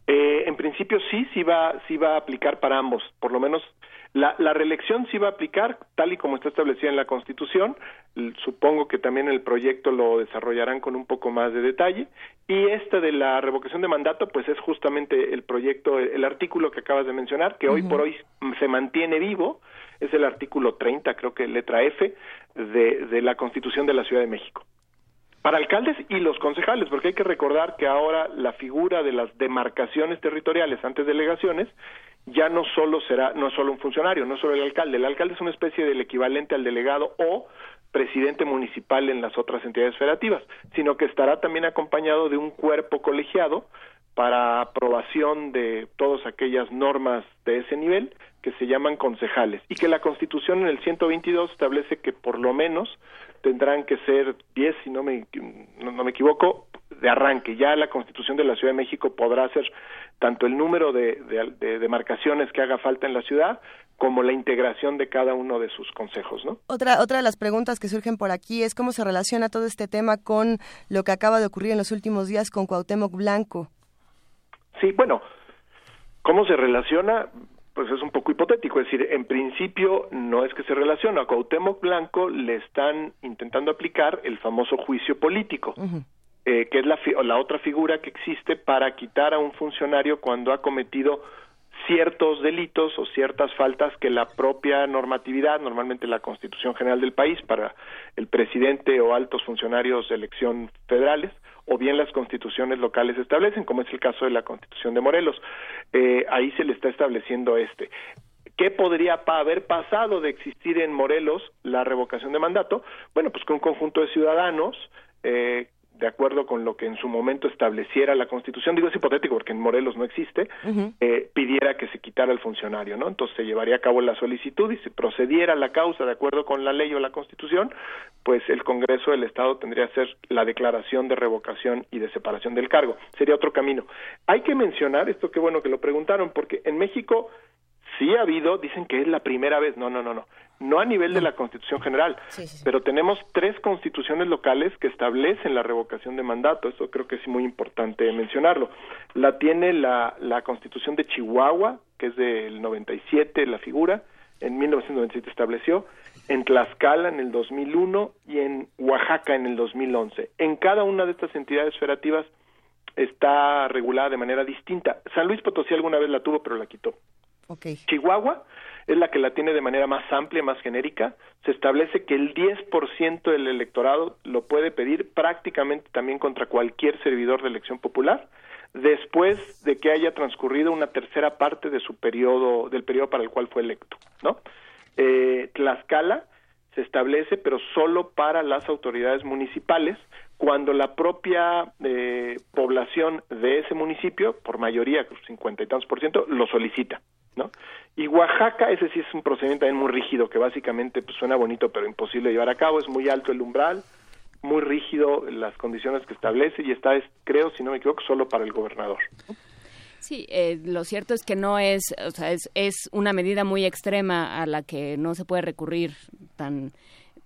Eh, en principio sí, sí va, sí va a aplicar para ambos, por lo menos la, la, reelección sí va a aplicar tal y como está establecida en la Constitución. Supongo que también el proyecto lo desarrollarán con un poco más de detalle. Y este de la revocación de mandato, pues es justamente el proyecto, el artículo que acabas de mencionar, que hoy por hoy se mantiene vivo. Es el artículo 30, creo que letra F, de, de la Constitución de la Ciudad de México para alcaldes y los concejales, porque hay que recordar que ahora la figura de las demarcaciones territoriales antes delegaciones ya no solo será, no es solo un funcionario, no es solo el alcalde, el alcalde es una especie del equivalente al delegado o presidente municipal en las otras entidades federativas, sino que estará también acompañado de un cuerpo colegiado para aprobación de todas aquellas normas de ese nivel que se llaman concejales y que la Constitución en el 122 establece que por lo menos tendrán que ser 10, si no me, no, me equivoco, de arranque. Ya la Constitución de la Ciudad de México podrá ser tanto el número de, de, demarcaciones que haga falta en la ciudad como la integración de cada uno de sus consejos, ¿no? Otra otra de las preguntas que surgen por aquí es cómo se relaciona todo este tema con lo que acaba de ocurrir en los últimos días con Cuauhtémoc Blanco. Sí, bueno, ¿cómo se relaciona? pues es un poco hipotético, es decir, en principio no es que se relaciona, a Cuauhtémoc Blanco le están intentando aplicar el famoso juicio político, eh, que es la, la otra figura que existe para quitar a un funcionario cuando ha cometido ciertos delitos o ciertas faltas que la propia normatividad, normalmente la Constitución General del país para el presidente o altos funcionarios de elección federales, o bien las constituciones locales establecen, como es el caso de la Constitución de Morelos. Eh, ahí se le está estableciendo este. ¿Qué podría haber pasado de existir en Morelos la revocación de mandato? Bueno, pues que un conjunto de ciudadanos eh, de acuerdo con lo que en su momento estableciera la Constitución, digo es hipotético porque en Morelos no existe, eh, pidiera que se quitara el funcionario, ¿no? Entonces se llevaría a cabo la solicitud y si procediera la causa de acuerdo con la ley o la Constitución, pues el Congreso del Estado tendría que hacer la declaración de revocación y de separación del cargo. Sería otro camino. Hay que mencionar esto, qué bueno que lo preguntaron, porque en México sí ha habido, dicen que es la primera vez, no, no, no, no, no a nivel de la Constitución General, pero tenemos tres constituciones locales que establecen la revocación de mandato, eso creo que es muy importante mencionarlo. La tiene la, la Constitución de Chihuahua, que es del 97 la figura, en 1997 estableció, en Tlaxcala en el 2001 y en Oaxaca en el 2011. En cada una de estas entidades federativas está regulada de manera distinta. San Luis Potosí alguna vez la tuvo, pero la quitó. Chihuahua es la que la tiene de manera más amplia, más genérica. Se establece que el 10% del electorado lo puede pedir prácticamente también contra cualquier servidor de elección popular después de que haya transcurrido una tercera parte de su periodo, del periodo para el cual fue electo, ¿no? Eh, Tlaxcala se establece, pero solo para las autoridades municipales, cuando la propia eh, población de ese municipio, por mayoría, cincuenta y tantos por ciento, lo solicita. ¿No? Y Oaxaca, ese sí es un procedimiento también muy rígido, que básicamente pues, suena bonito pero imposible de llevar a cabo, es muy alto el umbral, muy rígido las condiciones que establece y está, es, creo, si no me equivoco, solo para el gobernador. Sí, eh, lo cierto es que no es, o sea, es, es una medida muy extrema a la que no se puede recurrir tan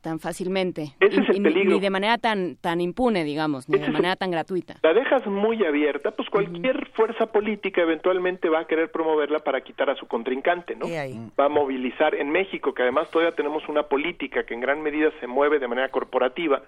tan fácilmente. Ni, de manera tan tan impune digamos ni de manera tan gratuita. La dejas muy abierta pues cualquier fuerza política eventualmente va a querer promoverla para quitar a su contrincante no va a movilizar en México que además todavía tenemos una política que en gran medida se mueve de manera corporativa.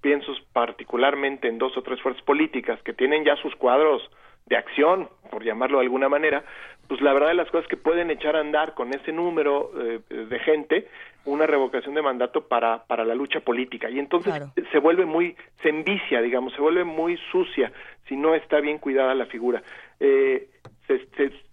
Pienso particularmente en dos o tres fuerzas políticas que tienen ya sus cuadros de acción, por llamarlo de alguna manera, pues la verdad de las cosas que pueden echar a andar con ese número eh, de gente una revocación de mandato para, para la lucha política. Y entonces se vuelve muy, se envicia, digamos, se vuelve muy sucia si no está bien cuidada la figura. Eh,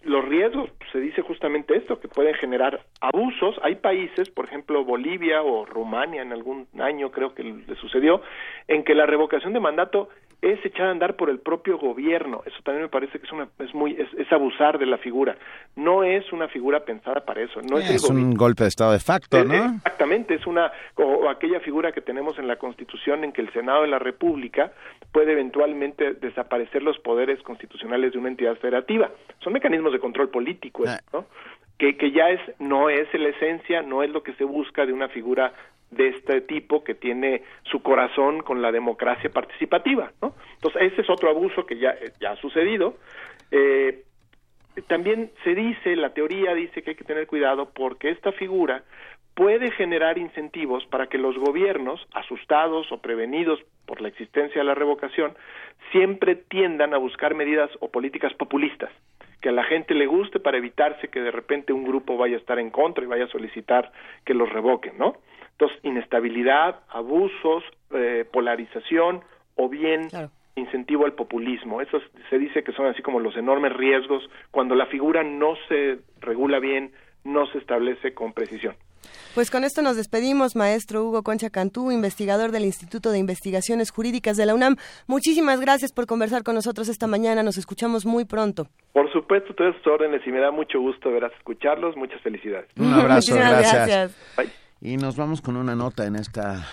los riesgos, se dice justamente esto, que pueden generar abusos. Hay países, por ejemplo Bolivia o Rumania en algún año creo que le sucedió, en que la revocación de mandato es echada a andar por el propio gobierno. Eso también me parece que es una es muy es, es abusar de la figura. No es una figura pensada para eso. No es, el Es un golpe de estado de facto, ¿no? Exactamente, es una o, o aquella figura que tenemos en la Constitución en que el Senado de la República puede eventualmente desaparecer los poderes constitucionales de una entidad federativa. Son mecanismos de control político, Ah. ¿no? Que, que ya es no es la esencia, no es lo que se busca de una figura de este tipo que tiene su corazón con la democracia participativa, ¿no? Entonces ese es otro abuso que ya ya ha sucedido. Eh, también se dice, la teoría dice que hay que tener cuidado porque esta figura puede generar incentivos para que los gobiernos, asustados o prevenidos por la existencia de la revocación, siempre tiendan a buscar medidas o políticas populistas que a la gente le guste para evitarse que de repente un grupo vaya a estar en contra y vaya a solicitar que los revoquen, ¿no? Entonces, inestabilidad, abusos, eh, polarización o bien incentivo al populismo. Eso se dice que son así como los enormes riesgos cuando la figura no se regula bien, no se establece con precisión. Pues con esto nos despedimos, maestro Hugo Concha Cantú, investigador del Instituto de Investigaciones Jurídicas de la UNAM. Muchísimas gracias por conversar con nosotros esta mañana. Nos escuchamos muy pronto. Por supuesto, todas sus órdenes y me da mucho gusto verás escucharlos. Muchas felicidades. Un abrazo, Muchísimas gracias. gracias. Y nos vamos con una nota en esta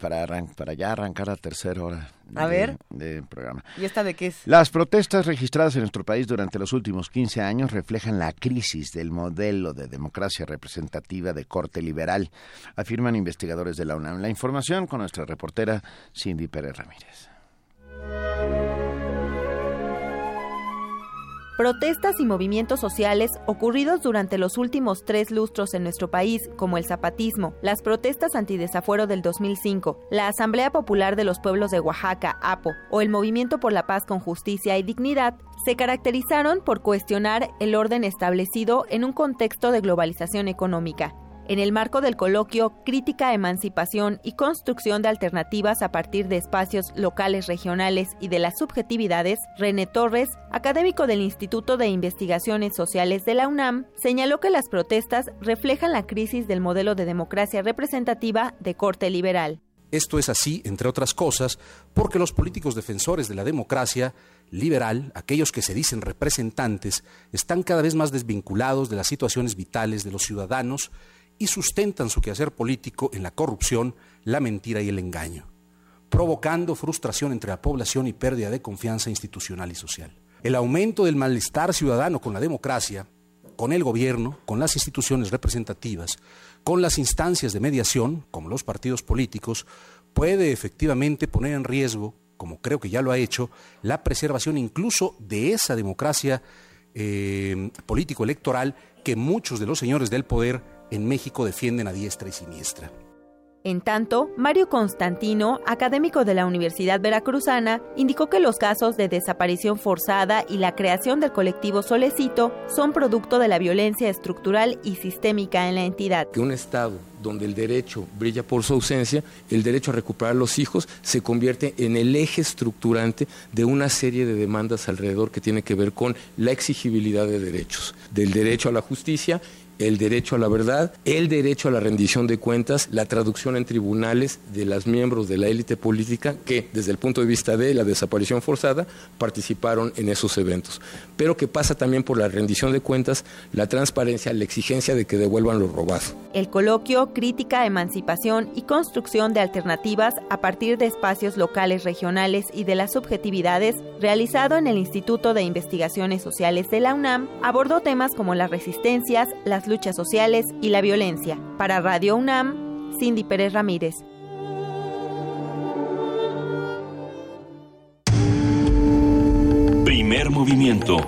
para arran- para ya arrancar la tercera hora A de- ver. de programa. ¿Y esta de qué es? Las protestas registradas en nuestro país durante los últimos 15 años reflejan la crisis del modelo de democracia representativa de corte liberal, afirman investigadores de la UNAM. La información con nuestra reportera Cindy Pérez Ramírez. Protestas y movimientos sociales ocurridos durante los últimos tres lustros en nuestro país, como el zapatismo, las protestas antidesafuero del 2005, la Asamblea Popular de los Pueblos de Oaxaca, APO, o el Movimiento por la Paz con Justicia y Dignidad, se caracterizaron por cuestionar el orden establecido en un contexto de globalización económica. En el marco del coloquio Crítica, Emancipación y Construcción de Alternativas a partir de espacios locales, regionales y de las subjetividades, René Torres, académico del Instituto de Investigaciones Sociales de la UNAM, señaló que las protestas reflejan la crisis del modelo de democracia representativa de corte liberal. Esto es así, entre otras cosas, porque los políticos defensores de la democracia liberal, aquellos que se dicen representantes, están cada vez más desvinculados de las situaciones vitales de los ciudadanos y sustentan su quehacer político en la corrupción, la mentira y el engaño, provocando frustración entre la población y pérdida de confianza institucional y social. El aumento del malestar ciudadano con la democracia, con el gobierno, con las instituciones representativas, con las instancias de mediación, como los partidos políticos, puede efectivamente poner en riesgo, como creo que ya lo ha hecho, la preservación incluso de esa democracia eh, político-electoral que muchos de los señores del poder en México defienden a diestra y siniestra. En tanto, Mario Constantino, académico de la Universidad Veracruzana, indicó que los casos de desaparición forzada y la creación del colectivo Solecito son producto de la violencia estructural y sistémica en la entidad. que un Estado donde el derecho brilla por su ausencia, el derecho a recuperar a los hijos se convierte en el eje estructurante de una serie de demandas alrededor que tiene que ver con la exigibilidad de derechos, del derecho a la justicia el derecho a la verdad, el derecho a la rendición de cuentas, la traducción en tribunales de los miembros de la élite política que, desde el punto de vista de la desaparición forzada, participaron en esos eventos. Pero que pasa también por la rendición de cuentas, la transparencia, la exigencia de que devuelvan lo robado. El coloquio Crítica, Emancipación y Construcción de Alternativas a partir de espacios locales, regionales y de las subjetividades, realizado en el Instituto de Investigaciones Sociales de la UNAM, abordó temas como las resistencias, las luchas sociales y la violencia. Para Radio UNAM, Cindy Pérez Ramírez. Primer movimiento.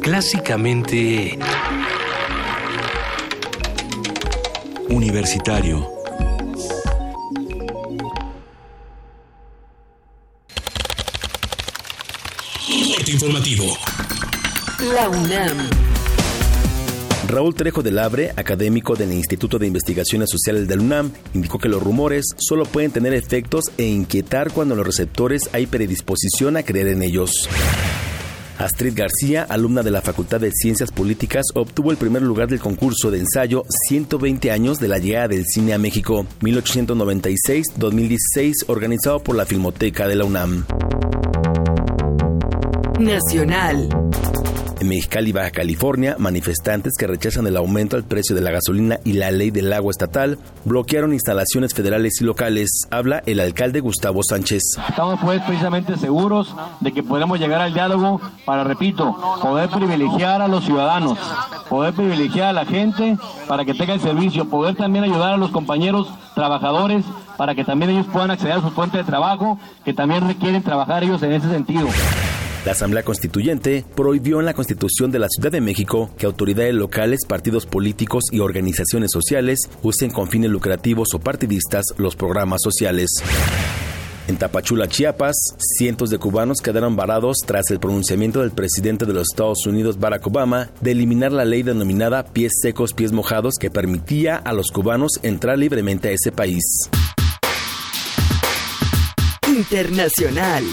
Clásicamente Universitario. Corte informativo. La UNAM. Raúl Trejo del Abre, académico del Instituto de Investigaciones Sociales del UNAM, indicó que los rumores solo pueden tener efectos e inquietar cuando en los receptores hay predisposición a creer en ellos. Astrid García, alumna de la Facultad de Ciencias Políticas, obtuvo el primer lugar del concurso de ensayo 120 años de la llegada del cine a México, 1896-2016, organizado por la Filmoteca de la UNAM. Internacional. En Mexicali, Baja California, manifestantes que rechazan el aumento al precio de la gasolina y la ley del agua estatal bloquearon instalaciones federales y locales. Habla el alcalde Gustavo Sánchez. Estamos pues precisamente seguros de que podemos llegar al diálogo para, repito, poder privilegiar a los ciudadanos, poder privilegiar a la gente para que tenga el servicio, poder también ayudar a los compañeros trabajadores para que también ellos puedan acceder a su fuente de trabajo, que también requieren trabajar ellos en ese sentido. La Asamblea Constituyente prohibió en la Constitución de la Ciudad de México que autoridades locales, partidos políticos y organizaciones sociales usen con fines lucrativos o partidistas los programas sociales. En Tapachula, Chiapas, cientos de cubanos quedaron varados tras el pronunciamiento del presidente de los Estados Unidos, Barack Obama, de eliminar la ley denominada pies secos, pies mojados, que permitía a los cubanos entrar libremente a ese país. Internacional.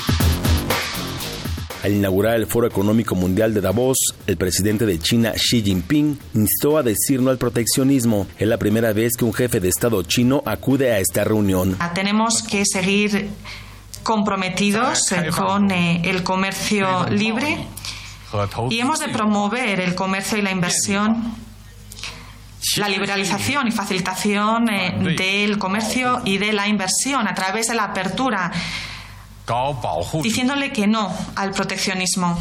Al inaugurar el Foro Económico Mundial de Davos, el presidente de China, Xi Jinping, instó a decir no al proteccionismo. Es la primera vez que un jefe de Estado chino acude a esta reunión. Tenemos que seguir comprometidos con eh, el comercio libre y hemos de promover el comercio y la inversión la liberalización y facilitación eh, del comercio y de la inversión a través de la apertura diciéndole que no al proteccionismo.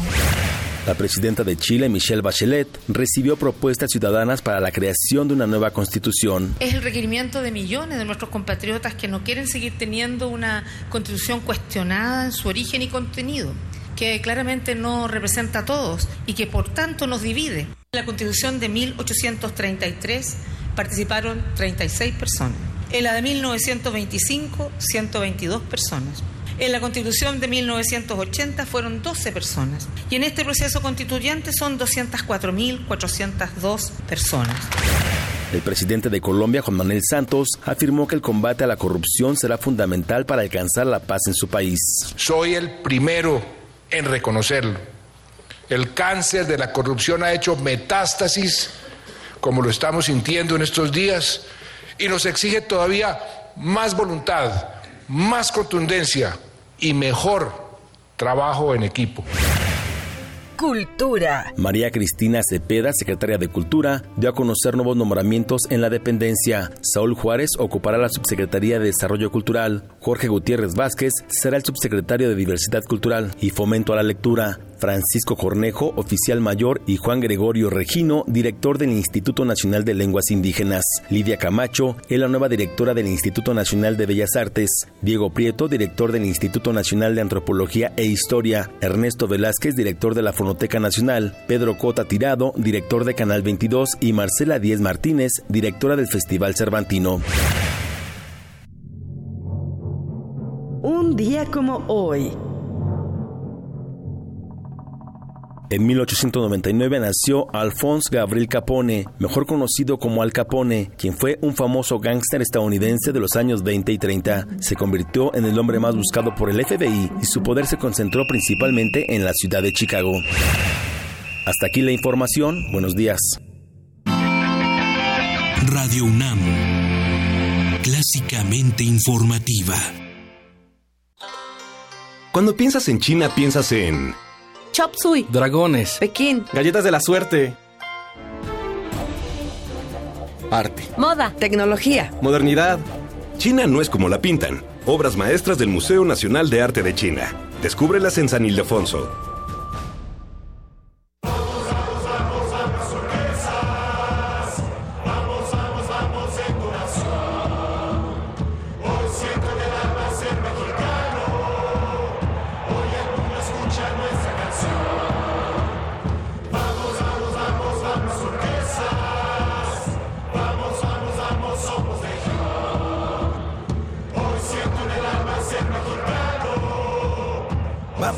La presidenta de Chile, Michelle Bachelet, recibió propuestas ciudadanas para la creación de una nueva constitución. Es el requerimiento de millones de nuestros compatriotas que no quieren seguir teniendo una constitución cuestionada en su origen y contenido, que claramente no representa a todos y que por tanto nos divide. En la constitución de 1833 participaron 36 personas. En la de 1925, 122 personas. En la constitución de 1980 fueron 12 personas y en este proceso constituyente son 204.402 personas. El presidente de Colombia, Juan Manuel Santos, afirmó que el combate a la corrupción será fundamental para alcanzar la paz en su país. Soy el primero en reconocerlo. El cáncer de la corrupción ha hecho metástasis, como lo estamos sintiendo en estos días, y nos exige todavía más voluntad, más contundencia y mejor trabajo en equipo. Cultura. María Cristina Cepeda, secretaria de Cultura, dio a conocer nuevos nombramientos en la dependencia. Saúl Juárez ocupará la subsecretaría de Desarrollo Cultural. Jorge Gutiérrez Vázquez será el subsecretario de Diversidad Cultural y Fomento a la Lectura. Francisco Cornejo, oficial mayor, y Juan Gregorio Regino, director del Instituto Nacional de Lenguas Indígenas. Lidia Camacho es la nueva directora del Instituto Nacional de Bellas Artes. Diego Prieto, director del Instituto Nacional de Antropología e Historia. Ernesto Velázquez, director de la Fonoteca Nacional. Pedro Cota Tirado, director de Canal 22. Y Marcela Díez Martínez, directora del Festival Cervantino. Un día como hoy. En 1899 nació Alphonse Gabriel Capone, mejor conocido como Al Capone, quien fue un famoso gángster estadounidense de los años 20 y 30. Se convirtió en el hombre más buscado por el FBI y su poder se concentró principalmente en la ciudad de Chicago. Hasta aquí la información. Buenos días. Radio UNAM. Clásicamente informativa. Cuando piensas en China, piensas en Chop Suey, dragones, Pekín, galletas de la suerte, arte, moda, tecnología, modernidad. China no es como la pintan. Obras maestras del Museo Nacional de Arte de China. Descúbrelas en San Ildefonso.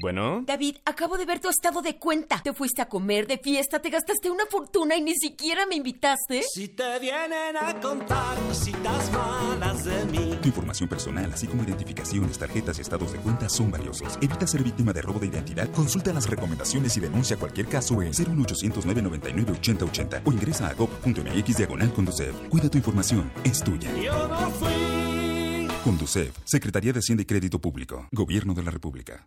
Bueno. David, acabo de ver tu estado de cuenta. Te fuiste a comer de fiesta, te gastaste una fortuna y ni siquiera me invitaste. Si te vienen a contar cositas malas de mí. Tu información personal, así como identificaciones, tarjetas y estados de cuenta son valiosos. Evita ser víctima de robo de identidad. Consulta las recomendaciones y denuncia cualquier caso en 01800 999 8080 o ingresa a gov.mx diagonal Conducef. Cuida tu información, es tuya. Yo no fui. Conducef, Secretaría de Hacienda y Crédito Público, Gobierno de la República.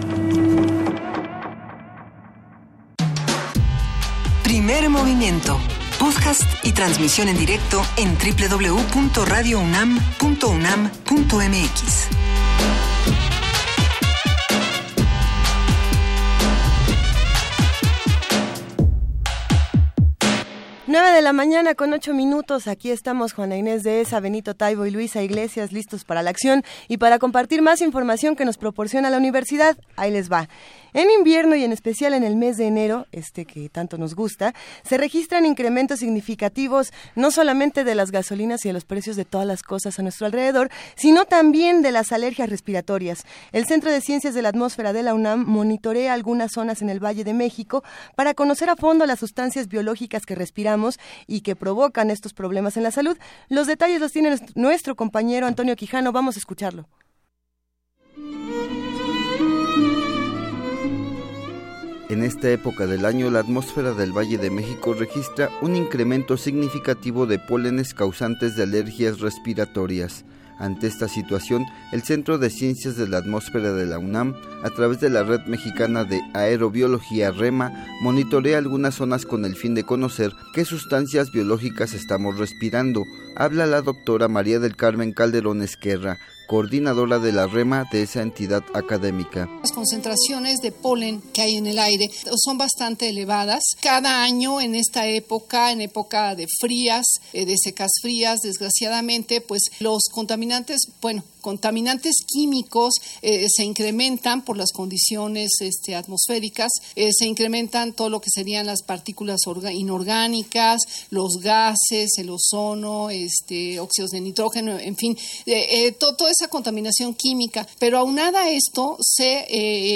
Movimiento. Podcast y transmisión en directo en www.radiounam.unam.mx. 9 de la mañana con 8 minutos. Aquí estamos Juana Inés de Esa, Benito Taibo y Luisa Iglesias listos para la acción y para compartir más información que nos proporciona la universidad. Ahí les va. En invierno y en especial en el mes de enero, este que tanto nos gusta, se registran incrementos significativos no solamente de las gasolinas y de los precios de todas las cosas a nuestro alrededor, sino también de las alergias respiratorias. El Centro de Ciencias de la Atmósfera de la UNAM monitorea algunas zonas en el Valle de México para conocer a fondo las sustancias biológicas que respiramos y que provocan estos problemas en la salud. Los detalles los tiene nuestro compañero Antonio Quijano. Vamos a escucharlo. En esta época del año, la atmósfera del Valle de México registra un incremento significativo de pólenes causantes de alergias respiratorias. Ante esta situación, el Centro de Ciencias de la Atmósfera de la UNAM, a través de la Red Mexicana de Aerobiología REMA, monitorea algunas zonas con el fin de conocer qué sustancias biológicas estamos respirando. Habla la doctora María del Carmen Calderón Esquerra, coordinadora de la REMA de esa entidad académica. Las concentraciones de polen que hay en el aire son bastante elevadas. Cada año en esta época, en época de frías, eh, de secas frías, desgraciadamente, pues los contaminantes, bueno, contaminantes químicos eh, se incrementan por las condiciones este, atmosféricas, eh, se incrementan todo lo que serían las partículas inorgánicas, los gases, el ozono, este, óxidos de nitrógeno, en fin, todo, toda esa contaminación química. Pero aunada a esto, se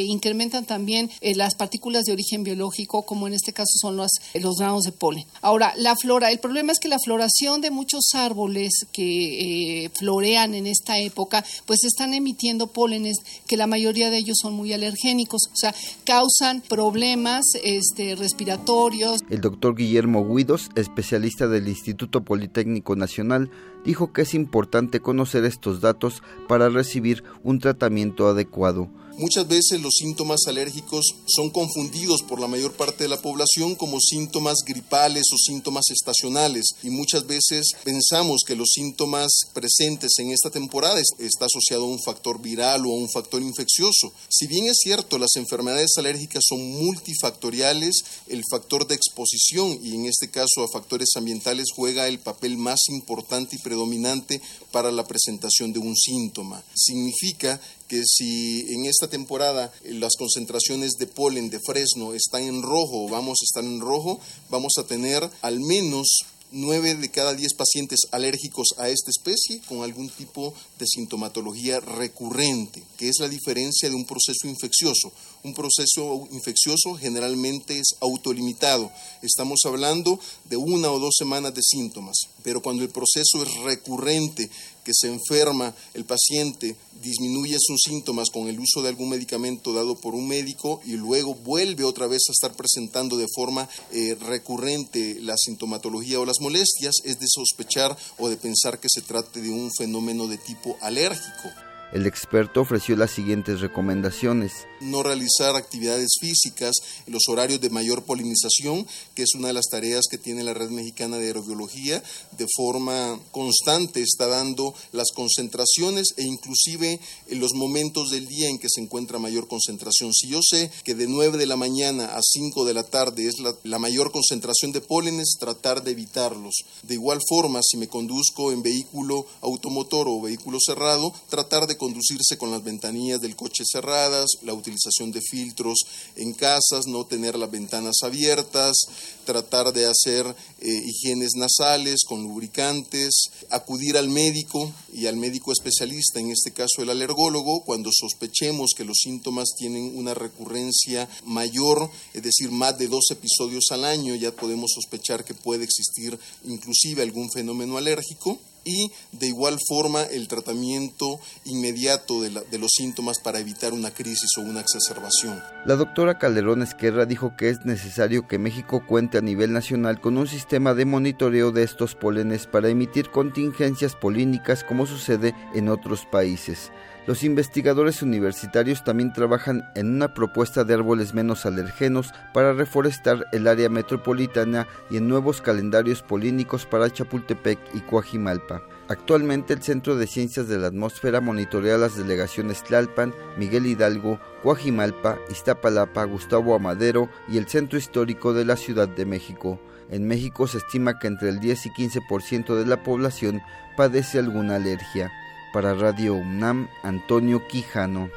incrementan también las partículas de origen biológico, como en este caso son los, los granos de polen. Ahora, la flora, el problema es que la floración de muchos árboles que florean en esta época, pues están emitiendo pólenes que la mayoría de ellos son muy alergénicos, o sea, causan problemas este, respiratorios. El doctor Guillermo Guidos, especialista del Instituto Politécnico Nacional, dijo que es importante conocer estos datos para recibir un tratamiento adecuado. Muchas veces los síntomas alérgicos son confundidos por la mayor parte de la población como síntomas gripales o síntomas estacionales y muchas veces pensamos que los síntomas presentes en esta temporada está asociado a un factor viral o a un factor infeccioso. Si bien es cierto, las enfermedades alérgicas son multifactoriales, el factor de exposición y en este caso a factores ambientales juega el papel más importante y predominante para la presentación de un síntoma. Significa que si en esta temporada las concentraciones de polen de fresno están en rojo vamos a estar en rojo, vamos a tener al menos 9 de cada 10 pacientes alérgicos a esta especie con algún tipo de sintomatología recurrente, que es la diferencia de un proceso infeccioso. Un proceso infeccioso generalmente es autolimitado. Estamos hablando de una o dos semanas de síntomas, pero cuando el proceso es recurrente, que se enferma el paciente, disminuye sus síntomas con el uso de algún medicamento dado por un médico y luego vuelve otra vez a estar presentando de forma eh, recurrente la sintomatología o las molestias, es de sospechar o de pensar que se trate de un fenómeno de tipo alérgico. El experto ofreció las siguientes recomendaciones. No realizar actividades físicas en los horarios de mayor polinización, que es una de las tareas que tiene la Red Mexicana de Aerobiología, de forma constante está dando las concentraciones e inclusive en los momentos del día en que se encuentra mayor concentración. Si yo sé que de 9 de la mañana a 5 de la tarde es la, mayor concentración de pólenes, tratar de evitarlos. De igual forma, si me conduzco en vehículo automotor o vehículo cerrado, tratar de conducirse con las ventanillas del coche cerradas, la utilización de filtros en casas, no tener las ventanas abiertas, tratar de hacer eh, higienes nasales con lubricantes, acudir al médico y al médico especialista, en este caso el alergólogo, cuando sospechemos que los síntomas tienen una recurrencia mayor, es decir, más de dos episodios al año, ya podemos sospechar que puede existir inclusive algún fenómeno alérgico y de igual forma el tratamiento inmediato de, los síntomas para evitar una crisis o una exacerbación. La doctora Calderón Esquerra dijo que es necesario que México cuente a nivel nacional con un sistema de monitoreo de estos pólenes para emitir contingencias polínicas como sucede en otros países. Los investigadores universitarios también trabajan en una propuesta de árboles menos alergenos para reforestar el área metropolitana y en nuevos calendarios polínicos para Chapultepec y Coajimalpa. Actualmente el Centro de Ciencias de la Atmósfera monitorea las delegaciones Tlalpan, Miguel Hidalgo, Coajimalpa, Iztapalapa, Gustavo Amadero y el Centro Histórico de la Ciudad de México. En México se estima que entre el 10 y 15% de la población padece alguna alergia. Para Radio UNAM, Antonio Quijano.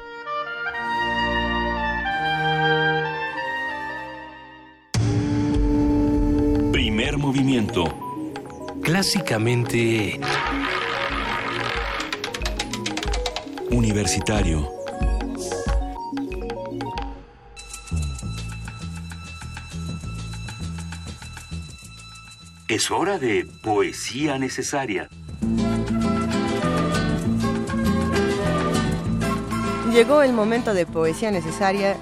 Primer movimiento. Clásicamente... Universitario. Es hora de poesía necesaria. Llegó el momento de poesía necesaria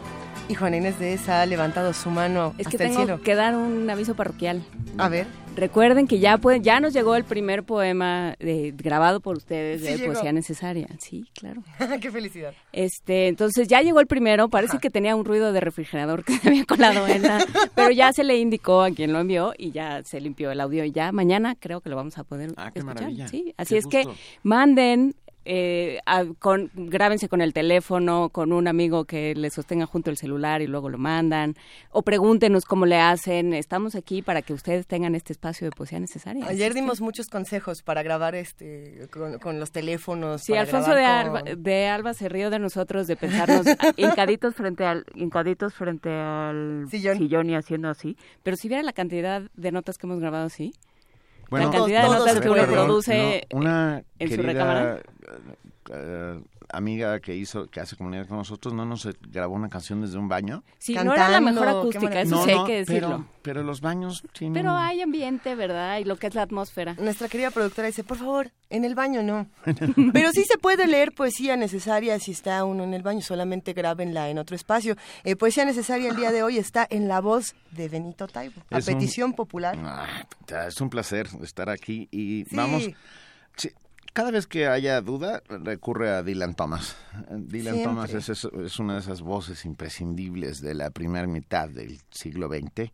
y Juan Inés de esa ha levantado su mano es hasta que tengo el cielo. que dar un aviso parroquial. A ver. Recuerden que ya pueden, ya nos llegó el primer poema de, grabado por ustedes Sí de llegó. poesía necesaria. Sí, claro. ¡Qué felicidad! Este, entonces ya llegó el primero, parece que tenía un ruido de refrigerador que se había colado en la, pero ya se le indicó a quien lo envió y ya se limpió el audio y ya mañana creo que lo vamos a poder Ah, qué escuchar. maravilla. Sí, así Qué es que manden eh, a- con, grábense con el teléfono, con un amigo que le sostenga junto el celular y luego lo mandan, o pregúntenos cómo le hacen. Estamos aquí para que ustedes tengan este espacio de poesía necesaria. Ayer dimos muchos consejos para grabar este con, con los teléfonos. Sí, para Alfonso de Alba, con- de Alba se rió de nosotros de pensarnos hincaditos frente al hincaditos frente al sillón. y haciendo así. Pero si viera la cantidad de notas que hemos grabado así, la cantidad de notas que uno produce no, una en su querida, recámara. eh, amiga que hizo que hace comunidad con nosotros no nos grabó una canción desde un baño. Sí, no era la mejor acústica, eso No, sí hay no, que decirlo. Pero, pero los baños tienen... Pero hay ambiente, ¿verdad? Y lo que es la atmósfera. Nuestra querida productora dice, por favor, en el baño no. Pero sí se puede leer poesía necesaria si está uno en el baño, solamente grábenla en otro espacio. Eh, poesía necesaria el día de hoy está en la voz de Benito Taibo, a Es un- petición popular. Ah, es un placer estar aquí y Sí. vamos... sí, cada vez que haya duda, recurre a Dylan Thomas. Dylan Siempre. Thomas es, es- es una de esas voces imprescindibles de la primera mitad del siglo XX,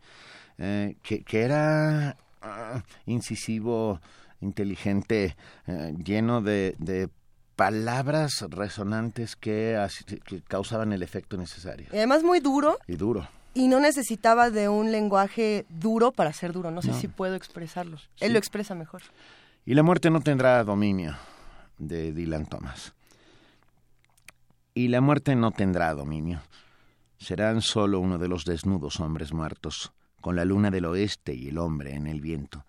eh, que, que era ah, incisivo, inteligente, eh, lleno de, de palabras resonantes que, causaban el efecto necesario. Y además muy duro Y duro. y no necesitaba de un lenguaje duro para ser duro. No sé No. si puedo expresarlo. Sí. Él lo expresa mejor. Y la muerte no tendrá dominio de Dylan Thomas. Y la muerte no tendrá dominio. Serán solo uno de los desnudos hombres muertos, con la luna del oeste y el hombre en el viento.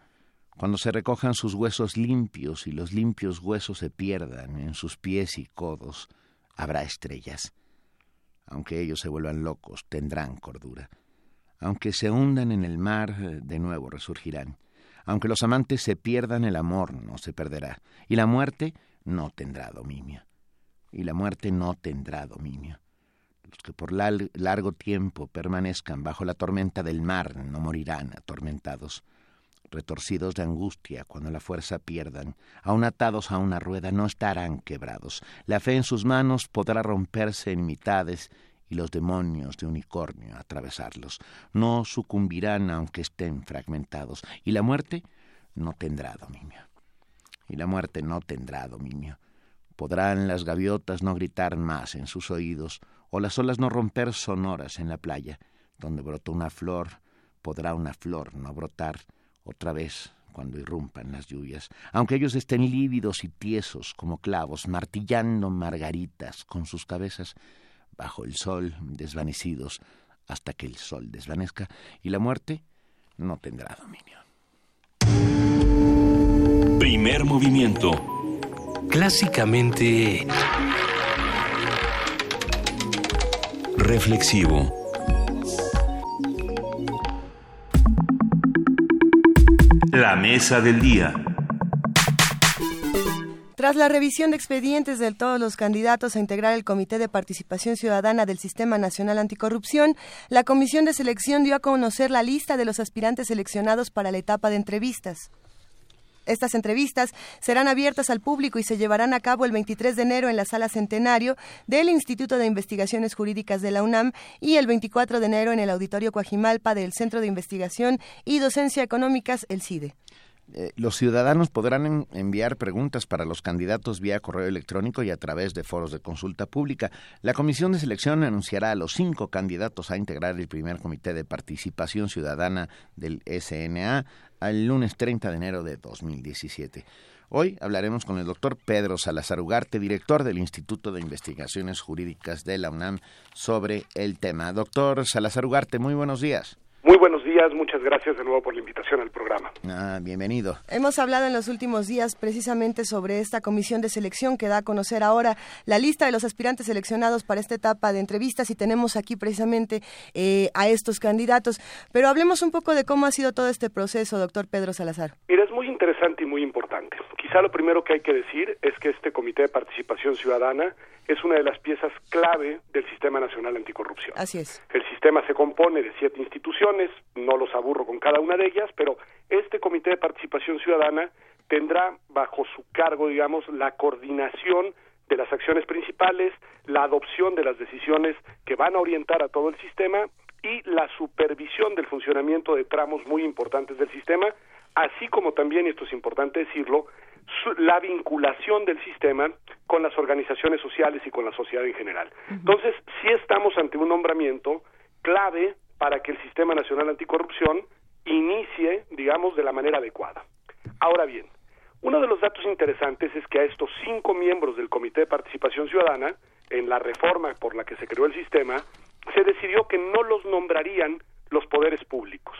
Cuando se recojan sus huesos limpios y los limpios huesos se pierdan en sus pies y codos, habrá estrellas. Aunque ellos se vuelvan locos, tendrán cordura. Aunque se hundan en el mar, de nuevo resurgirán. Aunque los amantes se pierdan, el amor no se perderá. Y la muerte no tendrá dominio. Y la muerte no tendrá dominio. Los que por largo tiempo permanezcan bajo la tormenta del mar no morirán atormentados retorcidos de angustia cuando la fuerza pierdan, aun atados a una rueda, no estarán quebrados. La fe en sus manos podrá romperse en mitades y los demonios de unicornio atravesarlos. No sucumbirán aunque estén fragmentados. Y la muerte no tendrá dominio. Y la muerte no tendrá dominio. Podrán las gaviotas no gritar más en sus oídos, o las olas no romper sonoras en la playa. Donde brotó una flor, podrá una flor no brotar otra vez cuando irrumpan las lluvias, aunque ellos estén lívidos y tiesos como clavos, martillando margaritas con sus cabezas bajo el sol, desvanecidos hasta que el sol desvanezca, y la muerte no tendrá dominio. Primer movimiento. Clásicamente... Reflexivo. La mesa del día. Tras la revisión de expedientes de todos los candidatos a integrar el Comité de Participación Ciudadana del Sistema Nacional Anticorrupción, la Comisión de Selección dio a conocer la lista de los aspirantes seleccionados para la etapa de entrevistas. Estas entrevistas serán abiertas al público y se llevarán a cabo el 23 de enero en la Sala Centenario del Instituto de Investigaciones Jurídicas de la UNAM y el 24 de enero en el Auditorio Coajimalpa del Centro de Investigación y Docencia Económicas, el CIDE. Eh, los ciudadanos podrán enviar preguntas para los candidatos vía correo electrónico y a través de foros de consulta pública. La Comisión de Selección anunciará a los cinco candidatos a integrar el primer Comité de Participación Ciudadana del SNA al lunes 30 de enero de 2017. Hoy hablaremos con el doctor Pedro Salazar Ugarte, director del Instituto de Investigaciones Jurídicas de la UNAM, sobre el tema. Doctor Salazar Ugarte, muy buenos días. Muy buenos días, muchas gracias de nuevo por la invitación al programa. Ah, bienvenido. Hemos hablado en los últimos días precisamente sobre esta comisión de selección que da a conocer ahora la lista de los aspirantes seleccionados para esta etapa de entrevistas y tenemos aquí precisamente eh, a estos candidatos. Pero hablemos un poco de cómo ha sido todo este proceso, doctor Pedro Salazar. Mira, es muy interesante y muy importante. Quizá lo primero que hay que decir es que este Comité de Participación Ciudadana es una de las piezas clave del Sistema Nacional Anticorrupción. Así es. El sistema se compone de siete instituciones, no los aburro con cada una de ellas, pero este Comité de Participación Ciudadana tendrá bajo su cargo, digamos, la coordinación de las acciones principales, la adopción de las decisiones que van a orientar a todo el sistema y la supervisión del funcionamiento de tramos muy importantes del sistema, así como también, y esto es importante decirlo, la vinculación del sistema con las organizaciones sociales y con la sociedad en general. Entonces, sí estamos ante un nombramiento clave para que el Sistema Nacional Anticorrupción inicie, digamos, de la manera adecuada. Ahora bien, uno de los datos interesantes es que a estos cinco miembros del Comité de Participación Ciudadana, en la reforma por la que se creó el sistema, se decidió que no los nombrarían los poderes públicos.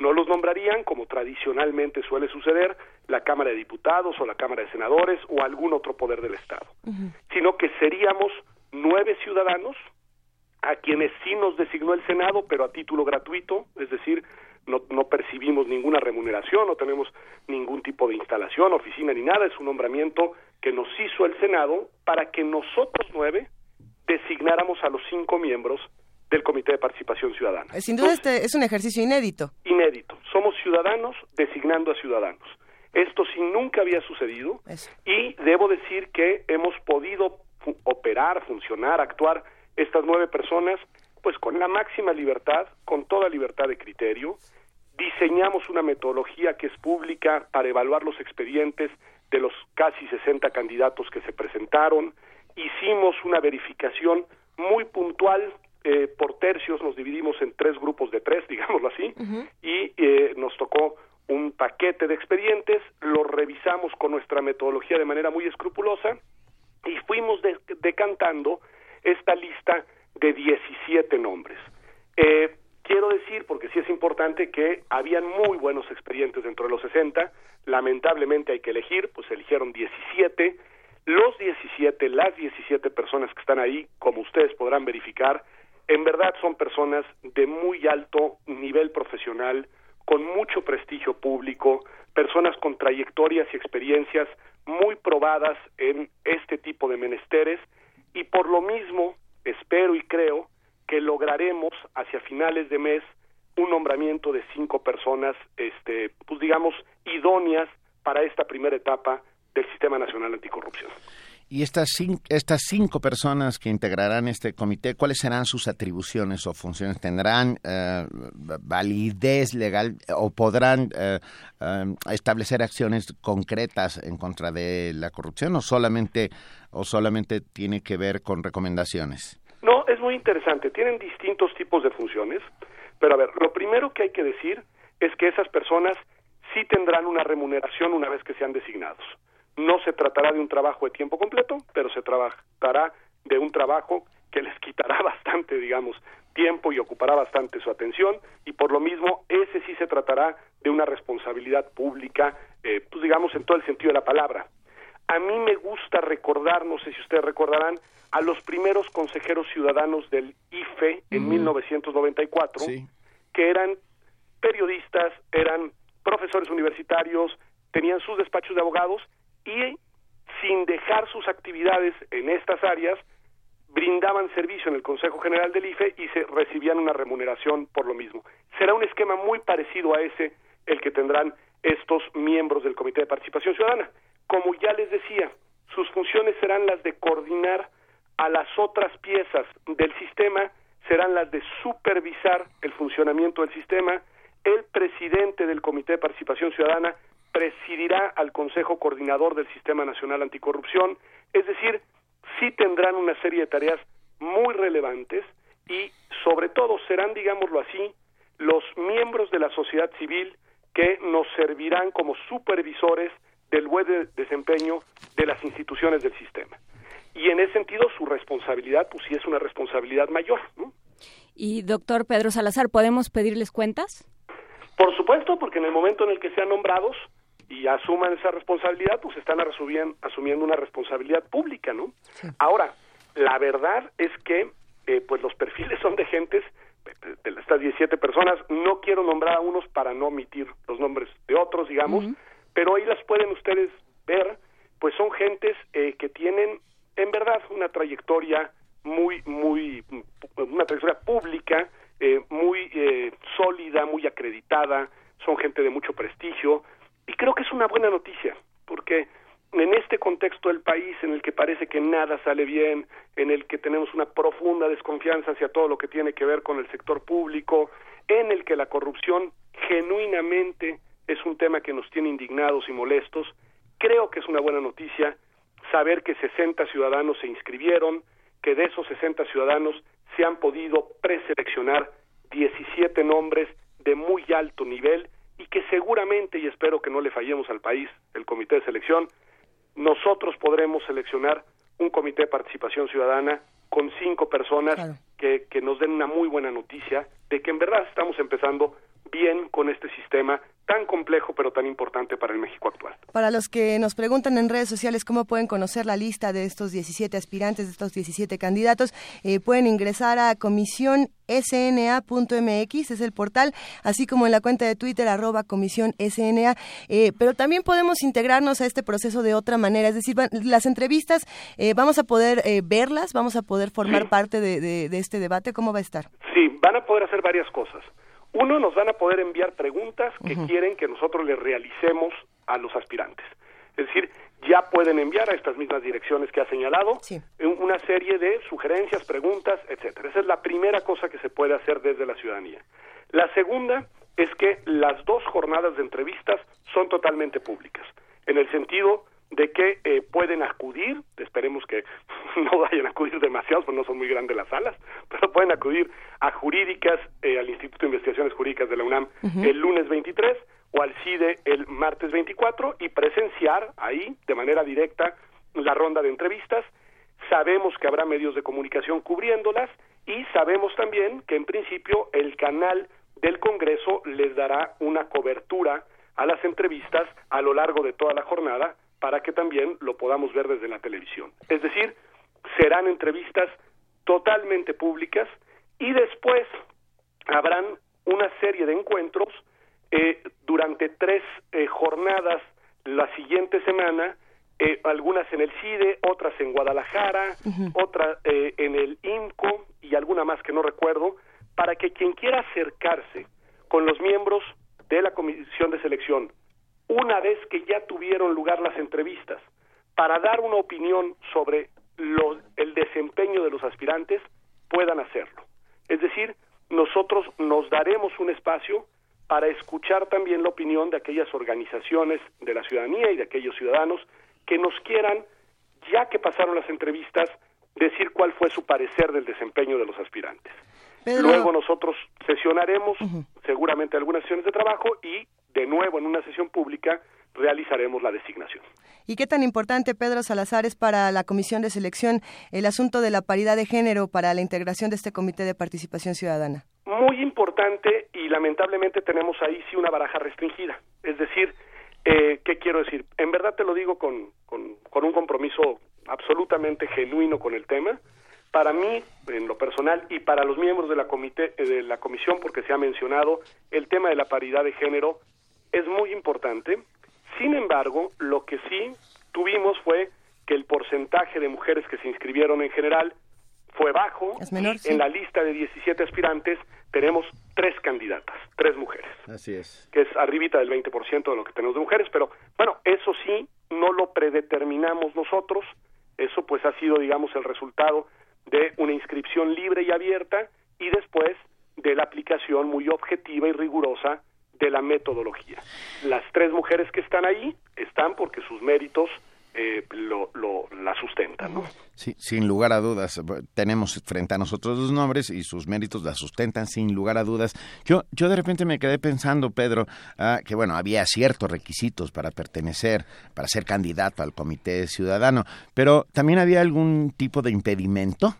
No los nombrarían, como tradicionalmente suele suceder, la Cámara de Diputados o la Cámara de Senadores o algún otro poder del Estado, sino que seríamos nueve ciudadanos a quienes sí nos designó el Senado, pero a título gratuito, es decir, no, no percibimos ninguna remuneración, no tenemos ningún tipo de instalación, oficina ni nada, es un nombramiento que nos hizo el Senado para que nosotros nueve designáramos a los cinco miembros del Comité de Participación Ciudadana. Sin duda este es un ejercicio inédito. Inédito. Somos ciudadanos designando a ciudadanos. Esto sí nunca había sucedido y debo decir que hemos podido operar, funcionar, actuar estas nueve personas pues con la máxima libertad, con toda libertad de criterio. Diseñamos una metodología que es pública para evaluar los expedientes de los casi 60 candidatos que se presentaron. Hicimos una verificación muy puntual eh, por tercios, nos dividimos en tres grupos de tres, digámoslo así, y eh, nos tocó un paquete de expedientes, lo revisamos con nuestra metodología de manera muy escrupulosa y fuimos decantando esta lista de 17 nombres. Eh, quiero decir, porque sí es importante, que habían muy buenos expedientes dentro de los 60, lamentablemente hay que elegir, pues eligieron 17, los 17, las 17 personas que están ahí, como ustedes podrán verificar, en verdad son personas de muy alto nivel profesional, con mucho prestigio público, personas con trayectorias y experiencias muy probadas en este tipo de menesteres y por lo mismo espero y creo que lograremos hacia finales de mes un nombramiento de cinco personas, este, pues digamos, idóneas para esta primera etapa del Sistema Nacional Anticorrupción. Y estas estas cinco personas que integrarán este comité, ¿cuáles serán sus atribuciones o funciones? ¿Tendrán eh, validez legal o podrán eh, eh, establecer acciones concretas en contra de la corrupción o solamente, o solamente tiene que ver con recomendaciones? No, es muy interesante. Tienen distintos tipos de funciones. Pero a ver, lo primero que hay que decir es que esas personas sí tendrán una remuneración una vez que sean designados. No se tratará de un trabajo de tiempo completo, pero se tratará de un trabajo que les quitará bastante, digamos, tiempo y ocupará bastante su atención. Y por lo mismo ese sí se tratará de una responsabilidad pública, eh, pues digamos en todo el sentido de la palabra. A mí me gusta recordar, no sé si ustedes recordarán, a los primeros consejeros ciudadanos del IFE en 1994, que eran periodistas, eran profesores universitarios, tenían sus despachos de abogados y sin dejar sus actividades en estas áreas, brindaban servicio en el Consejo General del IFE y se recibían una remuneración por lo mismo. Será un esquema muy parecido a ese el que tendrán estos miembros del Comité de Participación Ciudadana. Como ya les decía, sus funciones serán las de coordinar a las otras piezas del sistema, serán las de supervisar el funcionamiento del sistema. El presidente del Comité de Participación Ciudadana presidirá al Consejo Coordinador del Sistema Nacional Anticorrupción, es decir, sí tendrán una serie de tareas muy relevantes y sobre todo serán, digámoslo así, los miembros de la sociedad civil que nos servirán como supervisores del buen desempeño de las instituciones del sistema. Y en ese sentido su responsabilidad, pues sí es una responsabilidad mayor. Y doctor Pedro Salazar, ¿podemos pedirles cuentas? Por supuesto, porque en el momento en el que sean nombrados, y asuman esa responsabilidad, pues están asumiendo una responsabilidad pública, ¿no? Ahora, la verdad es que eh, pues los perfiles son de gentes, de estas 17 personas, no quiero nombrar a unos para no omitir los nombres de otros, digamos, pero ahí las pueden ustedes ver, pues son gentes eh, que tienen en verdad una trayectoria muy, muy, una trayectoria pública, eh, muy sólida, muy acreditada, son gente de mucho prestigio, y creo que es una buena noticia, porque en este contexto del país en el que parece que nada sale bien, en el que tenemos una profunda desconfianza hacia todo lo que tiene que ver con el sector público, en el que la corrupción genuinamente es un tema que nos tiene indignados y molestos, creo que es una buena noticia saber que 60 ciudadanos se inscribieron, que de esos 60 ciudadanos se han podido preseleccionar 17 nombres de muy alto nivel y que seguramente, y espero que no le fallemos al país, el comité de selección, nosotros podremos seleccionar un comité de participación ciudadana con cinco personas que, que nos den una muy buena noticia de que en verdad estamos empezando bien con este sistema tan complejo pero tan importante para el México actual. Para los que nos preguntan en redes sociales cómo pueden conocer la lista de estos 17 aspirantes, de estos 17 candidatos, eh, pueden ingresar a comisionsna.mx, es el portal, así como en la cuenta de Twitter arroba comisión SNA, eh, pero también podemos integrarnos a este proceso de otra manera, es decir, las entrevistas eh, vamos a poder verlas, vamos a poder formar parte de, de este debate, ¿cómo va a estar? Sí, van a poder hacer varias cosas. Uno, nos van a poder enviar preguntas que quieren que nosotros les realicemos a los aspirantes. Es decir, ya pueden enviar a estas mismas direcciones que ha señalado una serie de sugerencias, preguntas, etcétera. Esa es la primera cosa que se puede hacer desde la ciudadanía. La segunda es que las dos jornadas de entrevistas son totalmente públicas, en el sentido de que eh, pueden acudir, esperemos que no vayan a acudir demasiados, porque no son muy grandes las salas, pero pueden acudir a jurídicas, eh, al Instituto de Investigaciones Jurídicas de la UNAM el lunes 23 o al CIDE el martes 24 y presenciar ahí de manera directa la ronda de entrevistas. Sabemos que habrá medios de comunicación cubriéndolas y sabemos también que en principio el canal del Congreso les dará una cobertura a las entrevistas a lo largo de toda la jornada para que también lo podamos ver desde la televisión. Es decir, serán entrevistas totalmente públicas y después habrán una serie de encuentros eh, durante tres eh, jornadas la siguiente semana, eh, algunas en el CIDE, otras en Guadalajara, otra eh, en el INCO y alguna más que no recuerdo, para que quien quiera acercarse con los miembros de la comisión de selección, una vez que ya tuvieron lugar las entrevistas, para dar una opinión sobre el desempeño de los aspirantes, puedan hacerlo. Es decir, nosotros nos daremos un espacio para escuchar también la opinión de aquellas organizaciones de la ciudadanía y de aquellos ciudadanos que nos quieran, ya que pasaron las entrevistas, decir cuál fue su parecer del desempeño de los aspirantes. Pedro- Luego nosotros sesionaremos seguramente algunas sesiones de trabajo y de nuevo en una sesión pública realizaremos la designación. ¿Y qué tan importante, Pedro Salazar, es para la Comisión de Selección el asunto de la paridad de género para la integración de este Comité de Participación Ciudadana? Muy importante y lamentablemente tenemos ahí sí una baraja restringida. Es decir, eh, ¿qué quiero decir? En verdad te lo digo con, con, con un compromiso absolutamente genuino con el tema. Para mí, en lo personal, y para los miembros de la, comité, eh, de la comisión, porque se ha mencionado, el tema de la paridad de género es muy importante. Sin embargo, lo que sí tuvimos fue que el porcentaje de mujeres que se inscribieron en general fue bajo. Es menor, sí. En la lista de 17 aspirantes tenemos tres candidatas, tres mujeres, Así es. que es arribita del 20% de lo que tenemos de mujeres, pero bueno, eso sí, no lo predeterminamos nosotros, eso pues ha sido, digamos, el resultado de una inscripción libre y abierta y después de la aplicación muy objetiva y rigurosa de la metodología. Las tres mujeres que están ahí están porque sus méritos eh, lo, lo, la sustentan, ¿no? Sí, sin lugar a dudas, tenemos frente a nosotros dos nombres y sus méritos la sustentan sin lugar a dudas. Yo, yo de repente me quedé pensando, Pedro, ah, que bueno, había ciertos requisitos para pertenecer, para ser candidato al Comité Ciudadano, pero también había algún tipo de impedimento.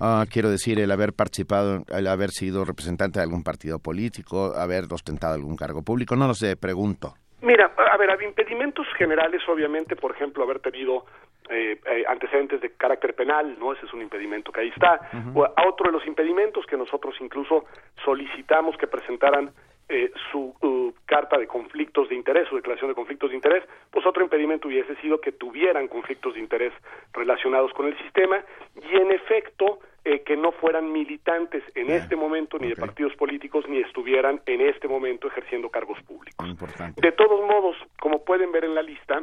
Ah, quiero decir, el haber participado, el haber sido representante de algún partido político, haber ostentado algún cargo público, no lo sé, pregunto. Mira, a ver, hay impedimentos generales, obviamente, por ejemplo, haber tenido eh, eh, antecedentes de carácter penal, ¿no? Ese es un impedimento que ahí está. O a otro de los impedimentos que nosotros incluso solicitamos que presentaran eh, su uh, carta de conflictos de interés, su declaración de conflictos de interés, pues otro impedimento hubiese sido que tuvieran conflictos de interés relacionados con el sistema y en efecto eh, que no fueran militantes en este momento ni de partidos políticos ni estuvieran en este momento ejerciendo cargos públicos. De todos modos, como pueden ver en la lista,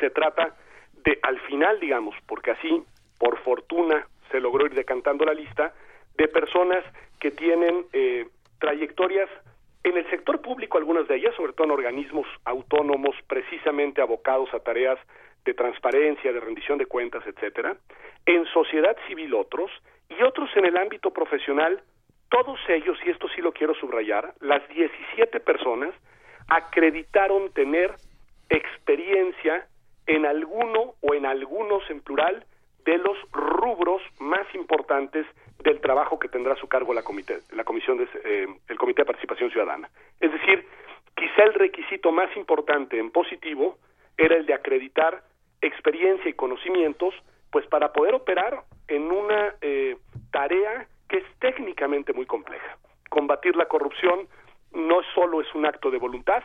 se trata de, al final, digamos, porque así, por fortuna, se logró ir decantando la lista, de personas que tienen eh, trayectorias en el sector público, algunas de ellas, sobre todo en organismos autónomos, precisamente abocados a tareas de transparencia, de rendición de cuentas, etcétera, en sociedad civil otros, y otros en el ámbito profesional, todos ellos, y esto sí lo quiero subrayar, las 17 personas acreditaron tener experiencia en alguno o en algunos en plural de los rubros más importantes del trabajo que tendrá a su cargo la, comité, la comisión de, eh, el Comité de Participación Ciudadana. Es decir, quizá el requisito más importante en positivo era el de acreditar experiencia y conocimientos, pues para poder operar en una eh, tarea que es técnicamente muy compleja. Combatir la corrupción no solo es un acto de voluntad,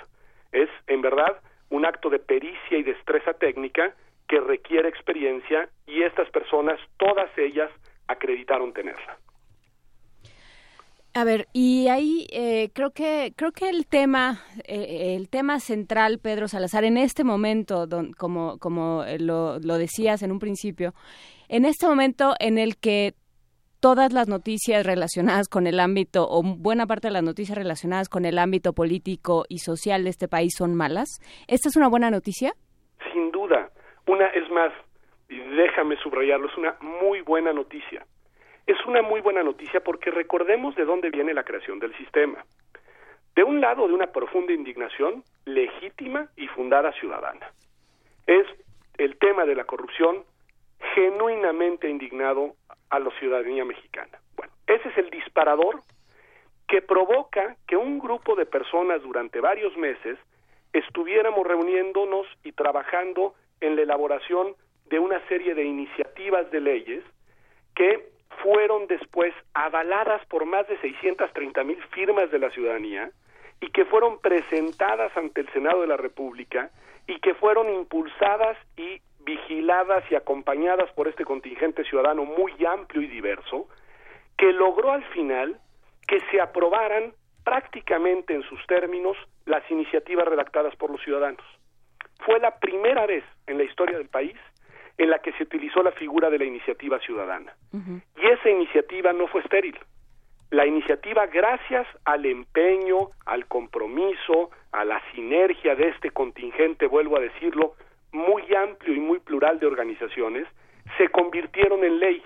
es en verdad un acto de pericia y destreza técnica que requiere experiencia y estas personas, todas ellas, acreditaron tenerla. A ver, y ahí eh, creo que creo que el tema eh, el tema central, Pedro Salazar, en este momento, don, como como lo, lo decías en un principio, en este momento en el que todas las noticias relacionadas con el ámbito, o buena parte de las noticias relacionadas con el ámbito político y social de este país son malas. ¿Esta es una buena noticia? Sin duda. Una, es más, déjame subrayarlo, es una muy buena noticia. Es una muy buena noticia porque recordemos de dónde viene la creación del sistema. De un lado, de una profunda indignación legítima y fundada ciudadana. Es el tema de la corrupción genuinamente indignado a la ciudadanía mexicana. Bueno, ese es el disparador que provoca que un grupo de personas durante varios meses estuviéramos reuniéndonos y trabajando en la elaboración de una serie de iniciativas de leyes que fueron después avaladas por más de 630 mil firmas de la ciudadanía y que fueron presentadas ante el Senado de la República y que fueron impulsadas y vigiladas y acompañadas por este contingente ciudadano muy amplio y diverso, que logró al final que se aprobaran prácticamente en sus términos las iniciativas redactadas por los ciudadanos. Fue la primera vez en la historia del país en la que se utilizó la figura de la iniciativa ciudadana. Y esa iniciativa no fue estéril. La iniciativa, gracias al empeño, al compromiso, a la sinergia de este contingente, vuelvo a decirlo, muy amplio y muy plural de organizaciones, se convirtieron en ley.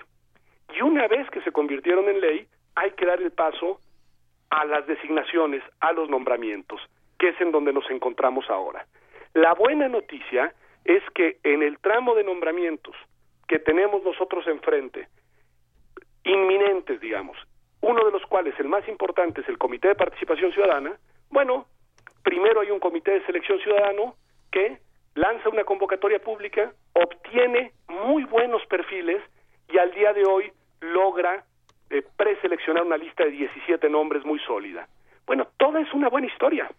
Y una vez que se convirtieron en ley, hay que dar el paso a las designaciones, a los nombramientos, que es en donde nos encontramos ahora. La buena noticia es que en el tramo de nombramientos que tenemos nosotros enfrente, inminentes, digamos, uno de los cuales, el más importante, es el Comité de Participación Ciudadana, bueno, primero hay un Comité de Selección Ciudadano que lanza una convocatoria pública, obtiene muy buenos perfiles y al día de hoy logra eh, preseleccionar una lista de 17 nombres muy sólida. Bueno, toda es una buena historia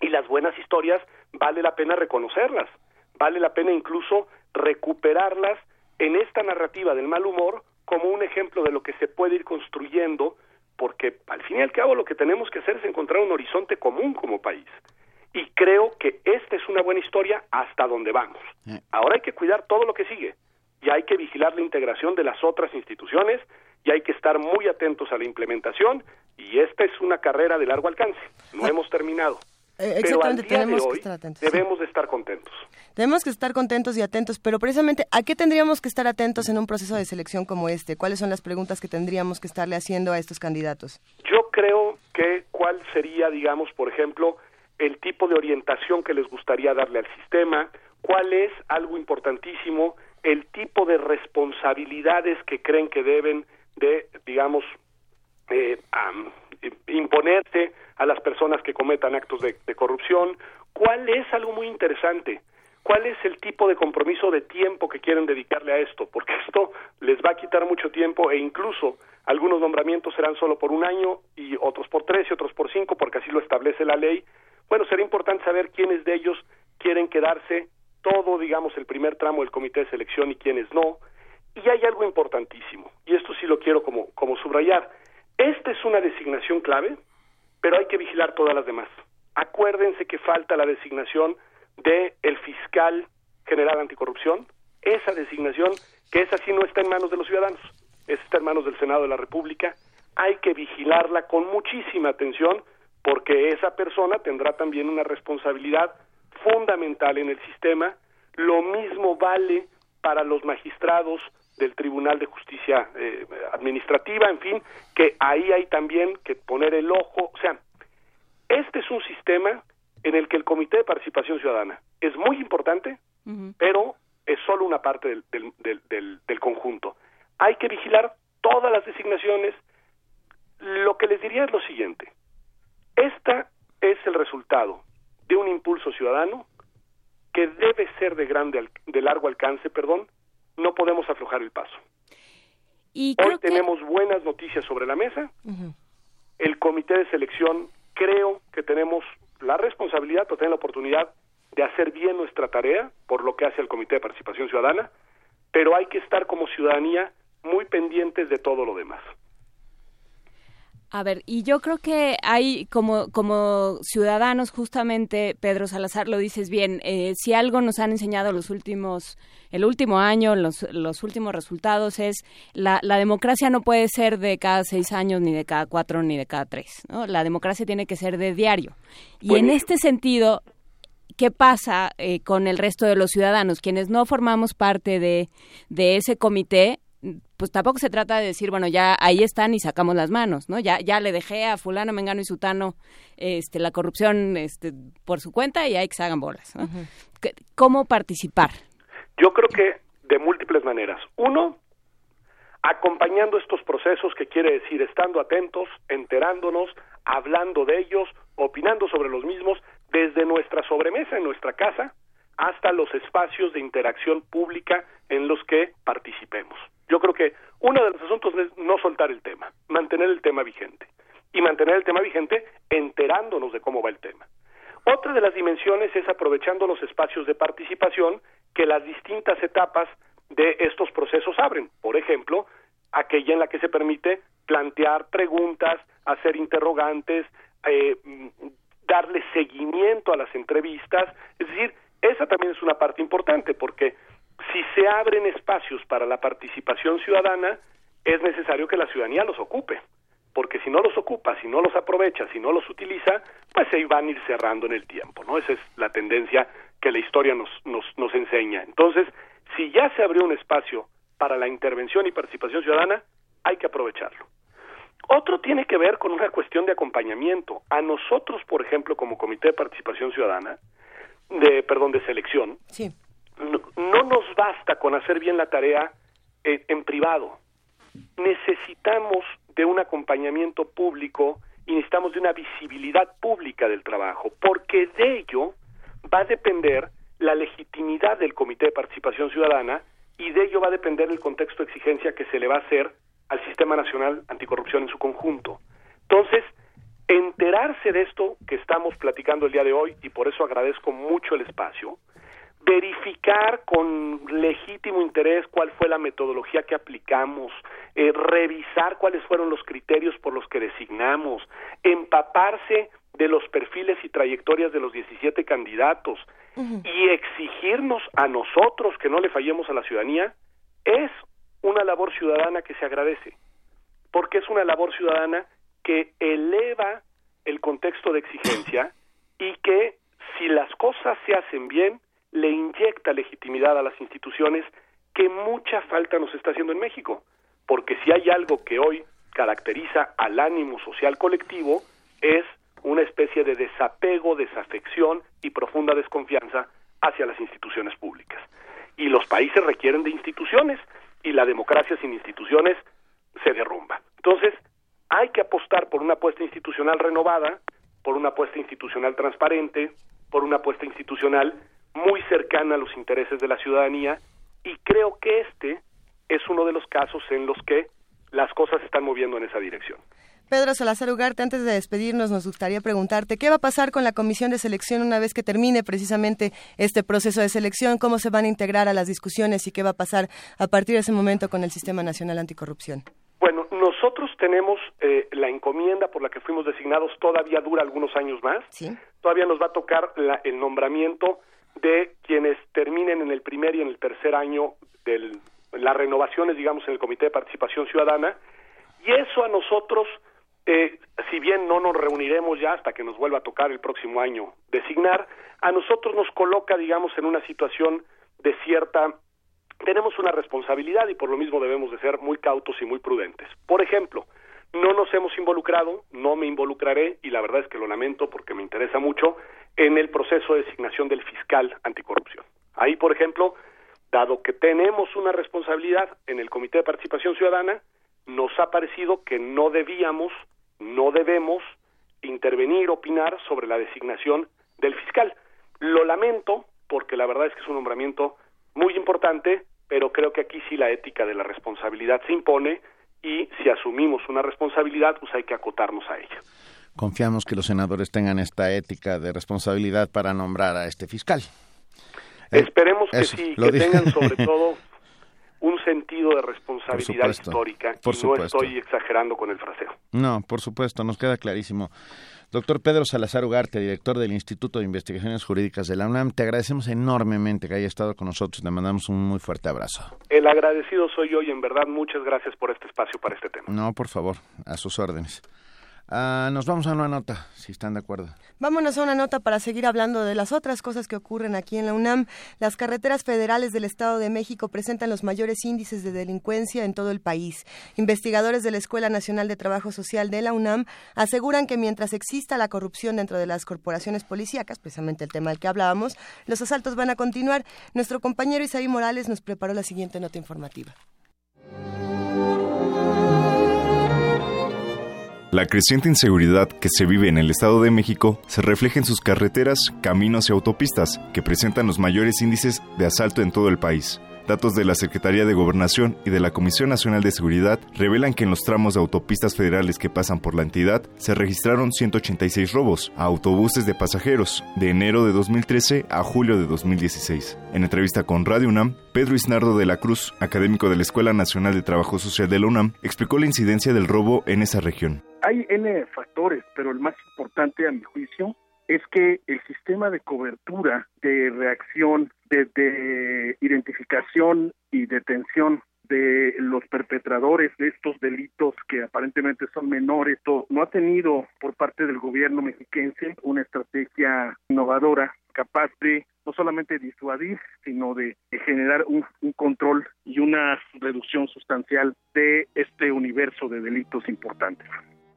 y las buenas historias vale la pena reconocerlas, vale la pena incluso recuperarlas en esta narrativa del mal humor como un ejemplo de lo que se puede ir construyendo, porque al fin y al cabo lo que tenemos que hacer es encontrar un horizonte común como país. Y creo que esta es una buena historia hasta donde vamos. Ahora hay que cuidar todo lo que sigue y hay que vigilar la integración de las otras instituciones y hay que estar muy atentos a la implementación y esta es una carrera de largo alcance. No hemos terminado. Eh, Pero al exactamente, de tenemos que estar atentos. debemos de estar contentos. Tenemos que estar contentos y atentos, pero precisamente, ¿a qué tendríamos que estar atentos en un proceso de selección como este? ¿Cuáles son las preguntas que tendríamos que estarle haciendo a estos candidatos? Yo creo que cuál sería, digamos, por ejemplo, el tipo de orientación que les gustaría darle al sistema, cuál es algo importantísimo, el tipo de responsabilidades que creen que deben de, digamos, eh, am, imponerse a las personas que cometan actos de, corrupción, cuál es algo muy interesante, cuál es el tipo de compromiso de tiempo que quieren dedicarle a esto, porque esto les va a quitar mucho tiempo e incluso algunos nombramientos serán solo por un año y otros por tres y otros por cinco, porque así lo establece la ley. Bueno, será importante saber quiénes de ellos quieren quedarse todo, digamos, el primer tramo del comité de selección y quiénes no. Y hay algo importantísimo, y esto sí lo quiero como, como subrayar. Esta es una designación clave, pero hay que vigilar todas las demás. Acuérdense que falta la designación de el fiscal general anticorrupción, esa designación que esa sí no está en manos de los ciudadanos, esa está en manos del Senado de la República, hay que vigilarla con muchísima atención porque esa persona tendrá también una responsabilidad fundamental en el sistema, lo mismo vale para los magistrados del Tribunal de Justicia eh, Administrativa, en fin, que ahí hay también que poner el ojo, o sea, este es un sistema en el que el Comité de Participación Ciudadana es muy importante, pero es solo una parte del, del, del, del, del conjunto. Hay que vigilar todas las designaciones. Lo que les diría es lo siguiente. Esta es el resultado de un impulso ciudadano que debe ser de grande, de largo alcance, perdón. No podemos aflojar el paso. Y Hoy tenemos buenas noticias sobre la mesa. El comité de selección creo que tenemos la responsabilidad, pero también la oportunidad de hacer bien nuestra tarea por lo que hace el comité de participación ciudadana, pero hay que estar como ciudadanía muy pendientes de todo lo demás. A ver, y yo creo que hay como, como ciudadanos, justamente, Pedro Salazar, lo dices bien, eh, si algo nos han enseñado los últimos, el último año, los, los últimos resultados es la, la democracia no puede ser de cada seis años, ni de cada cuatro, ni de cada tres, ¿no? La democracia tiene que ser de diario. Y en este sentido, ¿qué pasa eh, con el resto de los ciudadanos? Quienes no formamos parte de, de ese comité, pues tampoco se trata de decir, bueno, ya ahí están y sacamos las manos, ¿no? Ya, ya le dejé a fulano, mengano y sutano este, la corrupción este, por su cuenta y hay que se hagan bolas, ¿no? ¿Qué- ¿Cómo participar? Yo creo que de múltiples maneras. Uno, acompañando estos procesos, que quiere decir estando atentos, enterándonos, hablando de ellos, opinando sobre los mismos, desde nuestra sobremesa en nuestra casa hasta los espacios de interacción pública en los que participemos. Yo creo que uno de los asuntos es no soltar el tema, mantener el tema vigente. y mantener el tema vigente enterándonos de cómo va el tema. Otra de las dimensiones es aprovechando los espacios de participación que las distintas etapas de estos procesos abren. Por ejemplo, aquella en la que se permite plantear preguntas, hacer interrogantes, eh, darle seguimiento a las entrevistas. Es decir, esa también es una parte importante porque si se abren espacios para la participación ciudadana, es necesario que la ciudadanía los ocupe porque si no los ocupa, si no los aprovecha, si no los utiliza, pues se van a ir cerrando en el tiempo, ¿no? Esa es la tendencia que la historia nos, nos, nos enseña. Entonces, si ya se abrió un espacio para la intervención y participación ciudadana, hay que aprovecharlo. Otro tiene que ver con una cuestión de acompañamiento. A nosotros, por ejemplo, como Comité de Participación Ciudadana, de, perdón, de selección, no, no, nos basta con hacer bien la tarea en privado. Necesitamos de un acompañamiento público y necesitamos de una visibilidad pública del trabajo, porque de ello va a depender la legitimidad del Comité de Participación Ciudadana y de ello va a depender el contexto de exigencia que se le va a hacer al Sistema Nacional Anticorrupción en su conjunto. Entonces, enterarse de esto que estamos platicando el día de hoy, y por eso agradezco mucho el espacio, verificar con legítimo interés cuál fue la metodología que aplicamos, eh, revisar cuáles fueron los criterios por los que designamos, empaparse de los perfiles y trayectorias de los 17 candidatos y exigirnos a nosotros que no le fallemos a la ciudadanía, es una labor ciudadana que se agradece, porque es una labor ciudadana que eleva el contexto de exigencia y que si las cosas se hacen bien, le inyecta legitimidad a las instituciones que mucha falta nos está haciendo en México. Porque si hay algo que hoy caracteriza al ánimo social colectivo es una especie de desapego, desafección y profunda desconfianza hacia las instituciones públicas. Y los países requieren de instituciones y la democracia sin instituciones se derrumba. Entonces, hay que apostar por una apuesta institucional renovada, por una apuesta institucional transparente, por una apuesta institucional muy cercana a los intereses de la ciudadanía y creo que este es uno de los casos en los que las cosas se están moviendo en esa dirección. Pedro Salazar Ugarte, antes de despedirnos, nos gustaría preguntarte qué va a pasar con la comisión de selección una vez que termine precisamente este proceso de selección, cómo se van a integrar a las discusiones y qué va a pasar a partir de ese momento con el Sistema Nacional Anticorrupción. Bueno, nosotros tenemos eh, la encomienda por la que fuimos designados, todavía dura algunos años más. ¿Sí? Todavía nos va a tocar la, el nombramiento de quienes terminen en el primer y en el tercer año de las renovaciones, digamos, en el Comité de Participación Ciudadana. Y eso a nosotros, eh, si bien no nos reuniremos ya hasta que nos vuelva a tocar el próximo año designar, a nosotros nos coloca, digamos, en una situación de cierta... Tenemos una responsabilidad y por lo mismo debemos de ser muy cautos y muy prudentes. Por ejemplo, no nos hemos involucrado, no me involucraré, y la verdad es que lo lamento porque me interesa mucho, en el proceso de designación del fiscal anticorrupción. Ahí, por ejemplo, dado que tenemos una responsabilidad en el Comité de Participación Ciudadana, nos ha parecido que no debíamos, no debemos intervenir, opinar sobre la designación del fiscal. Lo lamento porque la verdad es que es un nombramiento muy importante, pero creo que aquí sí la ética de la responsabilidad se impone y si asumimos una responsabilidad, pues hay que acotarnos a ella. Confiamos que los senadores tengan esta ética de responsabilidad para nombrar a este fiscal. Esperemos que sí, que tengan sobre todo un sentido de responsabilidad histórica. Por y supuesto. no estoy exagerando con el fraseo. No, por supuesto, nos queda clarísimo. Doctor Pedro Salazar Ugarte, director del Instituto de Investigaciones Jurídicas de la UNAM, te agradecemos enormemente que haya estado con nosotros. Te mandamos un muy fuerte abrazo. El agradecido soy yo y en verdad muchas gracias por este espacio para este tema. No, por favor, a sus órdenes. Ah, nos vamos a una nota, si están de acuerdo. Vámonos a una nota para seguir hablando de las otras cosas que ocurren aquí en la UNAM. Las carreteras federales del Estado de México presentan los mayores índices de delincuencia en todo el país. Investigadores de la Escuela Nacional de Trabajo Social de la UNAM aseguran que mientras exista la corrupción dentro de las corporaciones policíacas, precisamente el tema del que hablábamos, los asaltos van a continuar. Nuestro compañero Isaí Morales nos preparó la siguiente nota informativa. La creciente inseguridad que se vive en el Estado de México se refleja en sus carreteras, caminos y autopistas, que presentan los mayores índices de asalto en todo el país. Datos de la Secretaría de Gobernación y de la Comisión Nacional de Seguridad revelan que en los tramos de autopistas federales que pasan por la entidad se registraron 186 robos a autobuses de pasajeros de enero de 2013 a julio de 2016. En entrevista con Radio UNAM, Pedro Isnardo de la Cruz, académico de la Escuela Nacional de Trabajo Social de la UNAM, explicó la incidencia del robo en esa región. Hay N factores, pero el más importante a mi juicio es que el sistema de cobertura, de reacción, de, de identificación y detención de los perpetradores de estos delitos que aparentemente son menores, no ha tenido por parte del gobierno mexiquense una estrategia innovadora capaz de no solamente disuadir, sino de, generar un control y una reducción sustancial de este universo de delitos importantes.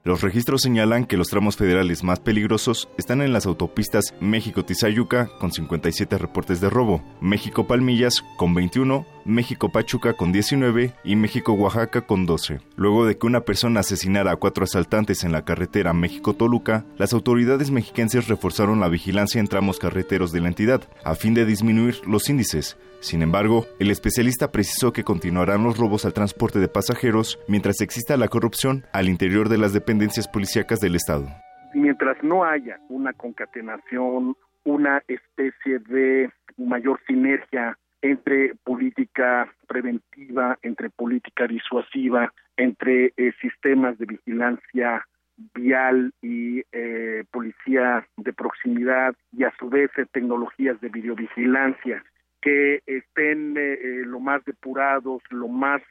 Los registros señalan que los tramos federales más peligrosos están en las autopistas México-Tizayuca con 57 reportes de robo, México-Palmillas con 21, México-Pachuca con 19 y México-Oaxaca con 12. Luego de que una persona asesinara a cuatro asaltantes en la carretera México-Toluca, las autoridades mexiquenses reforzaron la vigilancia en tramos carreteros de la entidad a fin de disminuir los índices. Sin embargo, el especialista precisó que continuarán los robos al transporte de pasajeros mientras exista la corrupción al interior de las dependencias policíacas del Estado. mientras no haya una concatenación, una especie de mayor sinergia entre política preventiva, entre política disuasiva, entre eh, sistemas de vigilancia vial y eh, policía de proximidad y a su vez eh, tecnologías de videovigilancia que estén eh, eh, lo más depurados, lo más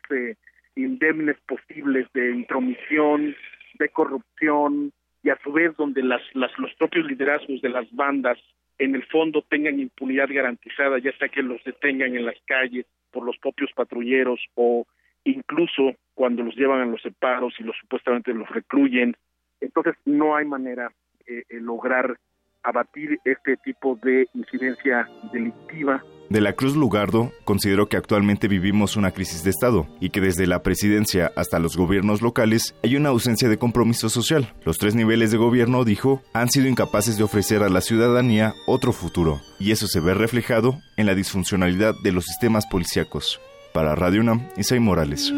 indemnes posibles de intromisión, de corrupción y a su vez donde las, las, los propios liderazgos de las bandas en el fondo tengan impunidad garantizada, ya sea que los detengan en las calles por los propios patrulleros o incluso cuando los llevan a los separos y los supuestamente los recluyen. Entonces no hay manera de eh, lograr abatir este tipo de incidencia delictiva De la Cruz Lugardo consideró que actualmente vivimos una crisis de Estado y que desde la presidencia hasta los gobiernos locales hay una ausencia de compromiso social. Los tres niveles de gobierno, dijo, han sido incapaces de ofrecer a la ciudadanía otro futuro, y eso se ve reflejado en la disfuncionalidad de los sistemas policíacos. Para Radio UNAM, Isai Morales.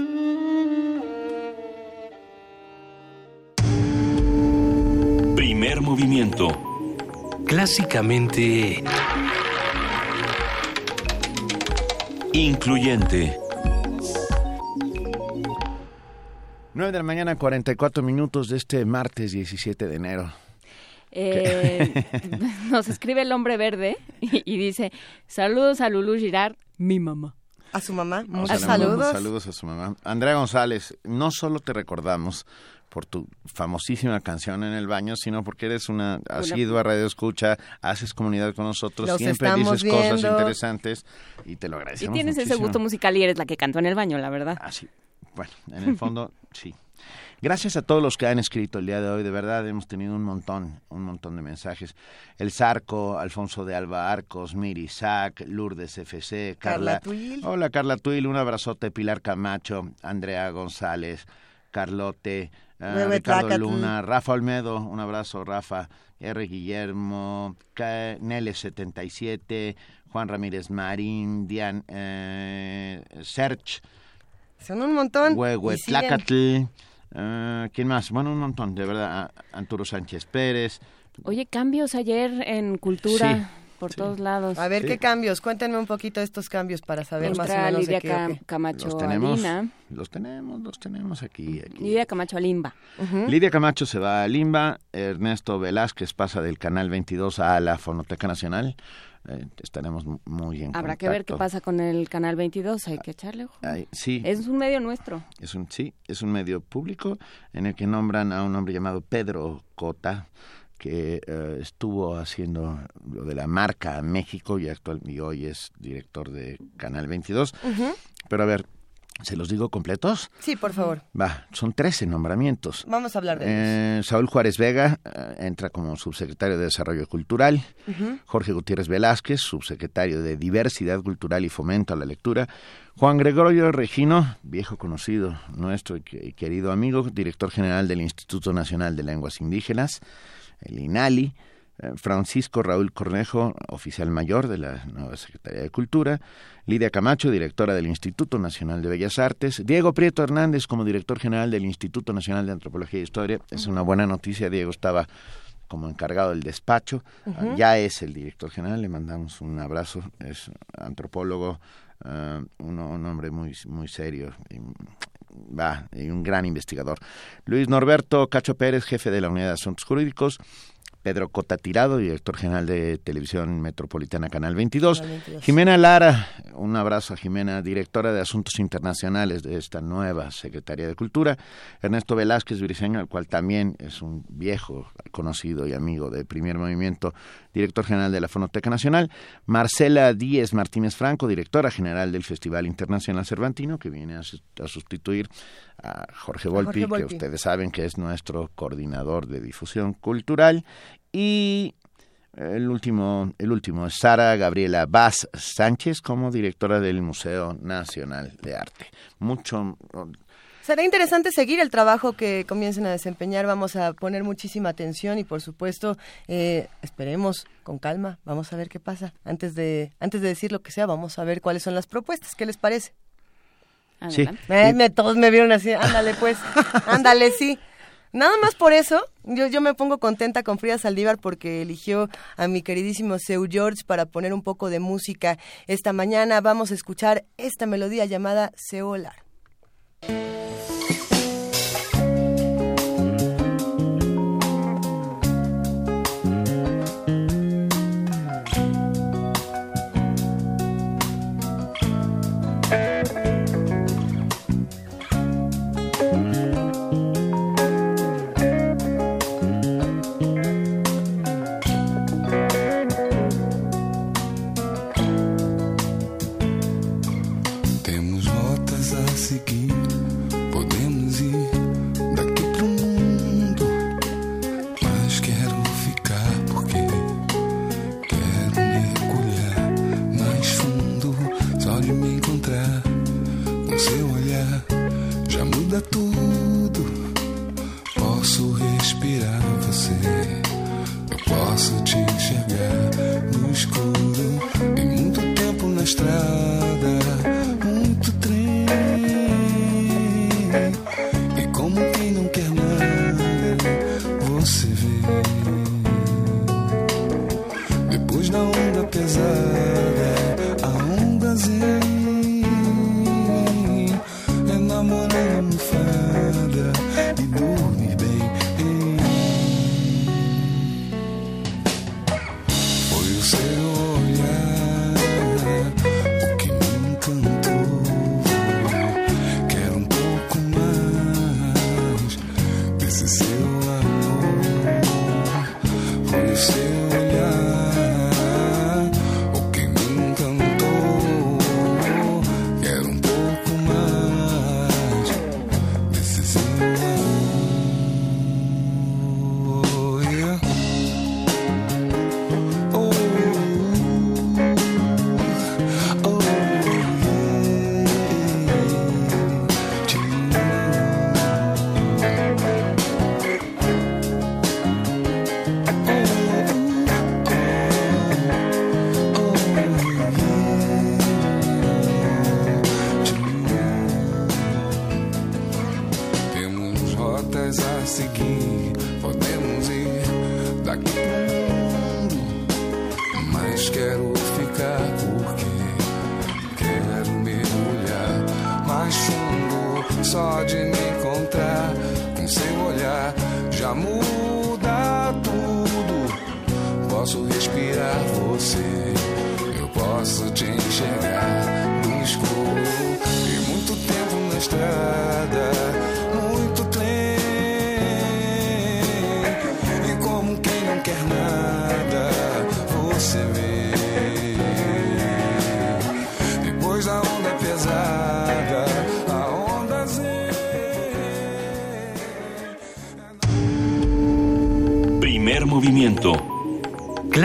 Primer movimiento. Clásicamente... Incluyente. 9 de la mañana, 44 minutos de este martes 17 de enero. Eh, nos escribe el hombre verde y, y dice, saludos a Lulú Girard, mi mamá. A su mamá, muchos saludos. Saludos a su mamá. Andrea González, no solo te recordamos por tu famosísima canción en el baño, sino porque eres una asidua radio escucha, haces comunidad con nosotros, Los siempre dices cosas interesantes y te lo Y agradecemos. tienes ese gusto musical y eres la que cantó en el baño, la verdad. Ah, sí. Bueno, en el fondo, sí. Gracias a todos los que han escrito el día de hoy, de verdad hemos tenido un montón, un montón de mensajes. El Zarco, Alfonso de Alba Arcos, Miri Isaac, Lourdes FC, Carla Carla. Tuil. Hola Carla Tuil, un abrazote, Pilar Camacho, Andrea González, Carlote, Bebe Ricardo Tlacatl. Luna, Rafa Olmedo, un abrazo Rafa, R. Guillermo, K- Nele77, Juan Ramírez Marín, Dian, eh, Serch, Son un montón. Huehue, y siguen. Tlacatl, eh, ¿quién más? Bueno, un montón, de verdad. A- Arturo Sánchez Pérez. Oye, cambios ayer en cultura Sí, por todos lados. A ver Sí. qué cambios, cuéntenme un poquito estos cambios para saber más o menos Lidia de qué, Cam- qué. Camacho Los tenemos, Alina. los tenemos, los tenemos aquí. aquí. Lidia Camacho Alimba. Lidia Camacho se va a Limba, Ernesto Velázquez pasa del Canal 22 a la Fonoteca Nacional. Eh, estaremos muy en Habrá que ver qué pasa con el Canal 22, hay que echarle ojo. Ay, sí, Es un medio nuestro. es un sí, es un medio público en el que nombran a un hombre llamado Pedro Cota que eh, estuvo haciendo lo de la marca México y actual y hoy es director de Canal 22. Ujú. Pero a ver, ¿se los digo completos? Sí, por favor. Va, son 13 nombramientos. Vamos a hablar de ellos. Eh, Saúl Juárez Vega eh, entra como subsecretario de Desarrollo Cultural. Jorge Gutiérrez Velázquez, subsecretario de Diversidad Cultural y Fomento a la Lectura. Juan Gregorio Regino, viejo conocido nuestro y querido amigo, director general del Instituto Nacional de Lenguas Indígenas, el INALI. eh, Francisco Raúl Cornejo, oficial mayor de la nueva Secretaría de Cultura, Lidia Camacho, directora del Instituto Nacional de Bellas Artes, Diego Prieto Hernández como director general del Instituto Nacional de Antropología e Historia. Es una buena noticia, Diego estaba como encargado del despacho, ya es el director general, le mandamos un abrazo, es antropólogo, eh, un, un hombre muy, muy serio. y, va, y un gran investigador. Luis Norberto Cacho Pérez, jefe de la Unidad de Asuntos Jurídicos. Pedro Cota Tirado, director general de Televisión Metropolitana Canal 22. Canal 22. Jimena Lara, un abrazo a Jimena, directora de Asuntos Internacionales de esta nueva Secretaría de Cultura. Ernesto Velázquez Briceño, el cual también es un viejo conocido y amigo de Primer Movimiento, director general de la Fonoteca Nacional. Marcela Díez Martínez Franco, directora general del Festival Internacional Cervantino, que viene a sustituir a Jorge Volpi, Volpi. que ustedes saben que es nuestro coordinador de difusión cultural. Y el último, el último es Sara Gabriela Vaz Sánchez como directora del Museo Nacional de Arte. Mucho Será interesante seguir el trabajo que comiencen a desempeñar. Vamos a poner muchísima atención y, por supuesto, eh, esperemos con calma. Vamos a ver qué pasa. Antes de, antes de decir lo que sea, vamos a ver cuáles son las propuestas. ¿Qué les parece? Sí. Eh, me- todos me vieron así. Ándale, pues. Ándale, sí. Nada más por eso, yo, yo me pongo contenta con Frida Saldívar porque eligió a mi queridísimo Seu George para poner un poco de música. Esta mañana vamos a escuchar esta melodía llamada Seolar.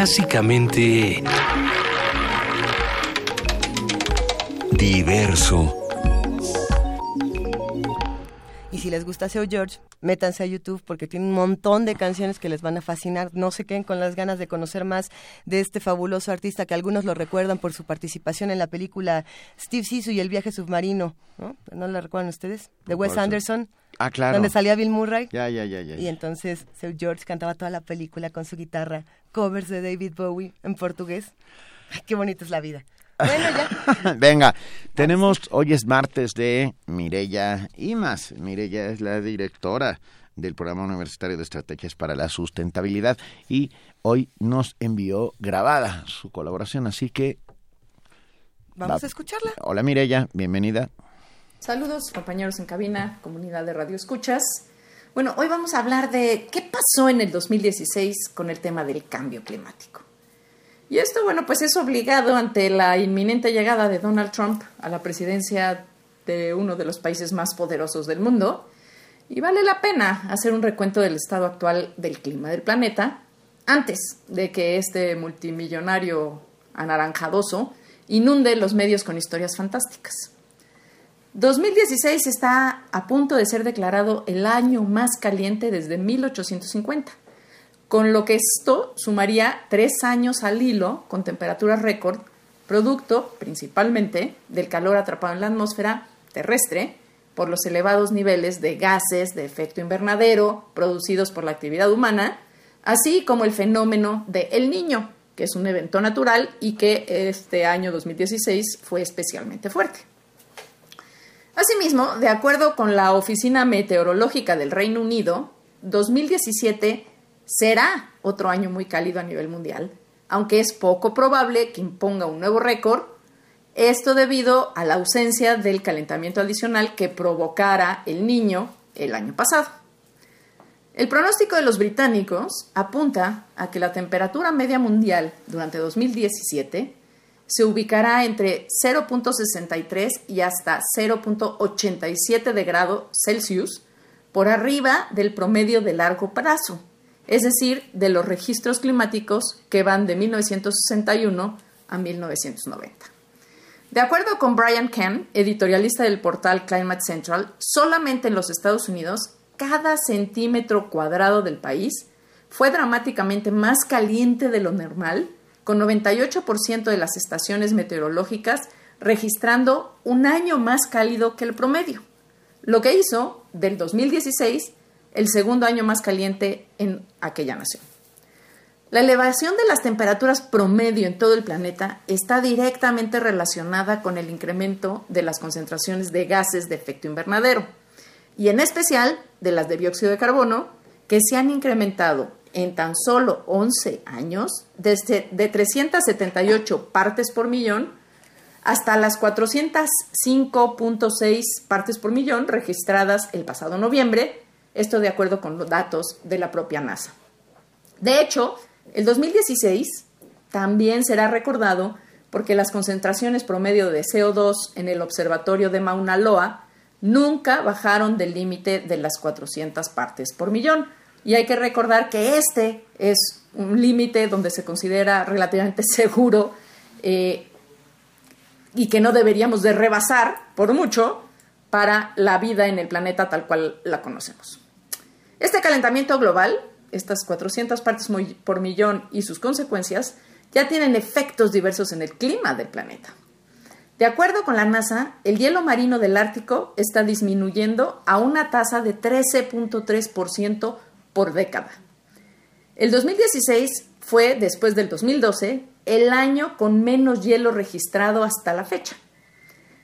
Clásicamente Diverso. Y si les gusta Seu George, métanse a YouTube porque tiene un montón de canciones que les van a fascinar. No se queden con las ganas de conocer más de este fabuloso artista que algunos lo recuerdan por su participación en la película Steve Sisu y el viaje submarino. ¿No, ¿No la recuerdan ustedes? De Wes Anderson. Ah, claro. Donde salía Bill Murray. Ya, ya, ya, ya. Y entonces Seu George cantaba toda la película con su guitarra, covers de David Bowie en portugués. Ay, qué bonita es la vida. Bueno, ya. Venga, tenemos, hoy es martes de Mirella Imas. Mirella es la directora del Programa Universitario de Estrategias para la Sustentabilidad y hoy nos envió grabada su colaboración, así que... Vamos a escucharla. Hola Mirella, bienvenida. Saludos compañeros en cabina, comunidad de Radio Escuchas. Bueno, hoy vamos a hablar de qué pasó en el 2016 con el tema del cambio climático. Y esto, bueno, pues es obligado ante la inminente llegada de Donald Trump a la presidencia de uno de los países más poderosos del mundo. Y vale la pena hacer un recuento del estado actual del clima del planeta antes de que este multimillonario anaranjadoso inunde los medios con historias fantásticas. 2016 está a punto de ser declarado el año más caliente desde 1850 con lo que esto sumaría tres años al hilo con temperaturas récord, producto principalmente del calor atrapado en la atmósfera terrestre por los elevados niveles de gases de efecto invernadero producidos por la actividad humana, así como el fenómeno de El Niño, que es un evento natural y que este año 2016 fue especialmente fuerte. Asimismo, de acuerdo con la Oficina Meteorológica del Reino Unido, 2017 será otro año muy cálido a nivel mundial, aunque es poco probable que imponga un nuevo récord, esto debido a la ausencia del calentamiento adicional que provocara el niño el año pasado. El pronóstico de los británicos apunta a que la temperatura media mundial durante 2017 se ubicará entre 0.63 y hasta 0.87 de grado Celsius por arriba del promedio de largo plazo, es decir, de los registros climáticos que van de 1961 a 1990. De acuerdo con Brian Ken, editorialista del portal Climate Central, solamente en los Estados Unidos, cada centímetro cuadrado del país fue dramáticamente más caliente de lo normal, con 98% de las estaciones meteorológicas registrando un año más cálido que el promedio, lo que hizo del 2016 el segundo año más caliente en aquella nación. La elevación de las temperaturas promedio en todo el planeta está directamente relacionada con el incremento de las concentraciones de gases de efecto invernadero y en especial de las de dióxido de carbono que se han incrementado en tan solo 11 años desde de 378 partes por millón hasta las 405.6 partes por millón registradas el pasado noviembre esto de acuerdo con los datos de la propia NASA. De hecho, el 2016 también será recordado porque las concentraciones promedio de CO2 en el observatorio de Mauna Loa nunca bajaron del límite de las 400 partes por millón. Y hay que recordar que este es un límite donde se considera relativamente seguro eh, y que no deberíamos de rebasar por mucho para la vida en el planeta tal cual la conocemos. Este calentamiento global, estas 400 partes por millón y sus consecuencias, ya tienen efectos diversos en el clima del planeta. De acuerdo con la NASA, el hielo marino del Ártico está disminuyendo a una tasa de 13.3% por década. El 2016 fue, después del 2012, el año con menos hielo registrado hasta la fecha.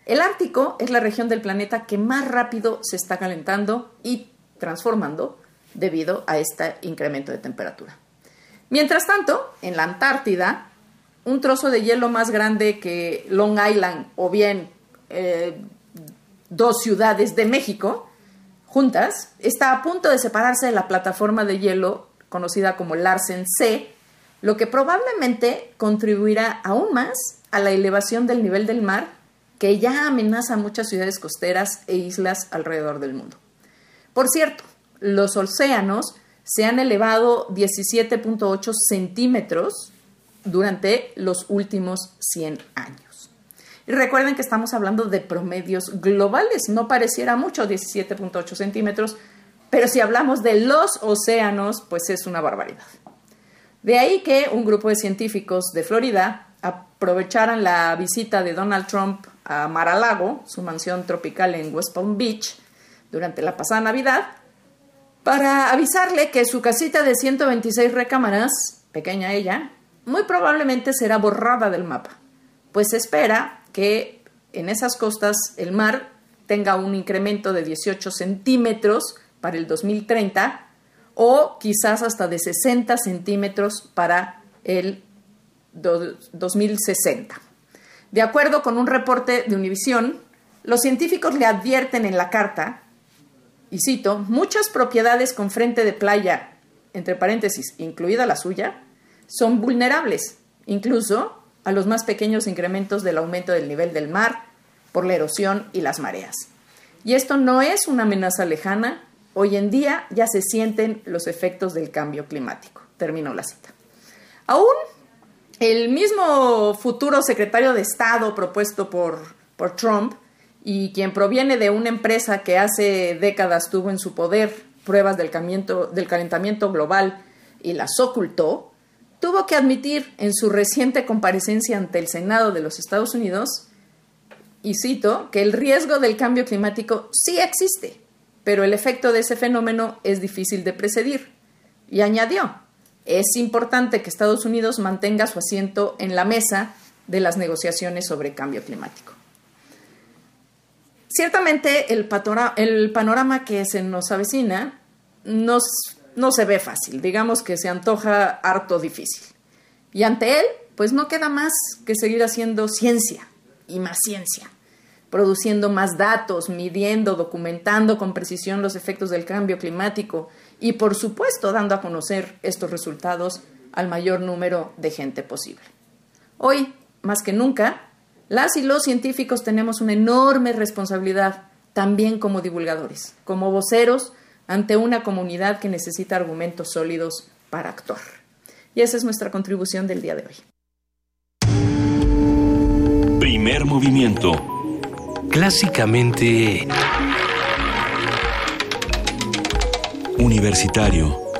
El Ártico es la región del planeta que más rápido se está calentando y transformando debido a este incremento de temperatura. Mientras tanto, en la Antártida, un trozo de hielo más grande que Long Island o bien eh, dos ciudades de México juntas está a punto de separarse de la plataforma de hielo conocida como Larsen C, lo que probablemente contribuirá aún más a la elevación del nivel del mar que ya amenaza muchas ciudades costeras e islas alrededor del mundo. Por cierto, los océanos se han elevado 17.8 centímetros durante los últimos 100 años. Y recuerden que estamos hablando de promedios globales, no pareciera mucho 17.8 centímetros, pero si hablamos de los océanos, pues es una barbaridad. De ahí que un grupo de científicos de Florida aprovecharan la visita de Donald Trump a Mar-a-Lago, su mansión tropical en West Palm Beach, durante la pasada Navidad, para avisarle que su casita de 126 recámaras, pequeña ella, muy probablemente será borrada del mapa, pues se espera que en esas costas el mar tenga un incremento de 18 centímetros para el 2030 o quizás hasta de 60 centímetros para el 2060. De acuerdo con un reporte de Univisión, los científicos le advierten en la carta, y cito, muchas propiedades con frente de playa, entre paréntesis, incluida la suya, son vulnerables, incluso a los más pequeños incrementos del aumento del nivel del mar por la erosión y las mareas. Y esto no es una amenaza lejana, hoy en día ya se sienten los efectos del cambio climático. Termino la cita. Aún el mismo futuro secretario de Estado propuesto por, por Trump y quien proviene de una empresa que hace décadas tuvo en su poder pruebas del calentamiento, del calentamiento global y las ocultó, tuvo que admitir en su reciente comparecencia ante el Senado de los Estados Unidos, y cito, que el riesgo del cambio climático sí existe, pero el efecto de ese fenómeno es difícil de precedir. Y añadió, es importante que Estados Unidos mantenga su asiento en la mesa de las negociaciones sobre cambio climático. Ciertamente el, panorama que se nos avecina no se ve fácil, digamos que se antoja harto difícil. Y ante él, pues no queda más que seguir haciendo ciencia y más ciencia, produciendo más datos, midiendo, documentando con precisión los efectos del cambio climático y por supuesto dando a conocer estos resultados al mayor número de gente posible. Hoy, más que nunca, las y los científicos tenemos una enorme responsabilidad también como divulgadores, como voceros ante una comunidad que necesita argumentos sólidos para actuar. Y esa es nuestra contribución del día de hoy. Primer movimiento. Clásicamente... Universitario.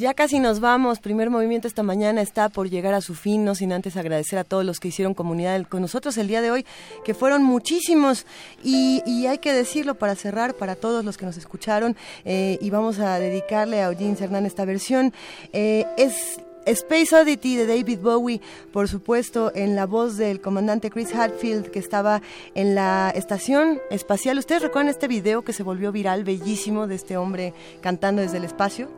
Ya casi nos vamos. Primer movimiento esta mañana está por llegar a su fin, no sin antes agradecer a todos los que hicieron comunidad con nosotros el día de hoy, que fueron muchísimos. Y, hay que decirlo para cerrar, para todos los que nos escucharon, eh, y vamos a dedicarle a Eugene Hernán esta versión. Eh, es Space Oddity de David Bowie, por supuesto, en la voz del comandante Chris Hadfield, que estaba en la estación espacial. ¿Ustedes recuerdan este video que se volvió viral, bellísimo, de este hombre cantando desde el espacio?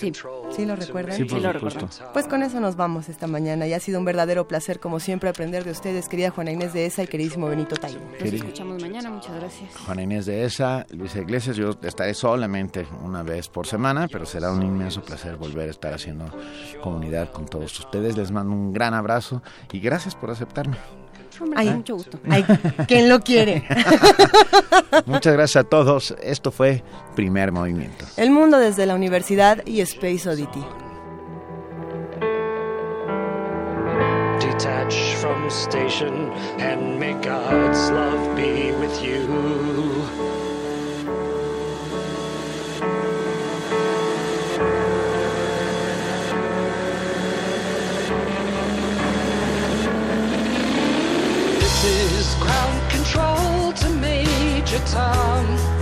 Sí, ¿Sí lo recuerdan? Sí, lo recuerdo. Pues con eso nos vamos esta mañana y ha sido un verdadero placer, como siempre, aprender de ustedes, querida Juana Inés de ESA y queridísimo Benito Tayo. Nos escuchamos mañana, muchas gracias. Juana Inés de ESA, Luisa Iglesias, yo estaré solamente una vez por semana, pero será un inmenso placer volver a estar haciendo comunidad con todos ustedes. Les mando un gran abrazo y gracias por aceptarme. Ay, mucho gusto. Ay, ¿quién lo quiere? Muchas gracias a todos. Esto fue Primer Movimiento. El mundo desde la universidad y Space Oddity. Detach from station and may God's love be with you. Ground control to Major Tom.